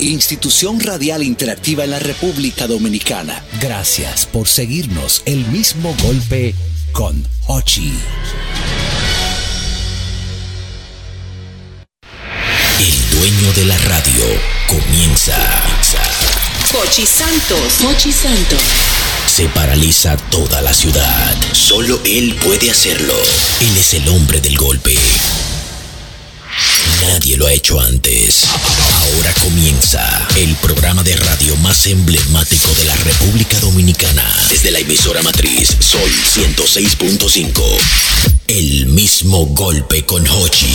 Institución Radial Interactiva en la República Dominicana. Gracias por seguirnos. El Mismo Golpe con Hochi. El dueño de la radio comienza. Pochi Santos. Pochi Santos. Se paraliza toda la ciudad. Solo él puede hacerlo. Él es el hombre del golpe. Nadie lo ha hecho antes. Ahora comienza el programa de radio más emblemático de la República Dominicana. Desde la emisora matriz Sol 106.5. El mismo golpe con Hochi.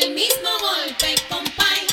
El mismo golpe, compay,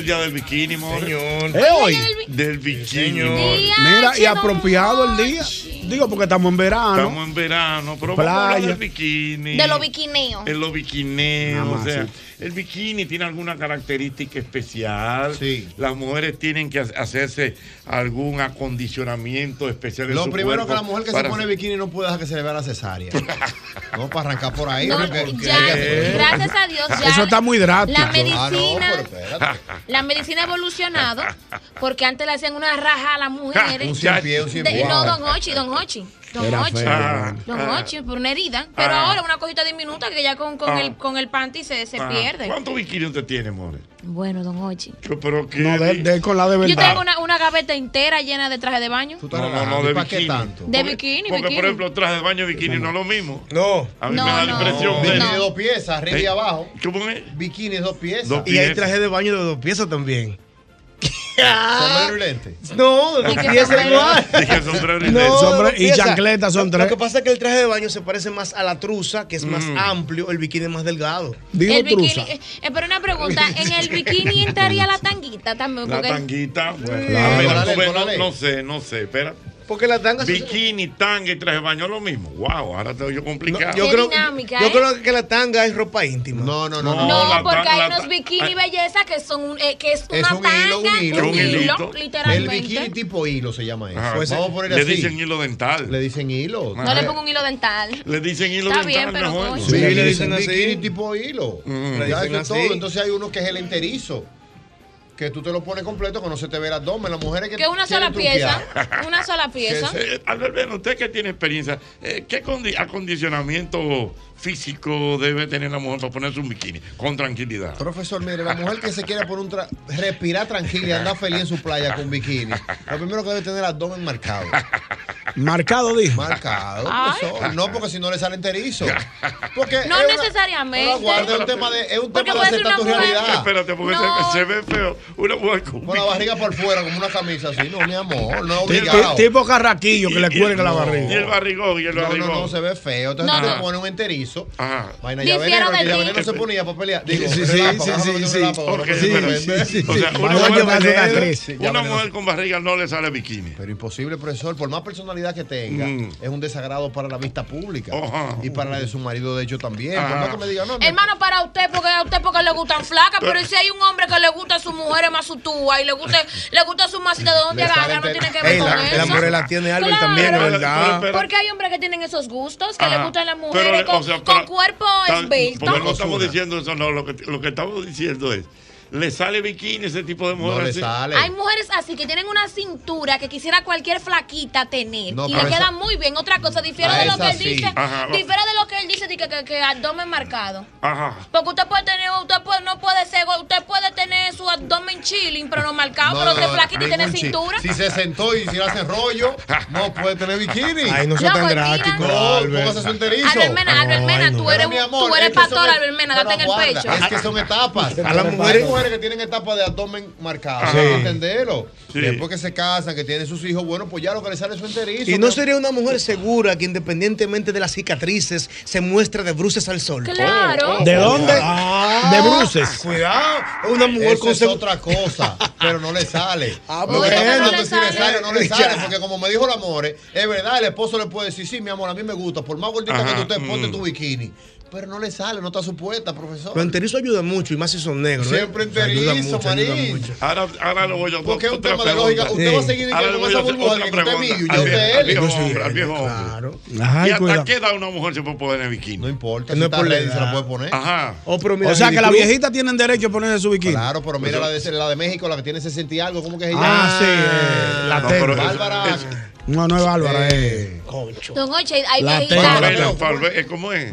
el día del bikini, More. ¿Es hoy? Del bikini, Señor. Mira, y apropiado el día. Digo, porque estamos en verano. Estamos en verano, pero vamos a hablar Playa. del bikini. De los biquineos. En los biquineos, Nada o sea, sí. El bikini tiene alguna característica especial. Sí. Las mujeres tienen que ha- hacerse algún acondicionamiento especial en Lo su primero cuerpo que la mujer que se pone bikini no puede dejar que se le vea la cesárea. No, para arrancar por ahí. No, porque- porque ya, que- gracias a Dios, ya. Eso está muy drástico. La Ah, no, medicina, la medicina ha evolucionado porque antes le hacían una raja a las mujeres. Un cien pie, un cien De- pie. no, don Hochi, don Hochi. Don Era Hochi. feo. Don Ah. Hochi, por una herida. Pero Ah. ahora una cosita diminuta que ya con, con Ah. el, con el panty se, se Ah, pierde. ¿Cuántos bikinis usted tiene, More? Bueno, don. Yo, pero que No, de, de- con la de Yo verdad. tengo una, una gaveta entera llena de traje de baño. No, no, no, de ¿y ¿Para qué bikini. tanto? De Porque- bikini, Porque, bikini. por ejemplo, traje de baño y bikini no es lo mismo. No. A mí No, me da la no. impresión Bikini de. dos piezas, arriba y Eh, abajo. ¿Cómo es? Bikini de dos piezas. Dos Y hay traje de baño de dos piezas también. Sombrero y lente. No, No, lente. Y son Lo- tres. Lo que pasa es que el traje de baño se parece más a la truza, que es más Mm. amplio, el bikini es más delgado. Digo el bikini. truza. eh, eh, pero una pregunta, ¿en el bikini entraría la tanguita también? La tanguita. Ley. no sé, no sé. Espera. Porque la tanga se- Bikini, tanga y traje de baño lo mismo. Wow, ahora te oigo complicado. yo Qué creo, dinámica, yo ¿eh? creo que la tanga es ropa íntima. No, no, No, no. No, porque hay unos bikini belleza que son un- eh, que es una Es un tanga, hilo, un hilo. un Un hilo, hilito. El literalmente. bikini tipo hilo se llama eso. Ajá. Pues Vamos a poner Le así. dicen hilo dental. Le dicen hilo. No le pongo un hilo dental. Le dicen hilo Está dental bien, pero mejor. Sí, Sí, le dicen bikini tipo hilo. Mm. Le Ya es así. todo. Entonces hay uno que es el enterizo. Que tú te lo pones completo, que no se te ve el abdomen. Las mujeres que Que una sola pieza. truquear. Una sola pieza. Eh, Albert Beno, usted que tiene experiencia, eh, ¿qué condi- acondicionamiento físico debe tener la mujer para ponerse un bikini con tranquilidad? Profesor, mire, la mujer que se quiere poner un tra- respirar tranquila y andar feliz en su playa con bikini, lo primero que debe tener es el abdomen marcado. Marcado, dijo. Marcado, profesor. No, porque si no le sale enterizo. Porque No es una- necesariamente. No, aguarde, es un tema de, es un Porque tema de puede ser aceptar tu una mujer- realidad. Espérate, porque No. se, se ve feo una mujer con Con la barriga por fuera, como una camisa así. No, mi amor, no obligado. ti- Tipo carraquillo que le cuelga la no. barriga. Y el barrigón, y el No, barrigón. no, no, se ve feo. Entonces No, tú te no. pones un enterizo. Ajá. Vaina ya veneno, de ya veneno se ponía para pelear. Digo, Sí, sí, sí, sí, que no, O sea, una una una mujer con barriga no le sale bikini. Pero imposible, profesor. Por más personalidad que tenga, Mm. es un desagrado para la vista pública. Y para la de su marido, de hecho, también. Más que me diga, no, Hermano, para usted, porque a usted porque le gustan flacas, pero si hay un hombre que le gusta a su mujer más su túa y le gusta, le gusta su masita de donde agarra, no tiene que ver Ey, con la, eso. la morela tiene Albert Claro. también, Pero- ¿verdad? pero- Porque hay hombres que tienen esos gustos, que Ajá. le gustan las Pero mujeres le- con, o sea, con pero- cuerpo Tan- esbelto. Porque no estamos diciendo eso, no. Lo que, lo que estamos diciendo es, ¿le sale bikini ese tipo de mujer no le así? sale. Hay mujeres así que tienen una cintura que quisiera cualquier flaquita tener No, y le queda muy bien. Otra cosa, difiere de lo que él sí. dice, Ajá. difiere de lo que él dice de que, que, que abdomen marcado. Ajá. Porque usted puede tener, usted puede, no puede ser, usted puede tener su abdomen chilling, pero no marcado, pero usted es flaquita y tiene cintura. Si se sentó y si le hacen rollo, no puede tener bikini. Ay, no sea No, tan pues, drástico, no, Albert. póngase Mena, Albert Mena, tú eres, tú pastor, Albert Mena, date en el pecho. Es que son etapas. A las mujeres- mujeres que tienen etapas de abdomen. Hay que entenderlo. Sí. Después que se casan, que tienen sus hijos, bueno, pues ya lo que le sale es su enterizo. Y no sería una mujer segura que independientemente de las cicatrices se muestre de bruces al sol. Claro. ¿De dónde? Ah, De bruces. Cuidado. Una mujer Eso con es otra cosa, pero no le sale. Ah, Lo que no hablando le si le sale. no le sale, porque como me dijo el amor, es verdad, el esposo le puede decir, sí, mi amor, a mí me gusta, por más gordita Ajá, que tú ponte mm. tu bikini. Pero no le sale, no está supuesta, profesor. Los enterizos ayudan mucho y más si son negros. ¿eh? Siempre enterizo, mucho, mucho. Ahora, ahora lo voy a Porque es un tema de lógica. Usted va a Sí. seguir diciendo con esa burbuja que usted es al es viejo él. hombre, al viejo hombre. Claro. ¿Y hasta qué edad una mujer se puede poner en bikini? No importa, No si es está por la ready, se la puede poner. Ajá. Oh, pero mira, O sea que las viejitas tienen derecho a ponerse su bikini. Claro, pero mira la de, la de México, la que tiene 60 y algo, ¿cómo que se llama? Ah, sí, eh, la No, tengo. pero eso- Bárbara. No, no es Bárbara, es. Eh, Concho. Don Oche, hay La viejitas. tengo. ¿Cómo es?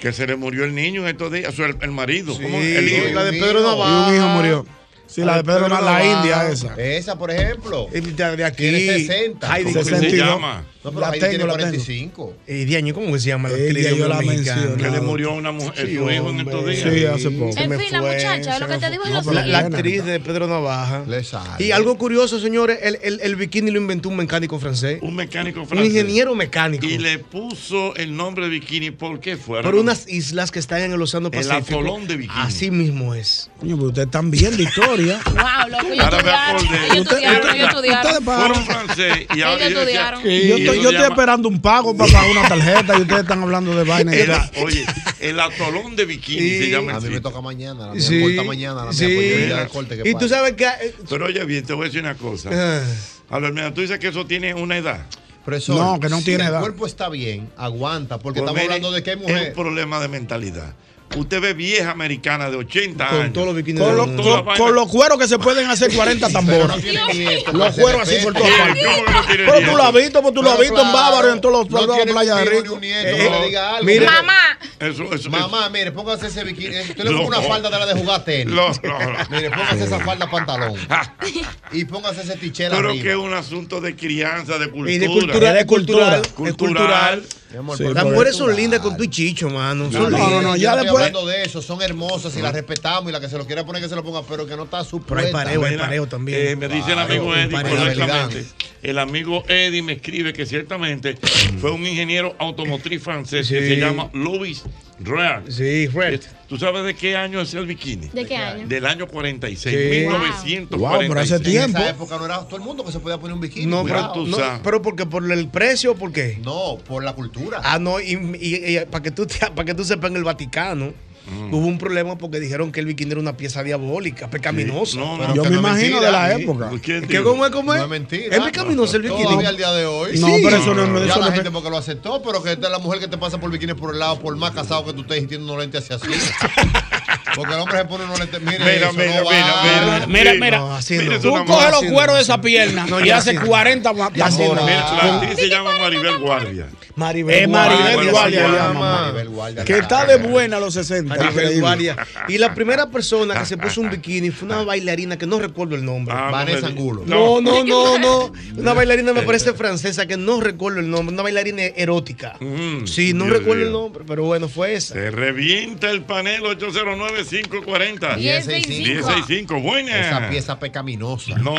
Que se le murió el niño en estos días, o sea, el, el marido, Sí, ¿cómo? el hijo. la de Pedro hijo. Y un hijo murió. Sí, la de Pedro, Pedro la. India esa. Esa, por ejemplo. Y De, de aquí. Tiene 60. Heidi, ¿Cómo que se 62. llama? No, pero La ahí tengo, tiene la tengo. 45. Eh, Diaño, ¿cómo que se llama? la Ella, actriz yo la menciono. Que le murió una mujer, Sí, su hijo en estos días. Sí, hace poco. En fin, la muchacha, lo que te digo es No, lo pero La, siguiente. actriz de Pedro Navaja. Le sale. Y algo curioso, señores, el, el, el bikini lo inventó un mecánico francés. Un mecánico Un francés. ingeniero mecánico. Y le puso el nombre de bikini, ¿por qué fuera? Por unas islas que están en el Océano El Pacífico. atolón de bikini. Así mismo es. Coño, pero ustedes están bien de historia. Wow, loco, ellos Ahora me estudiaron. acordé. Ellos Usted- estudiaron. Fueron francés y ahora Ellos yo decía- estudiaron. Y yo, y estoy, eso yo se estoy esperando un pago para pagar una tarjeta y ustedes están hablando de vaina. y el- tal. oye, el atolón de bikini Sí. se llama A mí me toca mañana, la mía Sí, corta mañana, la mía sí. yo ya el corte que Y tú sabes que... eh, Pero oye bien, te voy a decir una cosa. ah, A ver, mira, tú dices que eso tiene una edad. Profesor, No, que no si tiene el edad. cuerpo está bien, aguanta, porque Pues estamos mire, hablando de que hay Es mujeres. un problema de mentalidad. Usted ve vieja americana de 80 con años. todos los bikinis Con, los cueros que se pueden hacer 40 Pero tamboras. no tiene nieto, Los cueros así por todas ¿Cómo partes. no Pero tú nieto? lo has visto, pues tú lo has visto en Bávaro, en todos los no todas las tiene playas de Rico. Eh, mire, Mamá. Eso, eso, Mamá, mire, póngase ese bikini. eh, Usted le No. ponga una falda de la de jugar tenis. No, no, no. Mire, póngase esa falda pantalón. y póngase ese tichel Pero arriba. que es un asunto de crianza, de cultura. Y de cultura, Es de cultural. cultural. Amor, Sí, Las mujeres es son lindas con tu chicho, mano. No, Son no, no, no, ya estoy después- hablando de eso, son hermosas y las respetamos y la que se lo quiera poner que se lo ponga, pero que no está su Pero hay pareo, hay pareo también. Eh, me dice el amigo Eddie correctamente. El amigo Eddie me escribe que ciertamente fue un ingeniero automotriz francés que se llama Louis Real. Sí, Red. ¿Tú sabes de qué año es el bikini? ¿De qué año? Del año 46, Sí. 1946. Wow, pero hace tiempo. En esa época no era todo el mundo que se podía poner un bikini. No, pero, tú no, sabes. pero porque por el precio o por qué? No, por la cultura. Ah, no, y, y- y para que tú te- para que tú sepas en el Vaticano Mm. hubo un problema porque dijeron que el bikini era una pieza diabólica, pecaminosa. No, Pero Yo me no es imagino mentira. de la época. ¿Quién ¿Qué cómo es cómo es? No es mentira. Es pecaminoso el bikini. Todavía al día de hoy. No, Sí. pero eso no, no- Ya eso la no- gente porque lo aceptó, pero que esta es la mujer que te pasa por bikini por el lado, por más casado que tú estés y tiene unos lentes hacia así. Porque el hombre se pone lentes. Mire, Mira, eso mira, no mira, Mira, Sí, mira, no, Mira, no. Tú coges los cueros no. de esa pierna No, y hace así no. 40 ma- Ya así tambores. no. Mira, la Ah. se llama Maribel Guardia. Maribel Guardia, llama. Maribel Guardia. Que está de buena a los 60. Maribel. Guardia. Y la primera persona que se puso un bikini fue una bailarina que no recuerdo el nombre. Ah, no Vanessa Angulo. No, no, no, no. Una bailarina me parece francesa que no recuerdo el nombre. Una bailarina erótica. Mm, Sí, no Dios recuerdo el nombre, pero bueno, fue esa. Se revienta el panel 809-540. 1065. 1065, buena. Esa pieza pecaminosa. No,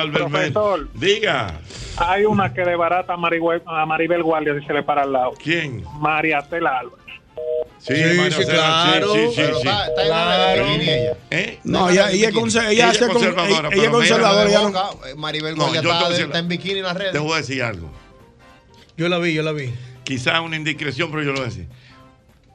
Albert Profesor. Diga. Hay una que de barata a Maribel, a Maribel Guardia y se le para al lado. ¿Quién? María Tela Álvarez. Sí, Sí, María sí, Cela, claro. Sí, sí, Pero sí. está, está en la de Claro. bikini ella. ¿Eh? No, ella, ella, ella, Ella es con- conservadora, ella- es conservadora. Ella no- Maribel No, Guardia está, decir- está en bikini en las redes. Te voy a decir algo. Yo la vi, yo la vi. Quizás una indiscreción, pero yo lo voy a decir.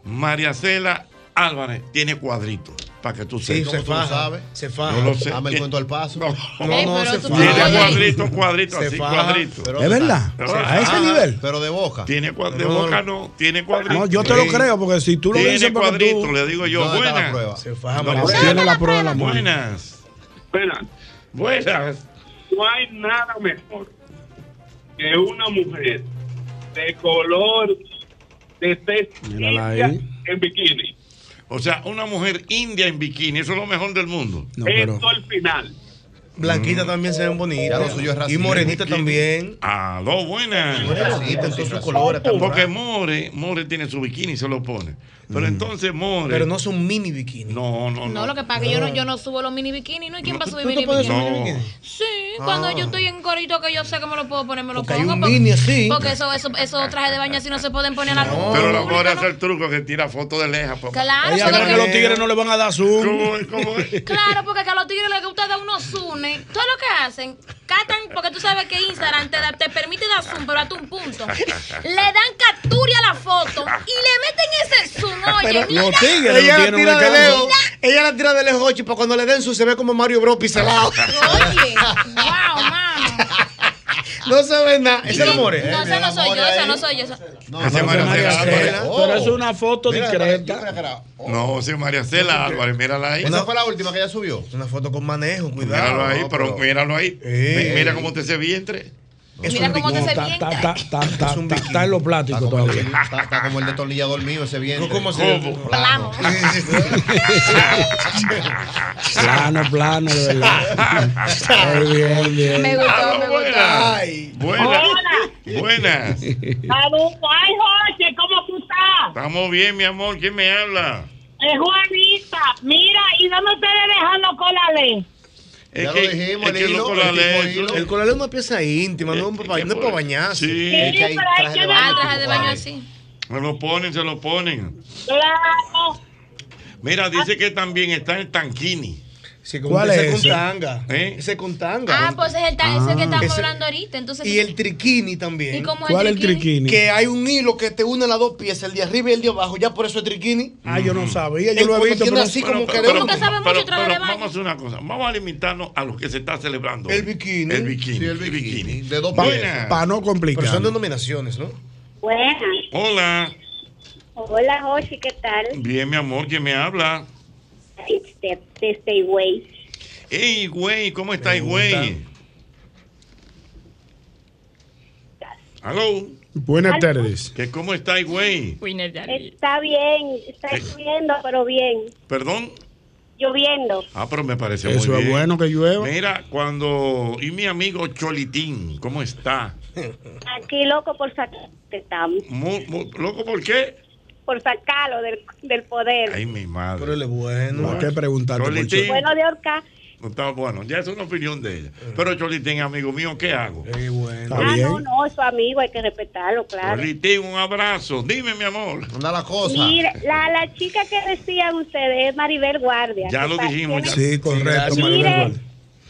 María Cela Álvarez tiene cuadritos, para que tú Sí, sepas. se tú lo faja. sabes? Se faja. Yo lo sé. Dame el cuento al paso. No, No, no, se faja. tiene cuadritos, cuadritos, Se así, faja. cuadritos. Pero Es verdad. Pero A se ese faja. nivel. Pero de boca. Tiene cua- de No, boca no. tiene cuadritos. No, yo te lo creo, porque si tú lo Tiene dices porque cuadritos, tú... le digo yo. ¿Dónde está la Buenas. Se faja. Tiene la prueba de la mano. Buenas. Buenas. Buenas. No hay nada mejor que una mujer de color de tez Mírala india ahí. en bikini. O sea, una mujer india en bikini, eso es lo mejor del mundo. No, pero... Esto al final. Blanquita también se ven bonitas. Lo suyo es Y racismo. morenita también. Buenas. En todos sus colores. tan Porque. More, More tiene su bikini y se lo pone. Pero entonces More. Pero no son mini bikini. No, no, no. No, lo que pasa es que yo no, yo no subo los mini bikini, ¿no? ¿Y quién va a subir ¿Tú te mini bikini? No. bikini? Sí, cuando Ah. yo estoy en corito que yo sé que me lo puedo poner, me lo Porque hay pongo. un porque- mini así. Porque eso, eso, esos trajes de baño así no se pueden poner a la luz. Pero la More hace el truco que tira fotos de leja. papá. Claro, Ella porque cree que los tigres no le van a dar zoom. Claro, porque que a los tigres les gusta dar unos Todo lo que hacen, catan, porque tú sabes que Instagram te, da- te permite dar zoom, pero hasta un punto. Le dan captura a la foto y le meten ese zoom. Oye, Pero mira. los tigres Ella la tira de lejos. Ella la tira de lejos, ocho, para cuando le den su se ve como Mario Bros piselado. Oye, wow, mano. No se ve nada. Ese es el more. No, esa no soy yo, esa no soy yo. No, Ese no, María Cela. Pero es una foto discreta. No, sí, María Cela Álvarez, mírala ahí. Esa fue la última que ella subió. Una foto con manejo, Míralo cuidado. ahí, no, pero míralo ahí. Mira cómo te ese vientre. Es Mira cómo te Está, está, vienta. está, está, está, Es un está- bikini. está en lo plástico Está como, todavía. está, está como el destornillador mío, ese vientre. ¿Cómo se ¿Cómo? Plano. Plano, plano, de verdad. Ay, bien, bien. Me gustó, me gustó. buenas. Ay. Buenas. Buenas. Saludos, ay Jorge, ¿cómo tú estás? Estamos bien, mi amor. ¿Quién me habla? Es Juanita. Mira, ¿y dónde ustedes dejan los colales? Es Ya que, lo dijimos, es el que hilo, el hilo. El coral es una pieza íntima, no es para, no es para bañarse. Sí, Es que hay traje de Ah, baño. traje de baño así. se lo ponen, se lo ponen. Claro. Mira, dice que también está el tanquini. Sí, como ¿Cuál ese es con ese? tanga. ¿Eh? Ese con tanga. Ah, pues es el ta- ese que estamos Ese- hablando ahorita. Entonces, Y el triquini también. ¿Y cómo ¿Cuál es el triquini? Que hay un hilo que te une las dos piezas, el de arriba y el de abajo. Ya por eso es triquini. Ah, yo no sabía, yo El lo he visto, pero así Pero- como que pero- ¿Cómo que sabe mucho pero- pero? Vamos a hacer una cosa. Vamos a limitarnos a lo que se está celebrando. El bikini. El bikini. Sí, el bikini. De dos piezas. Para no Pero complicar. son denominaciones, ¿no? Buenas. Hola. Hola, Jorge, ¿qué tal? Bien, mi amor. ¿Quién me habla? Este, este güey. Ey, güey. ¿Cómo estás, Pregunta. güey? Aló. Buenas tardes. ¿Que ¿Cómo estás, güey? Está bien, está Eh. lloviendo, pero bien. Perdón. Lloviendo. Ah, pero me parece Eso muy es bien. bueno que llueva. Mira, cuando... Y mi amigo Cholitín, ¿cómo está? Aquí loco por sacar, estamos. ¿Loco por qué? Por sacarlo del, del poder. Ay, mi madre. Pero él es bueno. ¿Por qué preguntarte por Cholitín. Bueno, de Orca, No está bueno, ya es una opinión de ella. Pero Cholitín, amigo mío, ¿qué hago? Ah, no, no, es su amigo, hay que respetarlo, claro. Cholitín, un abrazo. Dime, mi amor. Anda la cosa. Mire, la, la chica que decían ustedes es Maribel Guardia. Ya que lo dijimos. Ya. Sí, correcto, Maribel Guardia.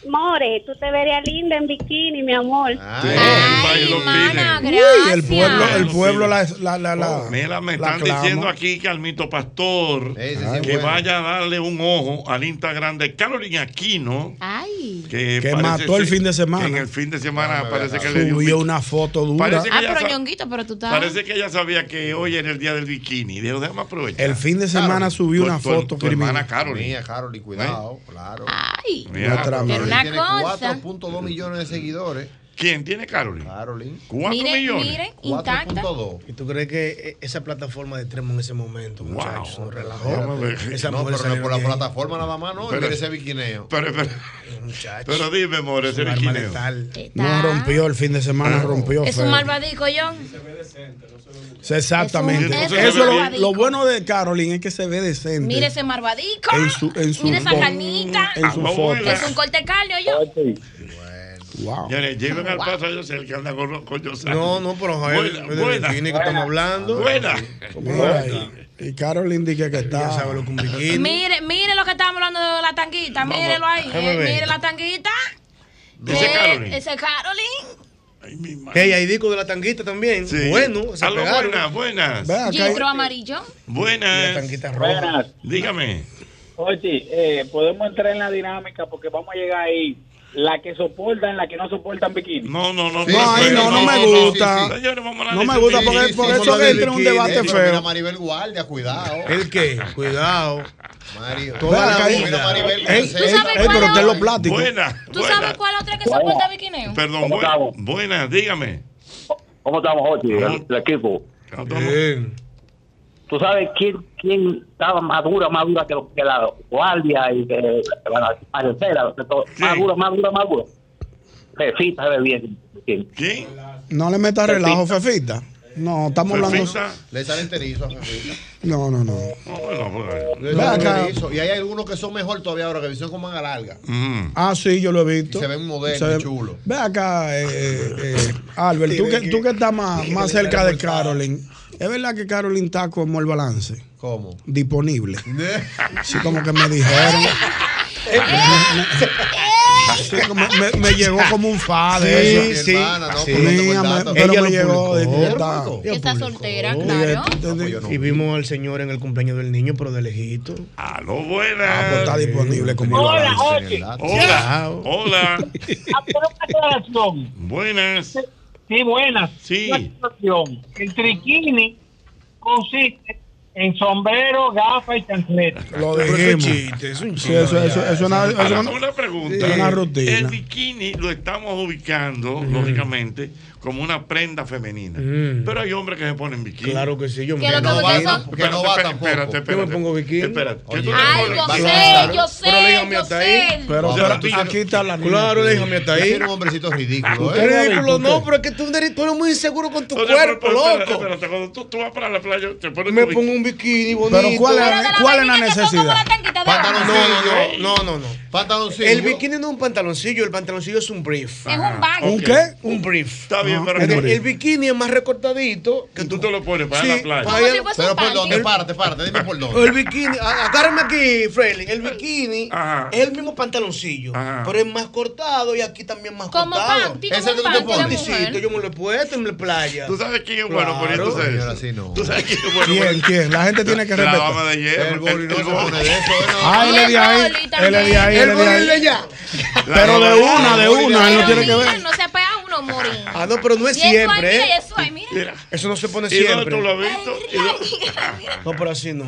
More, tú te verías linda en bikini, mi amor. Ay, mana, Uy, el pueblo, el pueblo la, la, la, la- Oh, Mira, me la están clama. diciendo aquí que Almito Pastor Ese sí que bueno. vaya a darle un ojo al Instagram de Carolina Aquino. Ay. Que, Que mató el ser fin de semana. que En el fin de semana parece que le dio un Subió una foto dura. Parece que Ah, pero ñonguito, pero tú estás. Parece que ella sabía que hoy era el día del bikini. Dijo, déjame aprovechar. El fin de semana subió Tu- una tu- foto tu criminal. hermana Carolina. Carolina, cuidado, claro. Ay. Mira, Nuestra una tiene cosa. 4.2 millones de seguidores. ¿Quién tiene Carolina? Carolina. ¿Cuatro Mire, millones? mire, intacta. 4.2. ¿Y tú crees que eh, esa plataforma de Tremo en ese momento, muchachos, nos relajó? Esa No, pero no por la plataforma nada más, no. Pero- ese biquineo. Pero, pero, Muchachos. pero dime, amor, ese letal. No rompió el fin de semana, rompió. Es feo. un malvadico, John. Sí, Exactamente. Es un- Eso es un lo, lo bueno de Carolina es que se ve decente. Mire ese malvadico. en su, en su Mire esa foto. carnita. En su Ah, foto. Es un corte carne, yo. Wow. Señores, lleven al paso a José, el que anda con, con José. No, no, pero Javier, Buena, buena. que estamos hablando. Buena. Y Carolina dice que Ya sabe está. lo que. Mire, mire lo que estamos hablando de la tanguita. Mírelo ahí. eh, mire la tanguita. Dice Eh, Carolina. Ese madre. Hey, hay disco de la tanguita también. Sí. Bueno, se buenas, buenas. Gistro amarillo. Y la Buenas. tanguita roja. Buenas. Dígame. Oye, eh, podemos entrar en la dinámica porque vamos a llegar ahí. La que soportan, la que no soportan bikini. No, no, no. Sí, No, ahí no, no me sí, sí, gusta. sí. Señores, vamos a No me gusta porque sí, por sí, eso entra en un debate Mira feo. Maribel Guardia, cuidado. ¿El qué? Cuidado. Mario. Toda la vida. Maribel. Ey, sabes cuál pero la- lo. Buenas. ¿Tú sabes cuál otra que soporta bikineo? Perdón, ¿Cómo bu- estamos? buenas, dígame. ¿Cómo estamos, Ochi? el- El, equipo. Bien. ¿Tú sabes quién, quién estaba más dura, más dura que, lo- que la guardia y que la, ¿Quién? Más dura, más dura, más dura. Fefita se ve bien. ¿Quién? No le metas relajo, Fefita. No, estamos hablando. Le sale enterizo a Fefita. No, no, no. No. Y hay algunos que son mejor todavía ahora que visión con manga larga. Mm. Ah, sí, yo lo he visto. Y se ven modernos Se y ve- chulos. Ve acá, eh, eh, eh, Albert, tú que, tú que estás más, más cerca de Carolyn. ¿Es verdad que Carolyn está como el balance? ¿Cómo? Disponible. Sí, como que me dijeron. Sí, como me, me llegó como un fa de Sí, eso. sí. hermana, no, Sí. Ella me lo llegó. que está- soltera, claro. Y vimos al señor en el cumpleaños del niño, pero de lejito. Aló, Ah, pues buenas. está disponible como Hola. Hola. Hola. Buenas. Sí, buenas. Sí. El triquini consiste en sombrero, gafas y chancleta. Lo eso es dijimos. chiste, es un Sí, chiste. eso, eso, eso es una, eso es Ahora, una- una pregunta. es una rutina. El bikini lo estamos ubicando, lógicamente, como una prenda femenina. Mm. Pero hay hombres que se ponen bikini. Claro que sí, yo me ¿Qué es lo que no va, tampoco. espérate, espérate. Yo me pongo bikini. Espérate. ¿qué Oye. tú te Ay, yo Va- sé, claro. yo sé, Pero déjame yo hasta ahí. Pero, aquí está la niña. Claro, déjame hasta ahí. Tiene un hombrecito ridículo, ¿eh? ridículo, no, pero es que tú, eres- tú eres muy inseguro con tu cuerpo, pero espérate, loco. espérate, cuando tú, tú vas para la playa, te pones Me pongo un bikini bonito. Pero ¿cuál Pero es, la cuál es necesidad? no, no, no, no. Pantaloncillo. El bikini no es un pantaloncillo, el pantaloncillo es un brief. Es un bag. ¿Un qué? Un brief. Bien, pero El, el bikini es más recortadito. que tú te lo pones para Sí, la playa. para Pero por dónde, párate, párate, dime por El dónde. bikini, a- agárrame aquí, Freddy. El bikini Ajá. es el mismo pantaloncillo, Ajá. pero es más cortado y aquí también más Como cortado. panty, Ese como que tú te pones. Yo me lo he puesto en la playa. ¿Tú sabes quién es bueno Señora, eso? así no. ¿Tú sabes quién es bueno ¿Quién? ¿Quién? La gente tiene que La respetar. dama de hierro. El boli no se el pone de eso. Ah, él es de ahí. El Él es de ahí. El boli de allá. Pero de una, de una. Él no tiene que ver. no se pega Ah, no, pero no es Y eso ahí, siempre, mira, ¿eh? y eso ahí, mira. Mira. Eso no se pone ¿Y dónde tú lo siempre. No, pero así no.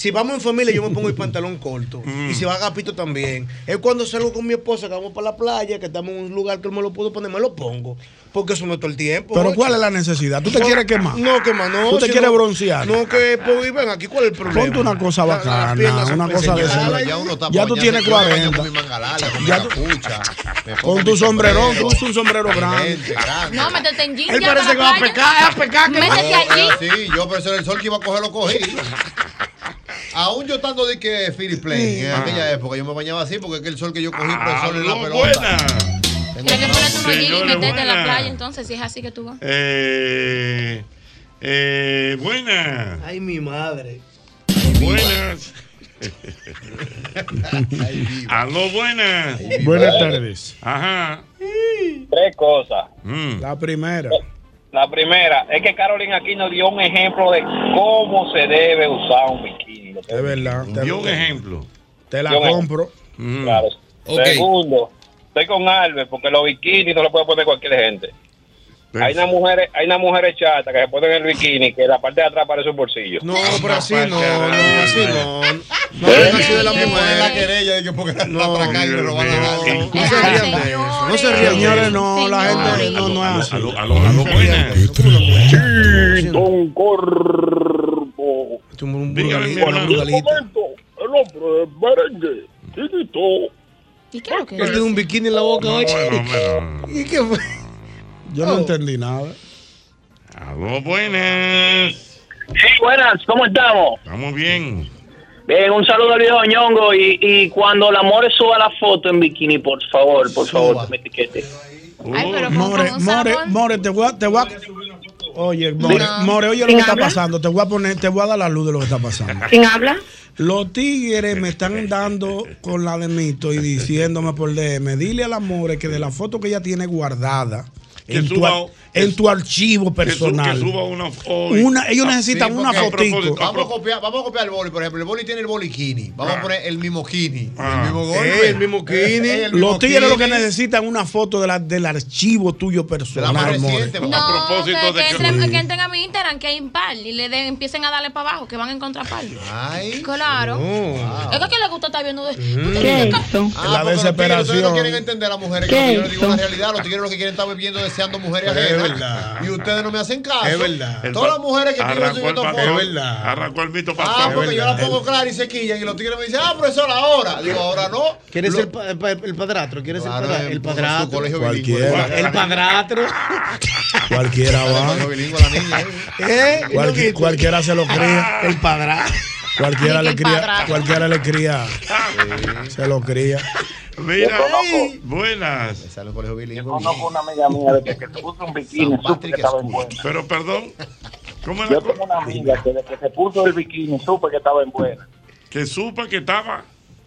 Si vamos en familia, yo me pongo el pantalón corto. Mm. Y si va Agapito también. Es cuando salgo con mi esposa, que vamos para la playa, que estamos en un lugar que él me lo puedo poner, me lo pongo. Porque eso no es todo el tiempo. Pero oye. ¿cuál es la necesidad? ¿Tú te quieres quemar? No, quemar, no. ¿Tú te si quieres no- broncear? No, que pues, ven aquí, ¿cuál es el problema? Ponte una cosa bacana, una cosa de ese- Ya uno está Ya tú tienes se- yo me baño 40. Con mi manga larga, con mi Ya tú- pongo Con mi tu sombrerón, sombrero, tú usas un sombrero grande. No, métete en jean Él parece que va a pecar, a pecar. Métete allí. Sí, yo, era el sol que iba a coger, lo cogí. Aún yo estando de que Philip Plain en Ah. aquella época, yo me bañaba así porque es que el sol que yo cogí por el sol en la pelota. buena. Tienes que ponerte un hoyito y meterte en la buena. playa, entonces, si es así que tú vas. Eh, eh, buenas. Ay, mi madre. Buenas. Aló, buenas. Buenas tardes. Ajá. Tres cosas. Mm. La primera. La primera es que Carolina aquí nos dio un ejemplo de cómo se debe usar un bikini. Es verdad. Te, Dio un ejemplo. te la compro. Mm. Claro. Segundo, estoy con Albert porque los bikinis no lo puede poner cualquier gente. Hay una mujer, hay una mujer chata que se pone en el bikini que la parte de atrás parece un bolsillo. No, pero así no, no, así no. No es así de la querella de que porque la atracan y le roban la. No se rían de eso. No se rían de Señores, eso. no, la gente no, no es así. Un corpo. Un Dígame, mi burgalito, burgalita. El hombre merengue. Chiquito. ¿Y qué es lo que Él tiene un bikini en la boca hoy. Bueno, bueno. ¿Y qué fue? Yo no entendí nada. Aló, buenas. Sí, buenas, ¿cómo estamos? Estamos bien. Bien, un saludo al viejo ñongo y, y cuando la More suba la foto en bikini, por favor, por favor, que me etiquete. Ay, pero con, More, con un More. More, te voy a, te voy a- Oye, More, No. More, oye lo que está pasando. Te voy a poner, te voy a dar la luz de lo que está pasando. ¿Quién habla? Los tigres me están dando con la de mito y diciéndome por DM, dile a la More que de la foto que ella tiene guardada en tu, en tu archivo personal. que suba una. Una, ellos necesitan Sí, una propósito- Vamos a copiar, vamos a copiar el boli, por ejemplo, el boli tiene el boliquini. Vamos a poner el mismo kini, Ah. el mismo Eh, golpe, el mismo kini. Eh, el mismo Los tigres lo que necesitan una foto de la, del archivo tuyo la personal, More. reciente. No, A propósito que, de que que- entren, que entren a mi Instagram, que hay impar, y le den, empiecen a darle para abajo, que van a encontrar par. Ay. Claro. Oh. Es que le gusta estar viendo de. ¿Qué que- eso? Ah, La los tigres, desesperación. Ustedes no quieren entender a las mujeres que ¿Qué yo les es digo la realidad. Los tigres lo que quieren estar viviendo deseando mujeres Pero es verdad. Y ustedes no me hacen caso. Es verdad. El Todas las mujeres que el esta patrón, foto. Es verdad. Arrancó el mito Ah, porque yo la pongo clara y se quillan y los tigres me dicen, ah, profesor, ahora. Digo, ahora no. ¿Quieres pa- el padrastro? ¿Quieres el en- padrastro? su. El padrastro. Cualquiera va. ¿eh? ¿Eh? Cualqui- cualquiera se lo cría. El padrastro. Cualquiera le cría. Cualquiera le cría. Se lo cría. Mira, Yo buenas. Sale un colegio bilingüe. Conozco una amiga mía de que se puso un bikini, supe que estaba en buena. Pero perdón, ¿cómo es Yo la tengo una amiga que desde que se puso el bikini, supe que estaba en buena. Que supa que estaba.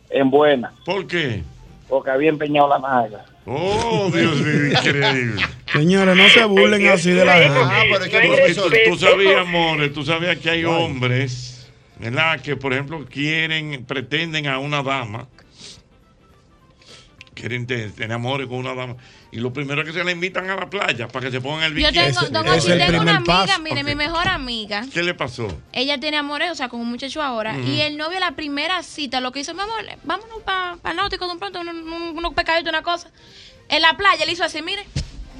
En buena, ¿Por qué? porque había empeñado la nalga. Oh, Dios mío, increíble. Señores, no se burlen así de la gente. Ah, pero es que Tú, tú- tú sabías, More, tú sabías que hay hombres, ¿verdad? Que, por ejemplo, quieren, pretenden a una dama, quieren te- tener amores con una dama, y lo primero es que se la invitan a la playa para que se pongan el Yo bikini. tengo, Ese- don Ochi, tengo una amiga, paso. mire, mi mejor amiga. ¿Qué le pasó? Ella tiene amores, o sea, con un muchacho ahora. Y el novio, la primera cita, lo que hizo, mi amor, vámonos para el náutico de un pronto, unos, unos pescaditos, una cosa. En la playa le hizo así, mire.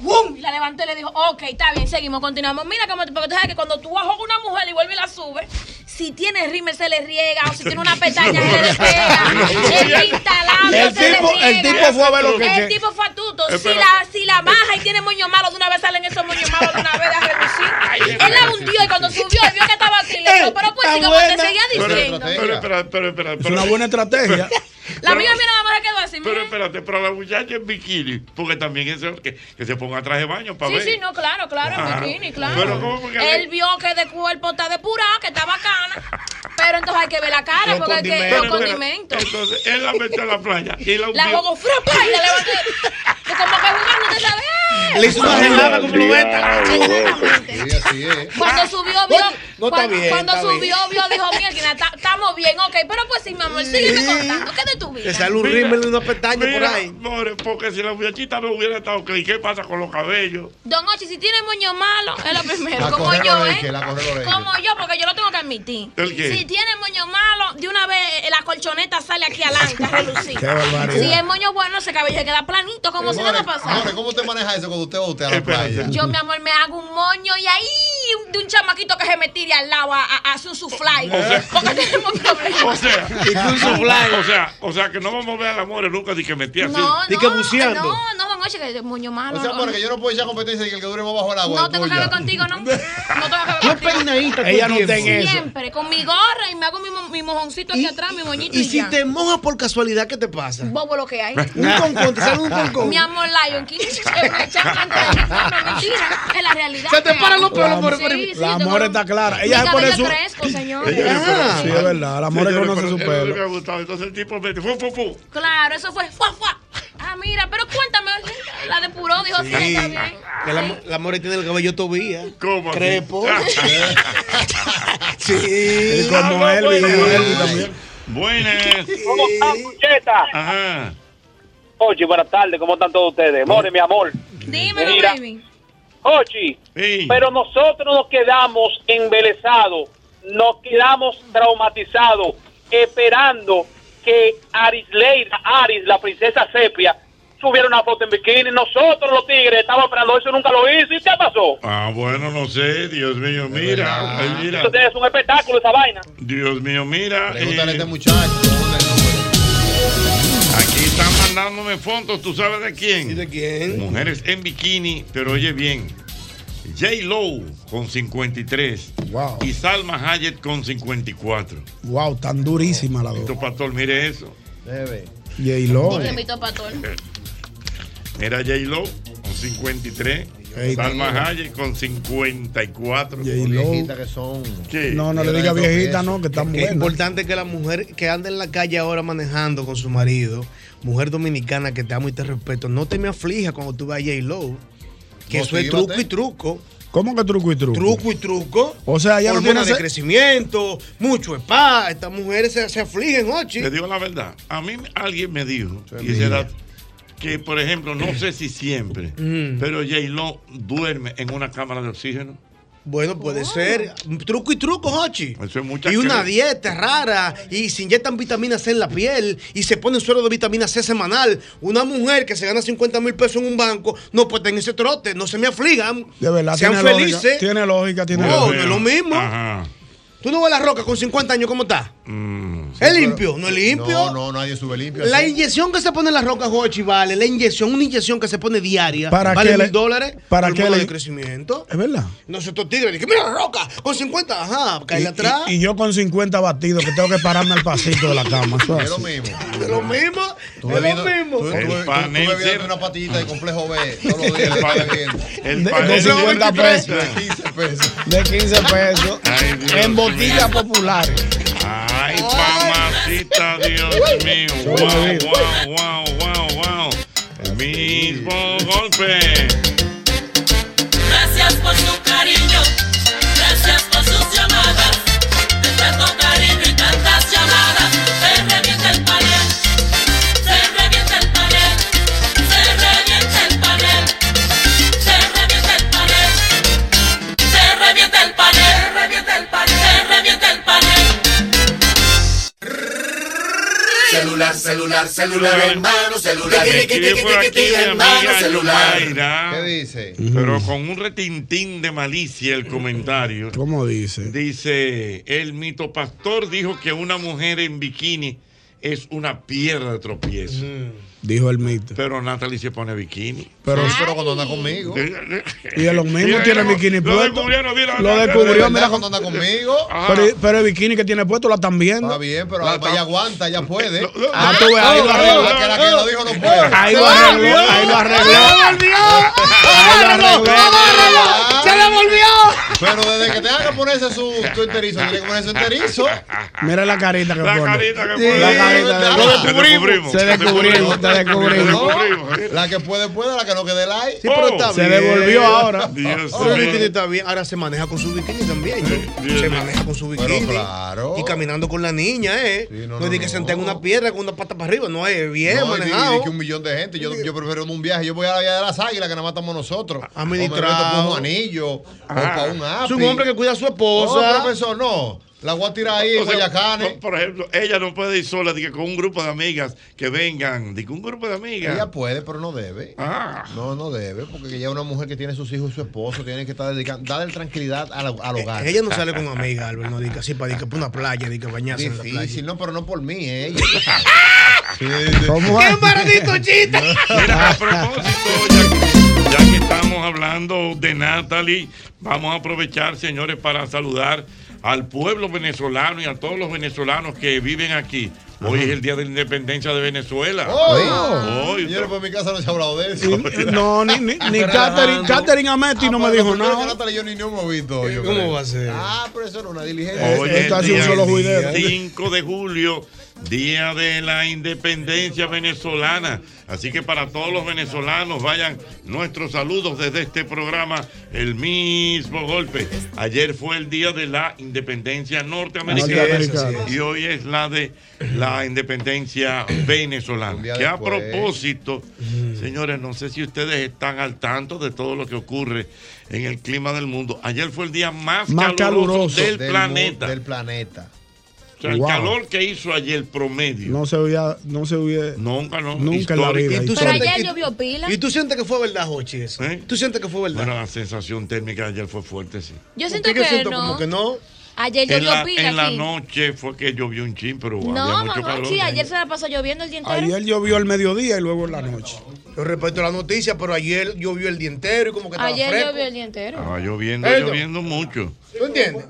¡Bum! Y la levantó y le dijo, ok, está bien, seguimos, continuamos. Mira, como, porque tú sabes que cuando tú bajas con una mujer y vuelve y la sube, si tiene rímel se le riega, o si tiene una pestaña se le despega, el pintalabio El se tipo, le el riega. tipo fue a ver lo que. El que- tipo fue astuto. Si Espera. la, si la baja y tiene moño malo, de una vez salen esos moños malos de una vez a reducir. Él la hundió y cuando subió y vio que estaba así, le dijo, pero pues, si como te buena. seguía Pero, diciendo. pero, espera, pero, espera, Es pero- una buena estrategia. La amiga mía nada más se quedó así, Pero espérate, pero la muchacha en bikini, porque también es que, que se ponga traje de baño para Sí, ver. sí, no, claro, claro, en bikini, claro. pero ¿cómo porque Él vio que de cuerpo está depurado, que está Pero entonces hay que ver la cara, Los porque hay que, condimentos. los condimentos. Entonces, él la metió a la playa y la La jugó frapa y la levantó. Como que jugando, usted sabe. Le hizo una gelada así es. Cuando subió, vio. no cuando bien, cuando está subió, vio, dijo, mira, estamos bien, ok. Pero pues sí, mi amor, sígueme contando. ¿Qué de tu vida? Te sale un rímel y una pestaña por ahí. more, porque si la muchachita no hubiera estado, ¿qué qué pasa con los cabellos? Don Ochi, si tiene moño malo, es lo primero. Como yo, ¿eh? Como yo, porque yo lo tengo que admitir. ¿El qué? Si tiene moño malo, de una vez eh, la colchoneta sale aquí adelante a relucir. Si es moño bueno, ese cabello se queda planito, como si nada pasara. More, ¿cómo te maneja eso cuando usted va usted a la playa? Yo, mi amor, me hago un moño y ahí un- de un chamaquito que se me tire al lado a, a, a hacer un suflay. porque tenemos problemas. O sea, fly. o sea, o sea, que no vamos a ver al amor nunca de que metí así. No, Di que no, buceando. no, no, don Oye, que es moño malo. O sea, porque yo no puedo echar competencia de que el que dure más bajo el agua. No tengo que ver contigo, ¿no? No tengo que ver contigo. peinadita Ella el no eso. Siempre, con mi gorra y me hago mi, mi mojoncito aquí atrás, mi moñito y, Y si ya. te mojas por casualidad, ¿qué te pasa? Bobo lo que hay. Un concón, te sale un concón. Mi amor, Lion King mi forma, mentira. Es la realidad. Se te paran los pelos por- Sí, por- sí, La amor está clara. Ella se pone su. crespo, señor. Ah. Sí, es verdad. La amor conoce su me pelo. ha gustado. Entonces el tipo mete fu, fu, fu. Claro, eso fue. Fua. Ah, mira, pero cuéntame. La depuró, dijo, sí, Sí. está bien. Que la, la more tiene el cabello tobía. ¿Cómo? Crepo. Y sí. como Ah, él, bueno. y como él también. Buenas. ¿Cómo están, Pucheta? Ajá. Ochi, buenas tardes, ¿cómo están todos ustedes? More, mi amor. Dímelo, Mira. baby. Ochi, Sí. pero nosotros nos quedamos embelesados, nos quedamos traumatizados, esperando que Arisleida, Aris, la princesa Sepia, subiera una foto en bikini. Nosotros los tigres estábamos esperando eso, nunca lo hizo. ¿Y qué pasó? Ah, bueno, no sé. Dios mío, mira. Ay, mira. Eso es un espectáculo esa vaina. Dios mío, mira. Pregúntale a eh, este muchacho. Están mandándome fotos, ¿tú sabes de quién? ¿Y de quién? Mujeres en bikini, pero oye bien. J. Lowe con 53 Wow. y Salma Hayek con 54. Wow, tan durísima la dos. Pastor, mire eso. Debe. Pa' todo. Mira J. Lowe con 53, Ey, Salma Hayek con 54. J-Lo. Viejitas que son. ¿Qué? No, no le diga viejita, no, que está Es buena. importante que la mujer que anda en la calle ahora manejando con su marido, mujer dominicana que te amo y te respeto, no te me aflija cuando tú vas a J-Lo. Que eso es truco y truco. ¿Cómo que truco y truco? Truco y truco. O sea, ya no tiene de crecimiento, mucho spa. Estas mujeres se, se afligen, Ochi. Te digo la verdad. A mí alguien me dijo, y que por ejemplo, no sé si siempre, Mm. pero J. Lo duerme en una cámara de oxígeno. Bueno, puede ser. Truco y truco, Hochi. Eso es mucha Y una dieta rara. Y se inyectan vitamina C en la piel. Y se ponen suero de vitamina C semanal. Una mujer que se gana 50 mil pesos en un banco no puede tener ese trote. No se me afligan. De verdad, Sean tiene felices. lógica. Tiene lógica, tiene No, Dios no lógica. es lo mismo. Ajá. Tú no ves la roca con 50 años, ¿cómo está? Mm. ¿Es limpio? ¿No es limpio? No, no, nadie sube limpio. La así. inyección que se pone en la roca, Jochi, vale. La inyección, una inyección que se pone diaria. ¿Para vale qué le- mil dólares. para qué le- de crecimiento. Es verdad. No sé, estos tigres. Dije, mira la roca, con 50, ajá, caerle atrás. y- y yo con 50 batidos que tengo que pararme al pasito de la cama. Es lo mismo. Es lo mismo. Es lo mismo. tú, El bebiendo una patita de complejo B todos los días. El el De- panel- de 50 pesos. De 15 pesos. De 15 pesos. Ay, Dios en botellas populares. Ay, mamacita, Dios mío. Wow, wow, wow, wow, wow. El mismo golpe. Gracias por su cariño, Celular, celular, celular en mano, celular. Yumaira, ¿Qué dice? pero con un retintín de malicia el comentario. ¿Cómo dice? Dice, el mitopastor dijo que una mujer en bikini es una piedra de tropiezo. Dijo el mito. Pero Natalie se pone bikini. Pero, Pero cuando anda conmigo. y es lo mismo, Y tiene lo- bikini lo puesto. descubrieron, mira, Lo descubrió, Pero mira. cuando anda conmigo. Pero, pero el bikini que tiene puesto la están viendo. Está bien, pero La- ella aguanta, ella puede. Lo- lo- Ah, tú ves, ahí lo arregló. La que la que lo dijo no puede. Ahí lo arregló, ahí lo arregló. Ahí lo arregló. ¡Se le volvió! Pero desde que tenga que ponerse su, su enterizo, tiene que ponerse su enterizo. Mira la carita que La pone. carita que Sí, pone. La carita de- Lo Te descubrimos. Se descubrimos, te descubrimos. No, descubrimos. La que puede, puede, la que no quede like. Sí, pero Oh, está Se bien. devolvió ahora. Dios Pero el mío. bikini está bien. Ahora se maneja con su bikini también. Dios Se maneja con su Pero bikini. claro. Y caminando con la niña, ¿eh? Sí, no, no, no, es de que senté en una piedra con una pata para arriba. No es bien manejado. di que un millón de gente. Yo, yo prefiero un viaje. Yo voy a la Vía de las Águilas, que nada más estamos nosotros. O me meto Administrado. por un anillo. O para un. Es un hombre que cuida a su No, esposa. profesor, no. La voy a tirar ahí en O sea, Guayacanes. por, por ejemplo, ella no puede ir sola, dice, con un grupo de amigas que vengan. Dice, un grupo de amigas. Ella puede, pero no debe. Ah. No, no debe, porque ella es una mujer que tiene sus hijos y su esposo, tiene que estar dedicando, darle tranquilidad al, al hogar. Eh, Ella no sale con amiga, Albert. No diga así para ir para una playa, diga bañarse en la playa. Difícil, no, pero no por mí, ella. ¿Cómo ¡Qué maldito chiste! Mira, a propósito, ya que, ya que estamos hablando de Natalie, vamos a aprovechar, señores, para saludar al pueblo venezolano y a todos los venezolanos que viven aquí. Hoy es el Día de la Independencia de Venezuela. Oh. Hoy. Señores, por mi casa no se ha hablado de eso. No, ni, ni, ni Catherine, Catherine Ametti no me dijo nada. Yo ni no hemos visto. yo ¿Cómo creo. va a ser? Ah, pero eso era una diligencia. Hoy Eh, es el hace un día solo juidero. 5 de julio, Día de la Independencia Venezolana. Así que para todos los venezolanos vayan nuestros saludos desde este programa, el mismo golpe. Ayer fue el Día de la Independencia Norteamericana y hoy es la de la Independencia Venezolana. Que a propósito, señores, no sé si ustedes están al tanto de todo lo que ocurre en el clima del mundo. Ayer fue el día más, Más caluroso, caluroso del, mu- planeta. Del planeta. Sea, el Wow. calor que hizo ayer promedio. No se hubiera, no se hubiera, Nunca, no. nunca en la vida. ¿Y tú Pero sientes ayer que- llovió pila. ¿Y tú sientes que fue verdad, Jochi, eso? ¿Eh? ¿Tú sientes que fue verdad? Bueno, la sensación térmica de ayer fue fuerte, sí. Yo siento ¿Por qué que siento no. como que no? Ayer En llovió la, pila en la noche fue que llovió un chin, pero había No, mucho calor. Ayer se la pasó lloviendo el día entero. Ayer llovió al mediodía y luego en la noche. Yo respeto la noticia, pero ayer llovió el día entero y como que estaba Ayer fresco. llovió el día entero. Estaba lloviendo, lloviendo mucho. ¿Tú entiendes?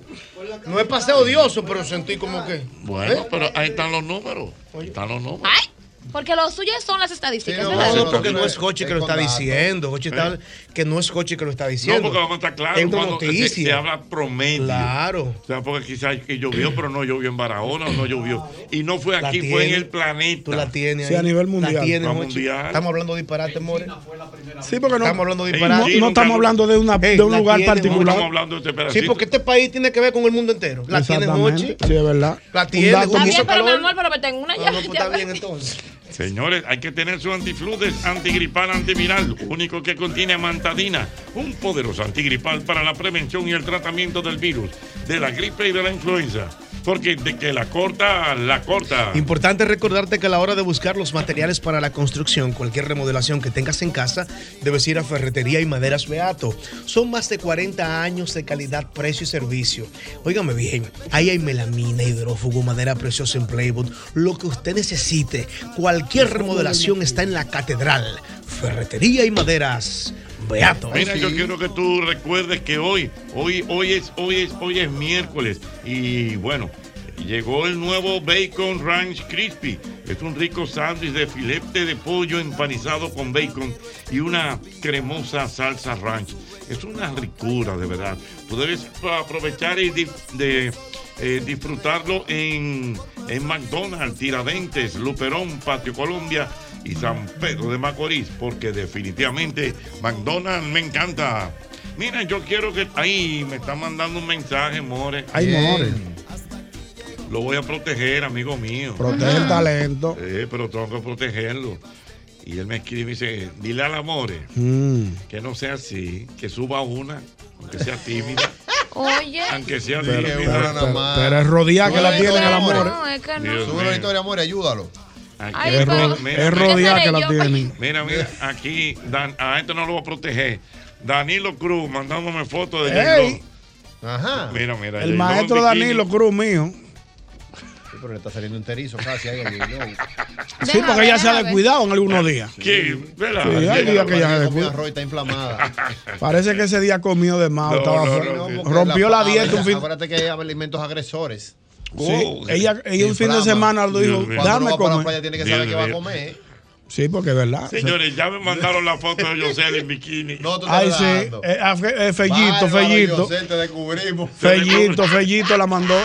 No es paseo odioso, pero sentí como que. Bueno, ¿Eh? pero ahí están los números. Ahí están los números. Ay, porque lo suyo son las estadísticas, Sí, no, ¿verdad? No, no, porque no, no es no, Jochi que lo está diciendo. Jochi está, que no es Jochi que lo está No, diciendo. porque vamos a estar claros Entra cuando se, se habla promedio. Claro. O sea, porque quizás que llovió, pero no llovió en Barahona, no llovió. Y no fue La aquí, fue en el planeta. Tú la tienes Sí, ahí. a nivel La mundial. tienes, A Jochi. mundial. Estamos hablando de disparate, More. Sí, porque no, Estamos hablando de disparate. no, sí, no estamos hablando de, una, Ey, de un la lugar tiene, No particular. estamos hablando de este pedacito. Sí, porque este país tiene que ver con el mundo entero. La tiene Jochi. Sí, es verdad. La Un tiene, dato Jochi. muy- Está bien, pero mi amor, pero me tengo una No, ya. no, pues está bien entonces. Señores, hay que tener su antifludes, antigripal, antiviral, único que contiene amantadina, un poderoso antigripal para la prevención y el tratamiento del virus, de la gripe y de la influenza. Porque de que la corta, la corta. Importante recordarte que a la hora de buscar los materiales para la construcción, cualquier remodelación que tengas en casa, debes ir a Ferretería y Maderas Beato. Son más de 40 años de calidad, precio y servicio. Óigame bien, ahí hay melamina, hidrófugo, madera preciosa en Playwood, lo que usted necesite. Cualquier remodelación está en la Catedral. Ferretería y Maderas Beato. Mira, yo quiero que tú recuerdes que hoy, hoy, hoy es, hoy es, hoy es miércoles y bueno, llegó el nuevo Bacon Ranch Crispy. Es un rico sándwich de filete de pollo empanizado con bacon y una cremosa salsa ranch. Es una ricura, de verdad. Tú debes aprovechar y de, eh, disfrutarlo en, en McDonald's, Tiradentes, Luperón, Patio Colombia y San Pedro de Macorís, porque definitivamente McDonald's me encanta. Mira, yo quiero que ahí me está mandando un mensaje, More. Ay, more. Lo voy a proteger, amigo mío. Protege el talento. Eh, pero tengo que protegerlo. Y él me escribe y me dice, dile al Amore Mm. que no sea así, que suba una, aunque sea tímida, Oye. aunque sea Pero, tímida. pero, pero- pero es rodilla que la tienen la el amor. No, es que no. Dios Sube una mío. historia, amor, ayúdalo. Aquí- Ay, Es, ro- mira, es que la tienen. Mira, mira, aquí Dan- a esto no lo voy a proteger. Danilo Cruz mandándome fotos de Ey. Ajá. Mira, mira. El maestro. Danilo Cruz mío. Sí, pero le está saliendo enterizo casi ahí. Sí, porque ella se ha descuidado en algunos días. Sí, hay días que ella se descuida. está inflamada. Parece que ese día comió de más. No, estaba no, Rompió la dieta un fin. Acuérdate que hay alimentos agresores. Sí, Oh, ella, ella un fin de semana lo dijo, dame va para la comer. playa tiene que saber qué va a comer. Sí, porque es verdad. Señores, ya me mandaron la foto de José en bikini. No, tú Ay, sí. Eh, ah, eh, Fellito, Bárbaro, Fellito. Yosel, te descubrimos. Fellito, Fellito la mandó.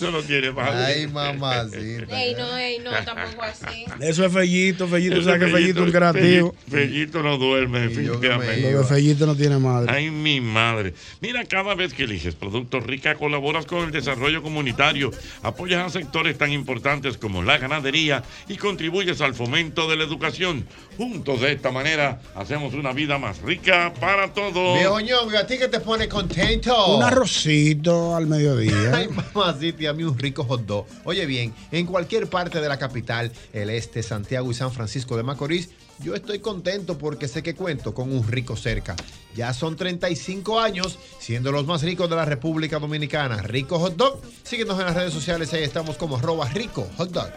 Eso no tiene madre. Ay, mamacita. Ey, no, ey, no, tampoco así. Eso es Fellito, Fellito. Eso ¿Sabes que Fellito es un creativo? Fellito, no duerme, definitivamente. Lo de Fellito no tiene madre. Ay, mi madre. Mira, cada vez que eliges Productos Rica, colaboras con el desarrollo comunitario, apoyas a sectores tan importantes como la ganadería y contribuyes al fomento de la educación. Juntos, de esta manera, hacemos una vida más rica para todos. Viejo ñongo, ¿y a ti que te pone contento? Un arrocito al mediodía. Ay, mamacita, un rico hot dog. Oye bien, en cualquier parte de la capital, el este, Santiago y San Francisco de Macorís, yo estoy contento porque sé que cuento con un rico cerca. Ya son 35 años siendo los más ricos de la República Dominicana. Rico Hot Dog. Síguenos en las redes sociales, ahí estamos como arroba rico hot dog.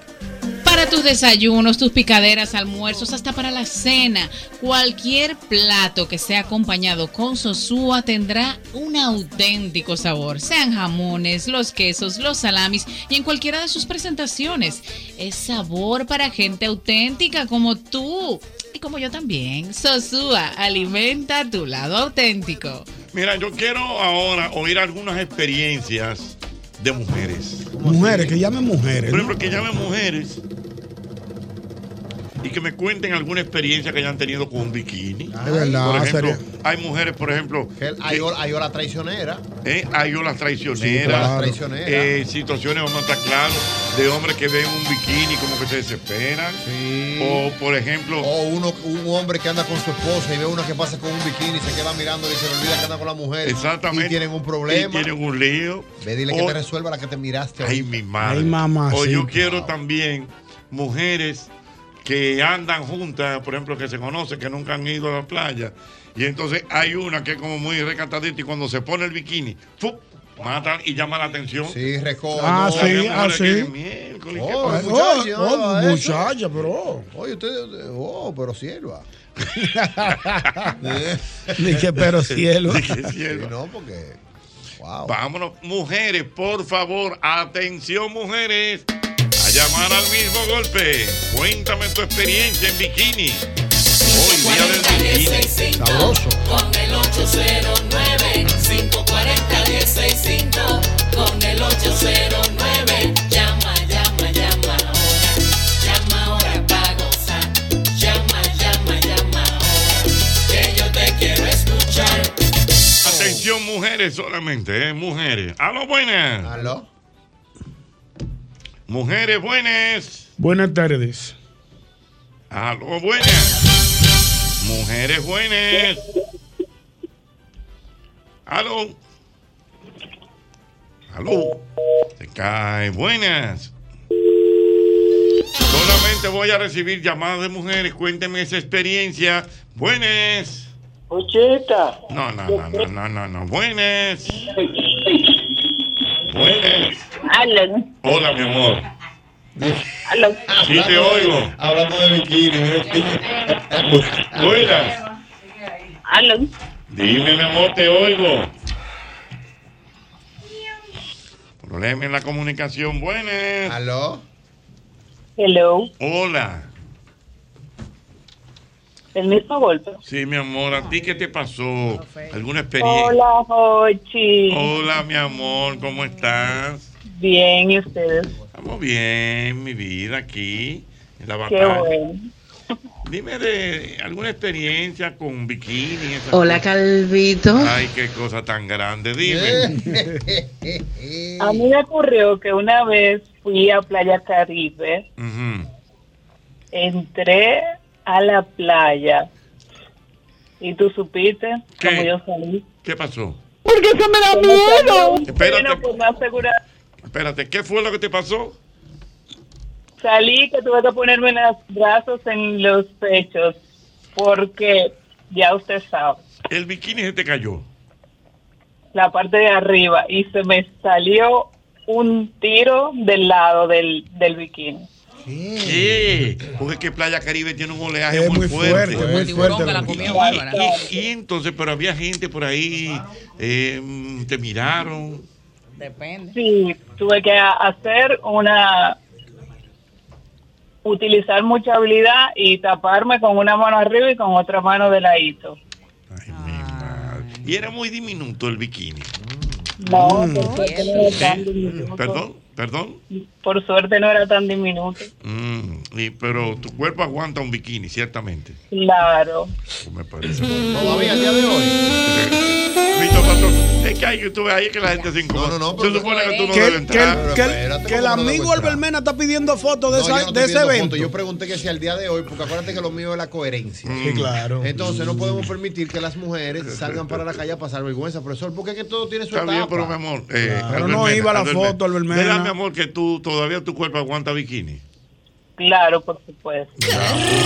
Para tus desayunos, tus picaderas, almuerzos, hasta para la cena, cualquier plato que sea acompañado con Sosúa tendrá un auténtico sabor. Sean jamones, los quesos, los salamis y en cualquiera de sus presentaciones. Es sabor para gente auténtica como tú y como yo también. Sosúa, alimenta tu lado auténtico. Mira, yo quiero ahora oír algunas experiencias de mujeres. Mujeres, que llamen mujeres. Por ¿no? ejemplo, que llamen mujeres y que me cuenten alguna experiencia que hayan tenido con un bikini. Verdad, Por ejemplo, sería- hay mujeres, por ejemplo, Que hay, hay ola traicionera. eh, hay olas Sí, traicioneras, claro. Traicioneras. eh, situaciones, vamos a estar claros, de hombres que ven un bikini como que se desesperan. O, por ejemplo, O uno, un hombre que anda con su esposa y ve una que pasa con un bikini y se queda mirando y se le olvida que anda con la mujer. Exactamente. Y tienen un problema. Y tienen un lío. Ve, dile que te resuelva la que te miraste. Ay, ahorita. mi madre. Ay, mamacita. O yo quiero también mujeres que andan juntas, por ejemplo, que se conocen, que nunca han ido a la playa. Y entonces hay una que es como muy recatadita y cuando se pone el bikini, ¡fu! matan y llama la atención. Sí, recoge. Ah, no, sí, ah, sí. que- Oh, ¿qué Oh, muchacha, oh, muchacha. Oye, usted. Oh, pero sierva. Dije, pero cielo. Dije, cielo. Sí, no, porque. Wow. Vámonos, mujeres, por favor, atención, mujeres, llamar al mismo golpe. Cuéntame tu experiencia en bikini. Hoy, día del bikini. Sabroso. Con el 809-540-165. Con el 809. Llama, llama, llama ahora. Llama ahora para gozar. Llama, llama, llama ahora. Que yo te quiero escuchar. Atención, mujeres solamente, ¿eh? Mujeres. ¡Aló, buenas! ¿Aló? Mujeres, buenas. Buenas tardes. ¡Aló, buenas! Mujeres, buenas. ¡Aló! ¡Aló! Se cae. Buenas. Solamente voy a recibir llamadas de mujeres. Cuéntenme esa experiencia. Buenas. Ocheta. No, no, no, no, no, no, no. Buenas. Buenas. Alan. Hola, mi amor. Alan. Sí, te oigo. Hablando de bikini. Buenas. Alan. Dime, mi amor, te oigo. Problema en la comunicación. Buenas. ¿Aló? Hello. Hola. El mismo golpe. Sí, mi amor, ¿a ti qué te pasó? ¿Alguna experiencia? Hola, Jochi. Hola, mi amor, ¿cómo estás? Bien, ¿y ustedes? Estamos bien, mi vida, aquí, en la Qué batalla. bueno. Dime de alguna experiencia con bikini. esas Hola, cosas. Calvito. Ay, qué cosa tan grande, dime. A mí me ocurrió que una vez fui a Playa Caribe, Ujú. entré a la playa y tú supiste ¿Qué? cómo yo salí. ¿Qué pasó? Porque eso me da miedo. Espérate. Pues Espérate, ¿qué fue lo que te pasó? Salí que tuve que ponerme los brazos en los pechos porque ya usted sabe, El bikini se te cayó. la parte de arriba y se me salió un tiro del lado del, del bikini. ¿Qué? Porque es que Playa Caribe tiene un oleaje Es muy, muy fuerte, fuerte. muy El tiburón fuerte. que la Y- entonces, pero había gente por ahí, eh, mm, te miraron. Depende. Sí, tuve que hacer una utilizar mucha habilidad y taparme con una mano arriba y con otra mano de ladito. Y era muy diminuto el bikini. No, suerte no ¿Eh? Perdón, perdón. Por suerte no era tan diminuto. Mm, y- pero tu cuerpo aguanta un bikini, ciertamente. Claro. Me parece. Todavía, el día de hoy. Es que hay que tú ves ahí que la gente se incomoda. No, no, Se supone que tú no debes entrar. que el- que el amigo Albert Mena está pidiendo fotos de, No, yo no ese evento. Yo pregunté que si al día de hoy, porque acuérdate que lo mío es la coherencia. Sí, claro. Entonces no podemos permitir que las mujeres salgan para la calle a pasar vergüenza, profesor, porque es que todo tiene su Está etapa. bien, pero mi amor. Eh, Claro, no Mena, iba la Albert foto, Mena. Albert Mena. ¿Verdad, mi amor, que tú todavía tu cuerpo aguanta bikini? Claro, por supuesto.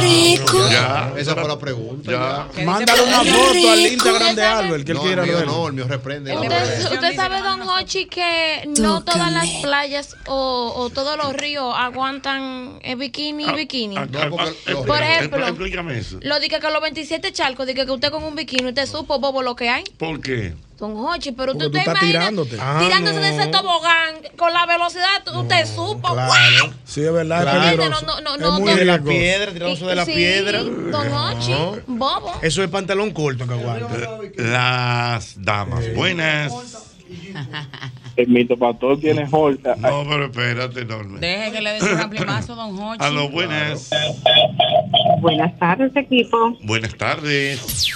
rico! Ya, Esa fue la pregunta. Ya. Mándale una foto al Instagram de Albert, que él no, quiera el mío no, el mío reprende. Usted, sabe, don Hochi, que no todas las playas o, o todos los ríos aguantan el bikini y bikini. Ah, ah, Por eh, ejemplo, Explícame eso. Lo dije que los 27 charcos, dije que usted con un bikini, usted supo, bobo, lo que hay. ¿Por qué? Don Hochi, pero Porque usted tú estás imagina tirándote. Ah, tirándose de no. ese tobogán con la velocidad, usted supo. Claro. Sí, es verdad, Claro. es peligroso. No, no, es no, muy Y de la riesgoso. piedra, tirándose de la Sí, piedra. Don Hochi, No. bobo. Eso es pantalón corto que aguanta. Las damas. Buenas. El mito pastor tiene Horta. No, pero espérate, Norma. Deje que le dé su ramplimazo, don Hochi. A lo buenas. Buenas tardes, equipo. Buenas tardes.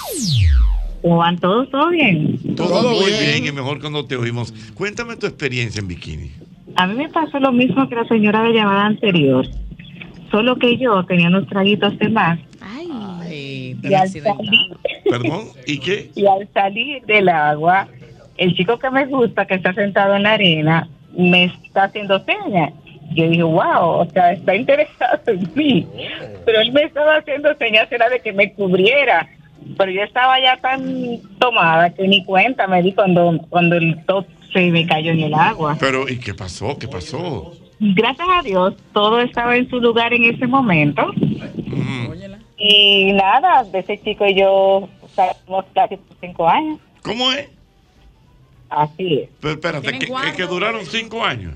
¿Cómo van todos? ¿Todo bien? Todo, muy bien. y mejor cuando te oímos. Cuéntame tu experiencia en bikini. A mí me pasó lo mismo que la señora de llamada anterior. Solo que yo tenía unos traguitos de más. Ay, Y al, salir, ¿Perdón? ¿Y qué? y al salir del agua, el chico que me gusta, que está sentado en la arena, me está haciendo señas. Yo dije, wow, o sea, está interesado en mí. Pero él me estaba haciendo señas, era de que me cubriera. Pero yo estaba ya tan tomada que ni cuenta me di cuando, cuando el top se me cayó en el agua. Pero, ¿y qué pasó? ¿Qué pasó? Gracias a Dios, todo estaba en su lugar en ese momento. Y nada, de ese chico y yo salimos casi por cinco años. ¿Cómo es? Así es, Pero espérate, que, es que duraron cinco años.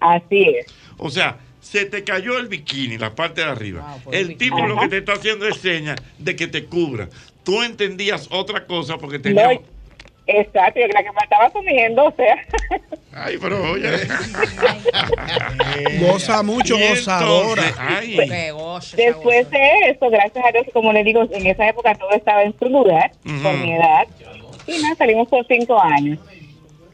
así es. O sea, se te cayó el bikini, la parte de arriba. el tipo lo que te está haciendo es señas de que te cubra. Tú entendías otra cosa porque tenía... No, exacto, yo la que me estaba comiendo, o sea. Ay, pero oye. Goza mucho, gozadora. ay. Después de eso, gracias a Dios, como le digo, en esa época todo estaba en su lugar, Ujú. por mi edad. Y nada, salimos por cinco años.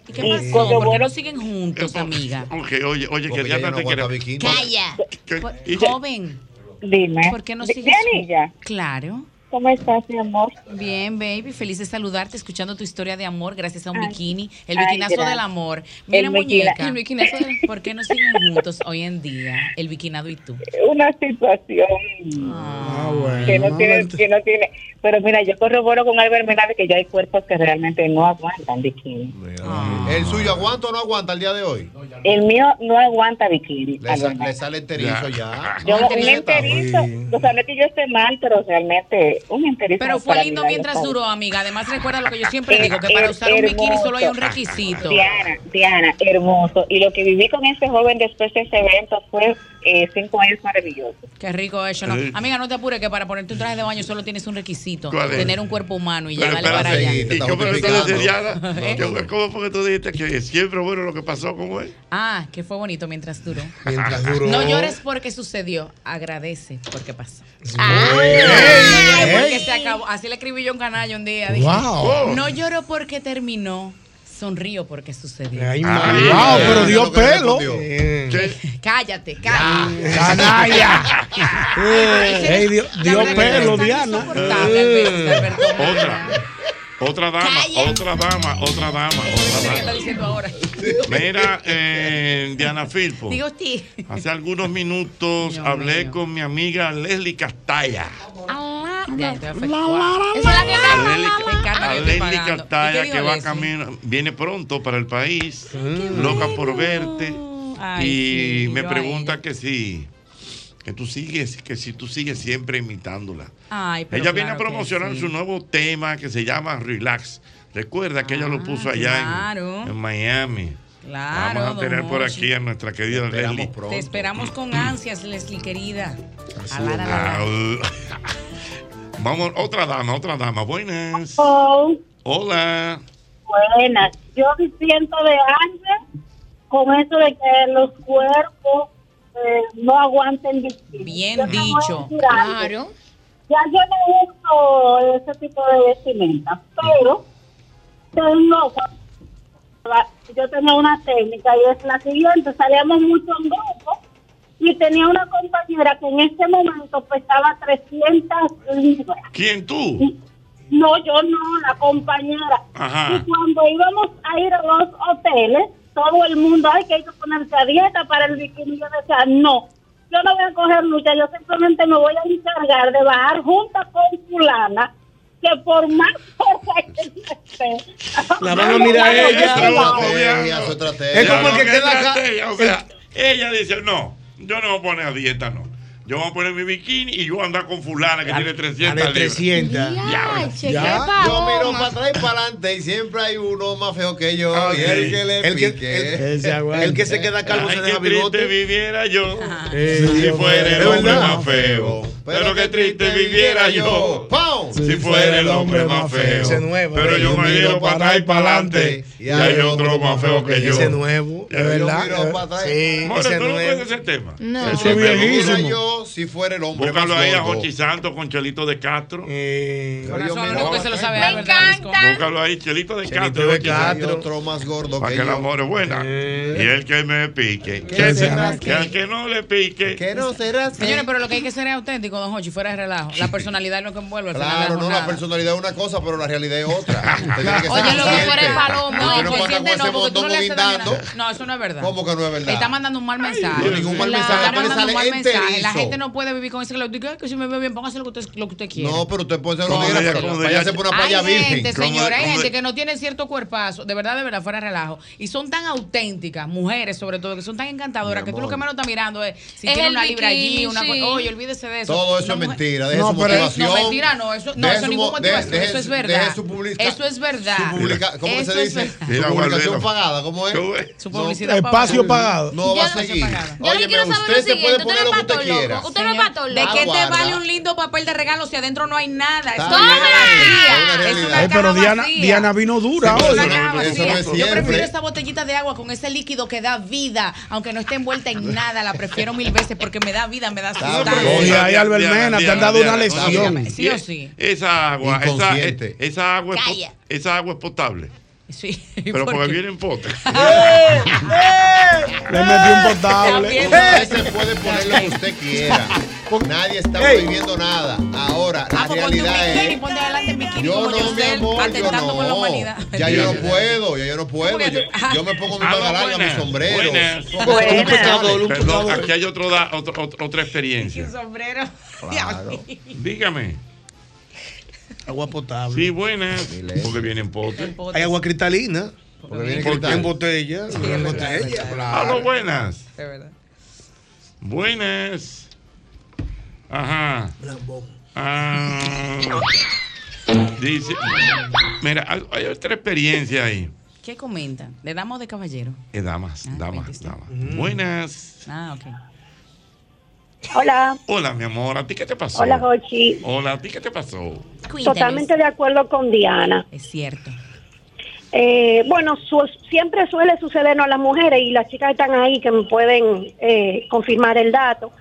¿Y qué Y pasó? ¿Por qué bueno- no siguen juntos, amiga? Ok, oye, oye, que ella no te bikini. Calla. ¿Qué- Joven. Dime. ¿Por qué no sigues? Dianilla. Claro. ¿Cómo estás, mi amor? Bien, baby, feliz de saludarte, escuchando tu historia de amor gracias a un Ay. bikini, el Ay, bikinazo gracias. del amor. Mira, El muñeca, el bikinazo del- ¿por qué no siguen juntos hoy en día, el bikinado y tú? Una situación Ah, bueno. que no tiene, que no tiene. Pero mira, yo corroboro con Albert Menade que ya hay cuerpos que realmente no aguantan bikini. ¿El suyo aguanta o no aguanta el día de hoy? El mío no aguanta bikini. Le, sa- le sale enterizo ya. Yo, Un un enterizo. enterizo, o sea, no es que yo esté mal, pero realmente un enterizo. Pero fue lindo mientras duró, amiga. Además, recuerda lo que yo siempre Eh, digo, que para usar un bikini solo hay un requisito. Diana, Diana, hermoso. Y lo que viví con ese joven después de ese evento fue eh, cinco años maravillosos. Qué rico eso, ¿no? Sí. Amiga, no te apures que para ponerte un traje de baño solo tienes un requisito. ¿Cuál es? Tener un cuerpo humano y ya, dale para allá. ¿y cómo fue que tú dices, Diana? ¿Eh? ¿Cómo- ¿Cómo fue que tú dijiste que siempre bueno lo que pasó con él? Ah, que fue bonito mientras duró. Mientras duró. No llores porque sucedió, agradece porque pasó. Ey, Ay, porque se acabó. Así le escribí yo a un canalla un día. Dije, Wow. No lloro porque terminó, sonrío porque sucedió. Ay, wow, pero dio pelo. Cállate, cállate. Canalla. Eh, ey, dio, dio pelo, Diana. Otra. Otra dama, otra dama, otra dama, otra ¿Qué dama. está diciendo ahora? Mira, eh, Diana Filpo. Digo. Hace algunos minutos hablé con mi amiga Leslie Castalla. Ya, estoy afectada. Esa es la que habla. Leslie, Me encanta que estoy Leslie pagando. ¿Y qué Castalla dijo que va camino, viene pronto para el país, loca por verte. Y me a pregunta que si que tú sigues, que si tú sigues siempre imitándola. Ay, pero ella viene a claro promocionar sí. su nuevo tema que se llama Relax. Recuerda que ella lo puso allá en- claro. en, Miami. Claro, Vamos a tener por aquí a nuestra querida Leslie. Te esperamos con ansias, Leslie querida. Alá. Ah, uh. Vamos, otra dama, otra dama. Buenas. Hola. buenas. Yo siento de años con eso de que los cuerpos eh, no aguanten bikini. Bien Yo dicho. Claro. Ya yo no uso ese tipo de vestimenta, pero tengo, yo tenía una técnica y es la siguiente, salíamos mucho en grupo y tenía una compañera que en ese momento pesaba 300 libras. ¿Quién tú? No, yo no, la compañera. Ajá. Y cuando íbamos a ir a los hoteles, todo el mundo, ay, que hay que ponerse a dieta para el bikini. Yo decía, no, yo no voy a coger lucha, yo simplemente me voy a encargar de bajar junto con fulana, que por más cosas que yo esté, La van a mirar a ella. Es como el que queda acá. O sea, ella dice, no, yo no me voy a poner a dieta, no. Yo voy a poner mi bikini y yo voy a andar con fulana que tiene 300 de libras. 300. Ya, Yo miro para atrás y para adelante y siempre hay uno más feo que yo. Ah, y el sí. que le El que- pique. el- el que se queda calvo Ay, se qué deja bigote. viviera yo Eh, si Dios fuera el hombre más feo. Pero qué triste viviera yo si fuera el hombre más feo. Ese nuevo. Pero yo me miro para atrás y para adelante y hay otro más feo que yo. Ese nuevo. Es verdad. Sí, ¿tú no nuevo. conoces ese tema? No. Ese viejísimo. Yo si fuera el hombre Búscalo más ahí a gordo. Jochi Santos con Chelito de Castro. Que se lo sabe Me encanta. Búscalo ahí, Chelito de Chelito Castro. de Jochi Santos. Castro. otro más gordo Para que que el amor es buena. Y el que me pique. ¿Qué Que, será que al que no le pique. Que no serás Señores, pero lo que hay que ser es auténtico, don Hochi, fuera de relajo. La personalidad es lo que envuelve Claro, la no, la personalidad es una cosa, pero la realidad es otra. Oye, lo que consciente. fuera es palomo, no pasa inconsciente con no, porque tú no le haces daño a. No, eso no es verdad. ¿Cómo que no es verdad? Está mandando un mal mensaje. No, ningún mal mensaje, está apenas mandando un mal sale mensaje. La enterizo. Gente no puede vivir con ese lo diga que si me ve bien, póngase lo que usted, lo que usted quiera. No, pero usted puede ser ella, negra, ser por una Hay playa virgen. gente, señora, hay gente que no tiene cierto cuerpazo, de verdad, de verdad, fuera de relajo. Y son tan auténticas, mujeres sobre todo, que son tan encantadoras, que tú lo que menos estás mirando es si Es tiene una libra allí, una cosa. Oye, olvídese de eso. Todo eso es mentira, deje su es- motivación. No, mentira, no, eso no, ningún mo- motivación, eso es verdad. deje su publica- Eso es verdad. ¿Cómo se es dice? Su publicación pagada, ¿cómo es? ¿Cómo es? Su publicidad Espacio pagado. No va a seguir. es usted se puede poner lo que es usted patólogo. Quiera. Usted no es patólogo. ¿De qué te vale un lindo papel de regalo si adentro no hay nada? Es una Ay, pero Diana, vino dura hoy. Yo prefiero esta botellita de agua con ese líquido que da vida, aunque no esté envuelta en nada, la prefiero mil veces porque me da vida, me da Está sustancia. Oye, ahí, Albert Diana, Mena, te han dado una lección. Sí o sí. Esa agua, esa, Inconsciente. esa agua, es, po- Calla. esa agua es potable. Sí. Pero ¿por porque qué? viene en pote. Le metí un potable. Usted se puede poner lo que usted quiera. Nadie está prohibiendo nada. Ahora, la Ah, pues realidad es. bikini Yo no, mi amor, yo atentando con la no. humanidad. Ya yo no puedo, ya yo no puedo. Yo, yo me pongo mi Ah, manga larga, mi sombrero. un pecador, un pecador. aquí hay otro da- otro- otro- otra experiencia. Un sombrero. Claro. Dígame. Agua potable. Sí, buenas. Porque viene en pote. Hay agua cristalina. Porque viene cristal. En botella. en botella. Aló, buenas. De verdad. Buenas. Ajá. Ah, dice. Mira, hay, hay otra experiencia ahí. ¿Qué comentan? ¿Le damos de caballero? Eh, damas, Ah, damas, damas. Buenas. Ah, ok. Hola, Hola, mi amor. ¿A ti qué te pasó? hola Jochi. Hola, ¿a ti qué te pasó? Totalmente de acuerdo con Diana. Es cierto. Eh, bueno, su- siempre suele sucedernos a las mujeres y las chicas están ahí que me pueden eh, confirmar el dato.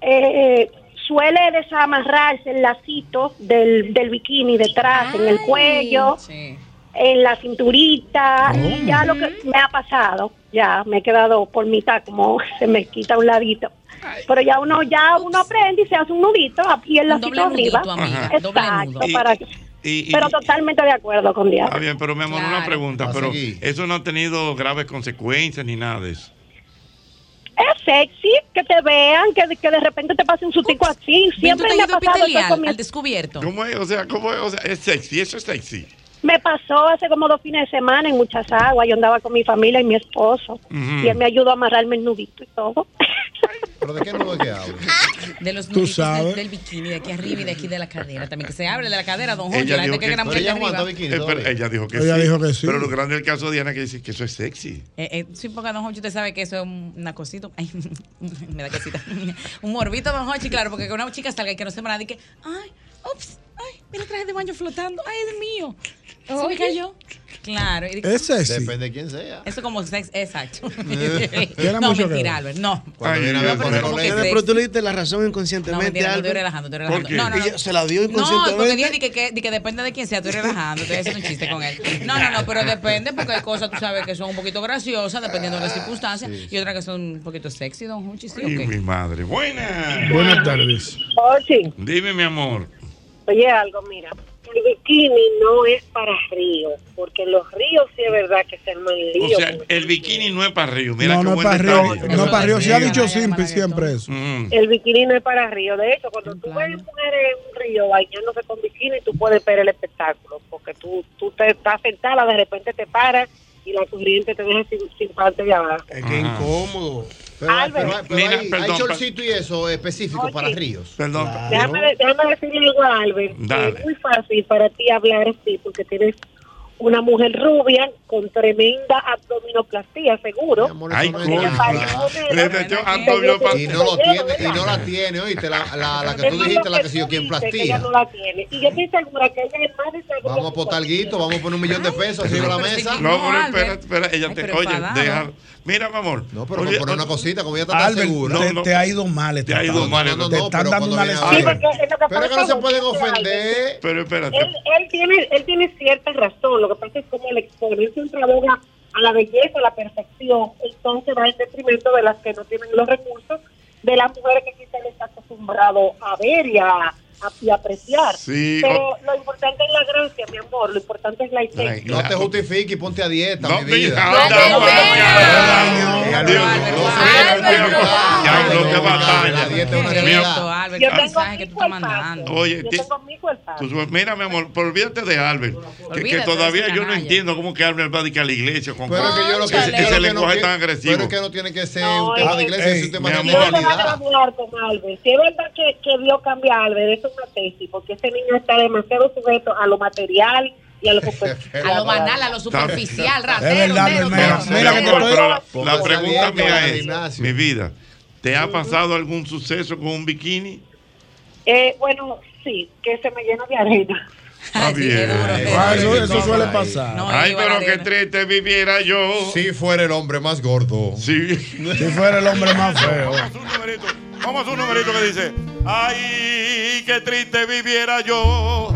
Eh, suele desamarrarse el lacito del, del bikini detrás, en el cuello, Sí. En la cinturita. y Ya lo que me ha pasado, ya me he quedado por mitad, como se me quita un ladito. Pero ya uno ya uno aprende y se hace un nudito el Un lacito doble arriba. nudito, amiga. Ajá. Doble Exacto. Y- para que- Y, y- pero totalmente de acuerdo con Diana. Está bien, pero mi amor, una pregunta. Pero eso no ha tenido graves consecuencias ni nada de eso. Es sexy que te vean, que, que de repente te pase un sutico así. Siempre me ha pasado eso con mi- al descubierto. ¿Cómo es? O sea, ¿cómo es? O sea, es sexy, eso es sexy. Me pasó hace como dos fines de semana en muchas aguas. Yo andaba con mi familia y mi esposo. Y él me ayudó a amarrarme el nudito y todo. ¿Pero de qué nudo es que hablo? De los nuditos del, bikini, de aquí arriba y de aquí de la cadera. También que se abre de la cadera, don Jorge. Ella La gente dijo que que- ella arriba. aguanta bikini Eh, pero ella dijo que Ella sí. dijo que sí. Pero lo grande del caso de Diana que dice que eso es sexy. Eh, eh, sí, porque don Jorge, usted sabe que eso es un- una cosita. Ay, me da cosita. un morbito, don Jorge, claro, porque que una chica salga y que no se nada y que, ay, ups, ay, mira el traje de baño flotando, ay, es mío. Se me Oye. cayó. Claro. Es sexy. Depende de quién sea. Eso como sex, exacto. Tiene no, mucho mentira. Albert, no. Cuando Ay, viene a Dios, ver pero tú le diste la razón No, inconscientemente. mentira, no, estoy relajando, estoy ¿Por relajando. No, no, se la dio No, porque inconscientemente. dije que, que, que depende de quién sea, estoy relajando, estoy haciendo un chiste con él. No, no, no, pero depende porque hay cosas, tú sabes, que son un poquito graciosas dependiendo de las circunstancias y otras que son un poquito sexy, don Juchi, sí, Y ok. mi madre. Buena. Buenas tardes. Oye, Dime, mi amor. oye algo, mira. El bikini no es para ríos, porque en los ríos sí es verdad que se arman O líos. sea, el bikini no es para Río. Mira No, qué no es para. Río. No es para Río. Se ha dicho simple siempre eso. Mm. El bikini no es para río. De hecho, cuando tú ves mujeres en un río bañándose con bikini, tú puedes ver el espectáculo, porque tú, tú te estás sentada, de repente te paras y la corriente te deja sin, sin parte de abajo. Es que incómodo. Pero, Albert. pero- pero Mira, hay, hay perdón, shortcito y eso específico para ríos. Perdón. Déjame, déjame decirle algo a Albert. Dale. Es muy fácil para ti hablar así, porque tienes una mujer rubia con tremenda abdominoplastía, seguro. Ay, Le nena. echó Ella abdominoplastía. Y no lo tiene, y no la tiene, oíste, la, la, la que tú dijiste, la que si yo quien plastía. ella no la tiene. Y yo estoy segura que ella es más de seguro. Vamos a apostar guito, vamos a poner un millón de pesos arriba de la mesa. No, pero espera, espera, ella te, oye, deja. Mira, mi amor. No, pero por poner una cosita, como ella está tan Albert, segura. te, te ha ido mal. esta Te ha ido mal, Te no, no, están dando una lección. que Pero pasa es que no se pueden que ofender. Pero espérate. Él, él tiene, él tiene cierta razón. Lo que pasa es como él expone. Él siempre aboga a la belleza, a la perfección. Entonces va en detrimento de las que no tienen los recursos, de las mujeres que quizás él está acostumbrado a ver y a- y apreciar. Sí, Pero lo importante es la gracia, mi amor. Lo importante es la esencia. No te justifiques y ponte a dieta, No, mi vida. mija, anda, anda, anda. Dios, Ya, no te batalla. Mira, Yo tengo. Oye, Yo tengo mi cuerpazo. tú- mira, mi amor, pero olvídate de Albert. Que, todavía yo no entiendo cómo que Albert va a dedicar a la iglesia con que ese, no lenguaje quiero- tan agresivo. Pero es que no tiene que ser un tema de iglesia, es un tema de. Si es verdad que, Albert, una tesis, porque ese niño está demasiado sujeto a lo material y a lo superficial. A lo banal, a lo superficial, ratero. La, pregunta mía es, mi vida, ¿te ha pasado algún suceso con un bikini? Eh, bueno, sí, que se me llena de arena. Está bien. Ah, eso, eso suele pasar. Ay, pero qué triste viviera yo. Si fuera el hombre más gordo. Sí. Si fuera el hombre más feo. Vamos a un numerito que dice, ay, qué triste viviera yo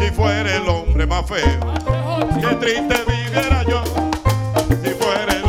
si fuera el hombre más feo. Qué triste viviera yo si fuera el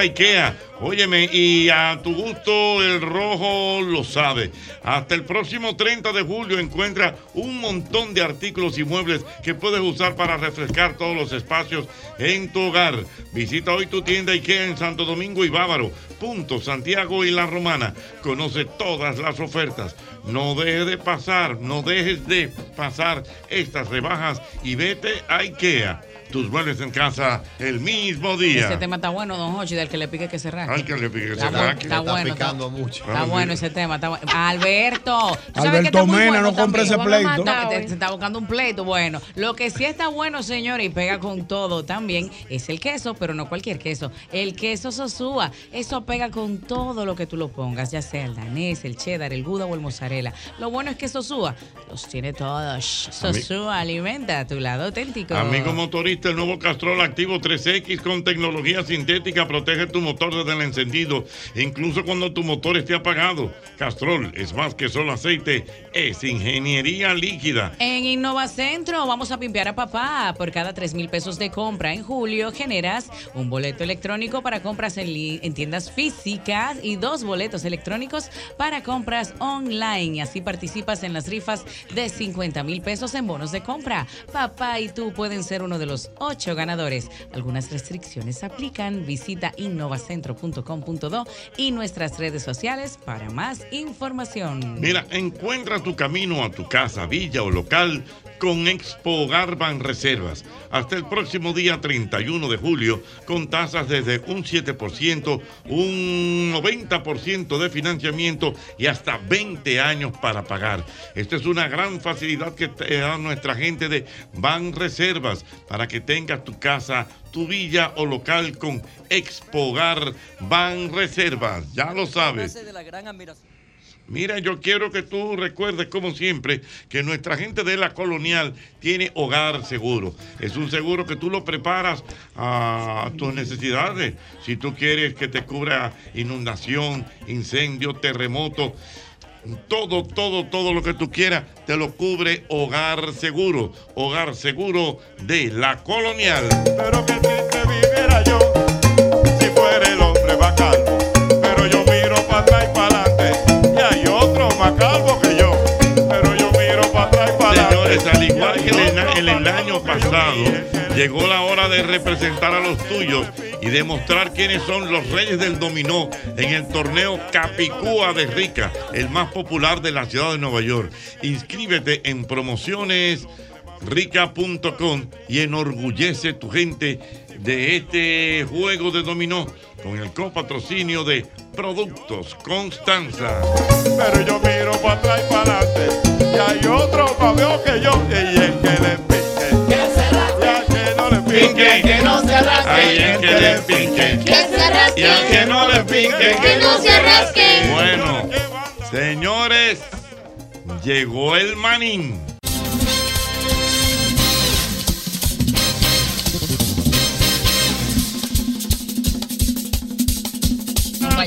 a IKEA. Óyeme, y a tu gusto el rojo lo sabe. Hasta el próximo 30 de julio encuentra un montón de artículos y muebles que puedes usar para refrescar todos los espacios en tu hogar. Visita hoy tu tienda IKEA en Santo Domingo y Bávaro, Punto Santiago y La Romana. Conoce todas las ofertas. No dejes de pasar, no dejes de pasar estas rebajas y vete a IKEA. Tus muebles en casa el mismo día. Ese tema está bueno, don Hochi, del que le pique que se raje. Ay, que le pique que Está se raque. está bueno, picando está, mucho. Está bueno ese tema. Está bueno. Alberto. ¿tú sabes Alberto Mena, bueno no compre ese pleito. No, que te- se está buscando un pleito. Bueno, lo que sí está bueno, señores, y pega con todo también, es el queso, pero no cualquier queso. El queso Sosúa. Eso pega con todo lo que tú lo pongas, ya sea el danés, el cheddar, el gouda o el mozzarella. Lo bueno es que Sosúa los tiene todos. Sosúa alimenta tu lado auténtico. Amigo motorista, el nuevo Castrol Activo 3X con tecnología sintética protege tu motor desde el encendido, incluso cuando tu motor esté apagado. Castrol es más que solo aceite, es ingeniería líquida. En Innovacentro vamos a pimpear a papá. Por cada 3 mil pesos de compra en julio generas un boleto electrónico para compras en, en tiendas físicas y dos boletos electrónicos para compras online. Y así participas en las rifas de 50 mil pesos en bonos de compra. Papá y tú pueden ser uno de los ocho ganadores. Algunas restricciones aplican. Visita innovacentro.com.do y nuestras redes sociales para más información. Mira, encuentra tu camino a tu casa, villa o local con Expo Garban Reservas. Hasta el próximo día 31 de julio, con tasas desde un 7%, un 90% de financiamiento y hasta 20 años para pagar. Esta es una gran facilidad que te da nuestra gente de Ban Reservas para que tengas tu casa, tu villa o local con Expogar Ban Reservas. Ya lo sabes. Mira, yo quiero que tú recuerdes, como siempre, que nuestra gente de la colonial tiene hogar seguro. Es un seguro que tú lo preparas a tus necesidades. Si tú quieres que te cubra inundación, incendio, terremoto, todo, todo, todo lo que tú quieras, te lo cubre Hogar Seguro. Hogar Seguro de la colonial. Pero que triste viviera yo pasado, llegó la hora de representar a los tuyos y demostrar quiénes son los reyes del dominó en el torneo Capicúa de Rica, el más popular de la ciudad de Nueva York. Inscríbete en promociones rica.com y enorgullece tu gente de este juego de dominó con el copatrocinio de Productos Constanza. Pero yo miro para atrás y para adelante y hay otro que yo y el que le que no le pique. Que no se rasque. Ahí es que le pique. Que se rasque. Y al que no le pique. Que no se rasque. Bueno, señores, llegó el manín.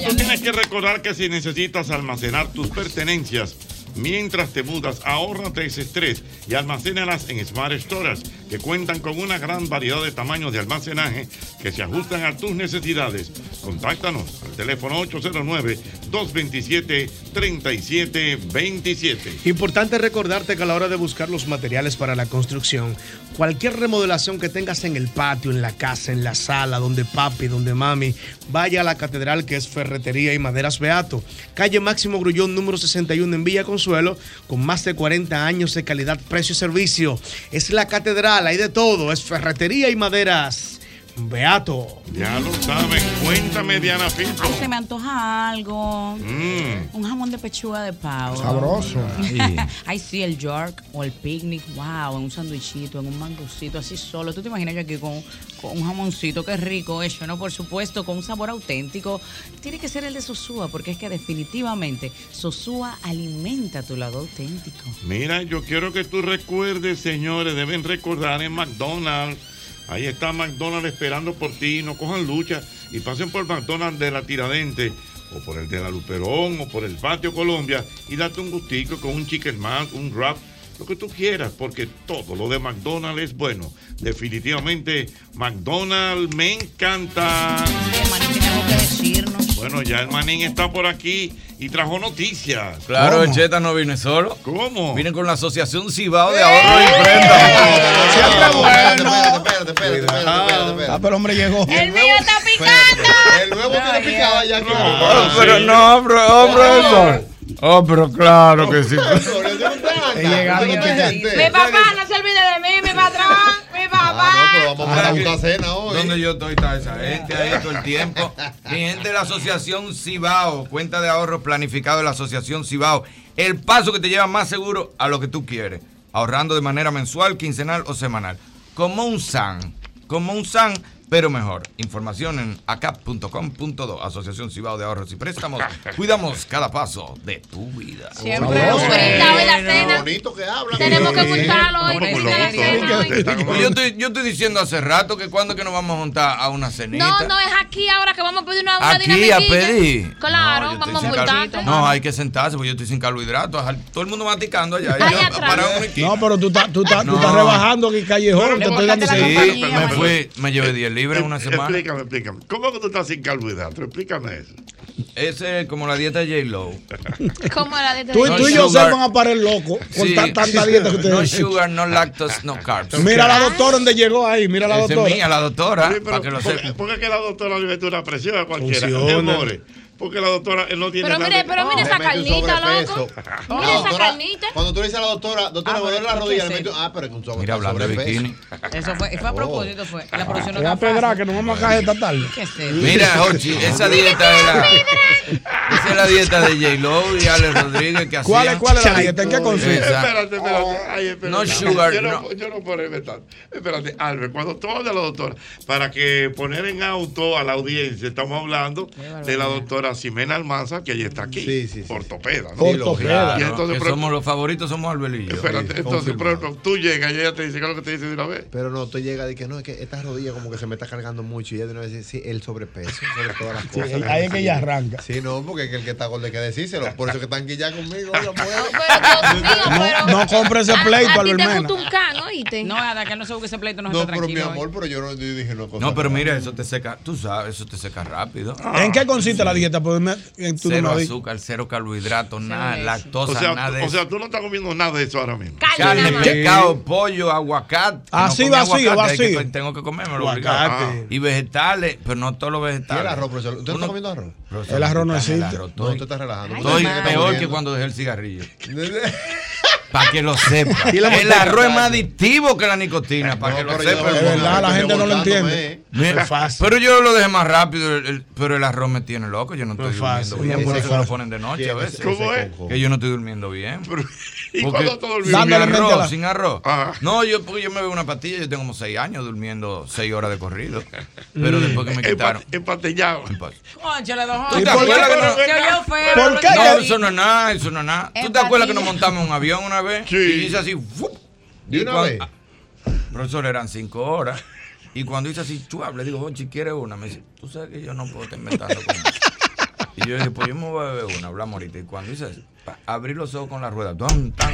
Tú tienes que recordar que si necesitas almacenar tus pertenencias mientras te mudas, ahórrate ese estrés y almacénalas en Smart Storage, que cuentan con una gran variedad de tamaños de almacenaje que se ajustan a tus necesidades. Contáctanos al teléfono 809-227-3727. Importante recordarte que a la hora de buscar los materiales para la construcción, cualquier remodelación que tengas en el patio, en la casa, en la sala, donde papi, donde mami, vaya a la catedral que es Ferretería y Maderas Beato, calle Máximo Grullón número 61 en Villa Consuelo, con más de 40 años de calidad, precio y servicio. Es la catedral, hay de todo, es Ferretería y Maderas Beato. Ya lo saben, cuéntame Diana. Ay, se me antoja algo. Mm. Un jamón de pechuga de pavo. Sabroso. Sí. Ay, sí, el York o el picnic. Wow, en un sándwichito, en un mangocito, así solo. ¿Tú te imaginas yo aquí con, con un jamoncito que rico hecho, no? Por supuesto, con un sabor auténtico. Tiene que ser el de Sosúa, porque es que definitivamente Sosúa alimenta tu lado auténtico. Mira, yo quiero que tú recuerdes, señores, deben recordar en McDonald's. Ahí está McDonald's esperando por ti. No cojan lucha y pasen por McDonald's de la Tiradente o por el de la Luperón o por el Patio Colombia y date un gustico con un chicken mac, un wrap, lo que tú quieras, porque todo lo de McDonald's es bueno. Definitivamente, McDonald's me encanta. Bueno, ya el manín está por aquí y trajo noticias. Claro, ¿Cómo? el Cheta no vino solo. ¿Cómo? Viene con la Asociación Cibao de Ahorro y Imprenta. Siempre bueno. Espérate, espérate, espérate, espérate. Ah, pero el hombre llegó. El mío está picando. El nuevo tiene picada ya. Oh, pero no, bro, oh, profesor. Oh, pero claro que sí. Mi papá, no vamos para buscar cena hoy. Donde yo estoy está esa gente ahí todo el tiempo. Mi gente de la Asociación Cibao, cuenta de ahorro planificado de la Asociación Cibao. El paso que te lleva más seguro a lo que tú quieres, ahorrando de manera mensual, quincenal o semanal. Como un SAN, como un SAN, pero mejor. Información en acap.com.do, Asociación Cibao de Ahorros y Préstamos. Cuidamos cada paso de tu vida. Siempre un brindado en la cena. bonito que habla. Tenemos que juntarlo hoy. Yo estoy, yo estoy diciendo hace rato que cuando que nos vamos a juntar a una cenita. No, no, es aquí ahora que vamos a pedir una, una Aquí a pedir. Claro, No, vamos a carbo- No, hay que sentarse porque yo estoy sin carbohidratos. Todo el mundo maticando allá. No, pero tú estás tú estás- tú No. estás rebajando aquí callejón. Te estoy dando Sí, me fui, me llevé 10 en em, una semana. Explícame, explícame. ¿Cómo que tú estás sin carbohidratos? Explícame eso. Es eh, como la dieta J-Lo. Como la dieta Tú, y tú y yo se van a parar loco con sí. tanta dieta que ustedes No sugar, no lactos, no carbs. Mira la doctora donde llegó ahí, mira la doctora. Es mía, la doctora. Sí, para que lo porque, sepa. la doctora le mete una presión a cualquiera. Funciona. Porque la doctora no tiene Pero mire, pero mire ah. esa carnita, loco. Mire esa carnita. Cuando tú le dices a la doctora, doctora, ah, me duele la rodilla, le ah, pero es un sobre. Mira, hablando de bikini. Eso fue, fue a oh. propósito, fue. La ah. producción no está pedra que nos vamos a caer esta tarde. Mira, Jorge, esa dieta es la Esa es la dieta de J. Lo y Alex Rodríguez que ¿Cuál es, cuál es la dieta? ¿En qué consiste? Espérate, oh. espérate. No sugar, yo no. no. Yo no ponerme tanto. Espérate, Albert, cuando tú de la doctora, para que poner en auto a la audiencia, estamos hablando de la doctora señora Ximena Almanza, que ella está aquí, sí, sí, sí. ¿no? Ortopeda. Y entonces, que somos los favoritos, somos Albelillo. Espérate, entonces, por ejemplo, tú llegas y ella te dice, ¿qué lo que te dice de una vez? Pero no, tú llegas y que no, es que esta rodilla como que se me está cargando mucho. Y ella de una vez dice, sí, el sobrepeso, sobre todas las cosas. ahí es que ella arranca. Sí, no, porque es que el que está gordo hay que decírselo. Por eso que están aquí ya conmigo. No, pero, no, compre ese pleito, Albermena. No, Ada, que no se busque ese pleito, no No, pero mi amor, pero yo no dije una cosa. No, pero mira, eso te seca, tú sabes, eso te seca rápido. Ah, ¿En qué consiste la dieta? dieta, pero pues, me, eh, tú cero no azúcar, cero carbohidratos, sí, nada, sí. lactosa, o sea, nada de O sea, tú no estás comiendo nada de eso ahora mismo. Carne, pescado, pollo, aguacate. Así ah, no vacío, vacío. Que tengo que comérmelo obligado. Ah. Y vegetales, pero no todos los vegetales. ¿Y el arroz, profesor? ¿Usted está comiendo arroz? Profesor, el arroz no existe. No, tú estás relajando. Estoy peor que cuando dejé el cigarrillo. Para que lo sepa. el arroz es más adictivo que la nicotina, para que lo sepa. De verdad, la gente no lo entiende. Pero yo lo dejé más rápido, pero el arroz me tiene loco, yo no estoy durmiendo bien, por eso lo ponen de noche a veces. ¿Cómo es? Que yo no estoy durmiendo bien. ¿Y cuándo durmiendo? Sin arroz, sin arroz. No, yo, porque yo me veo una pastilla, yo tengo como seis años durmiendo seis horas de corrido. Pero mm. después que me quitaron. Empatillado. Conchale, ¿Por qué? Eso no es nada, eso no es nada. ¿Tú te acuerdas que nos montamos un avión una vez? vez. Y hice así. ¡fup! De una vez. Ah, profesor, eran cinco horas. Y cuando hice así, chuab, le digo, Bonchi, ¿quieres una? Me dice, tú sabes que yo no puedo estar inventando con Y yo dije, pues yo me voy a beber una, hablamos ahorita. Y cuando hice, abrí los ojos con la rueda, tan, tan,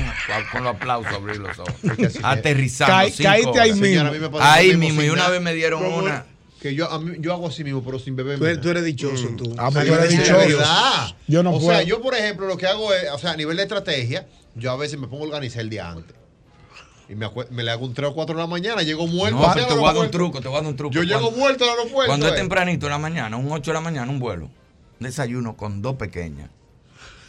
con los aplausos abrí los ojos. Aterrizando. Caíste ahí mismo. ahí mismo. Y una vez me dieron una. Que yo, a mí, yo hago así mismo, pero sin beber. Tú, eres dichoso, tú. Ah, o sea, tú eres dichoso. Yo no puedo. o sea, yo, por ejemplo, lo que hago es, o sea, a nivel de estrategia, yo a veces me pongo el organizar el día antes. Y me, me, le hago un 3 o 4 de la mañana, llego muerto. No, pero te voy a dar un truco, te voy a dar un truco. Yo cuando, llego muerto al aeropuerto. Cuando es eh. tempranito en la mañana, un 8 de la mañana, un vuelo. Desayuno con dos pequeñas.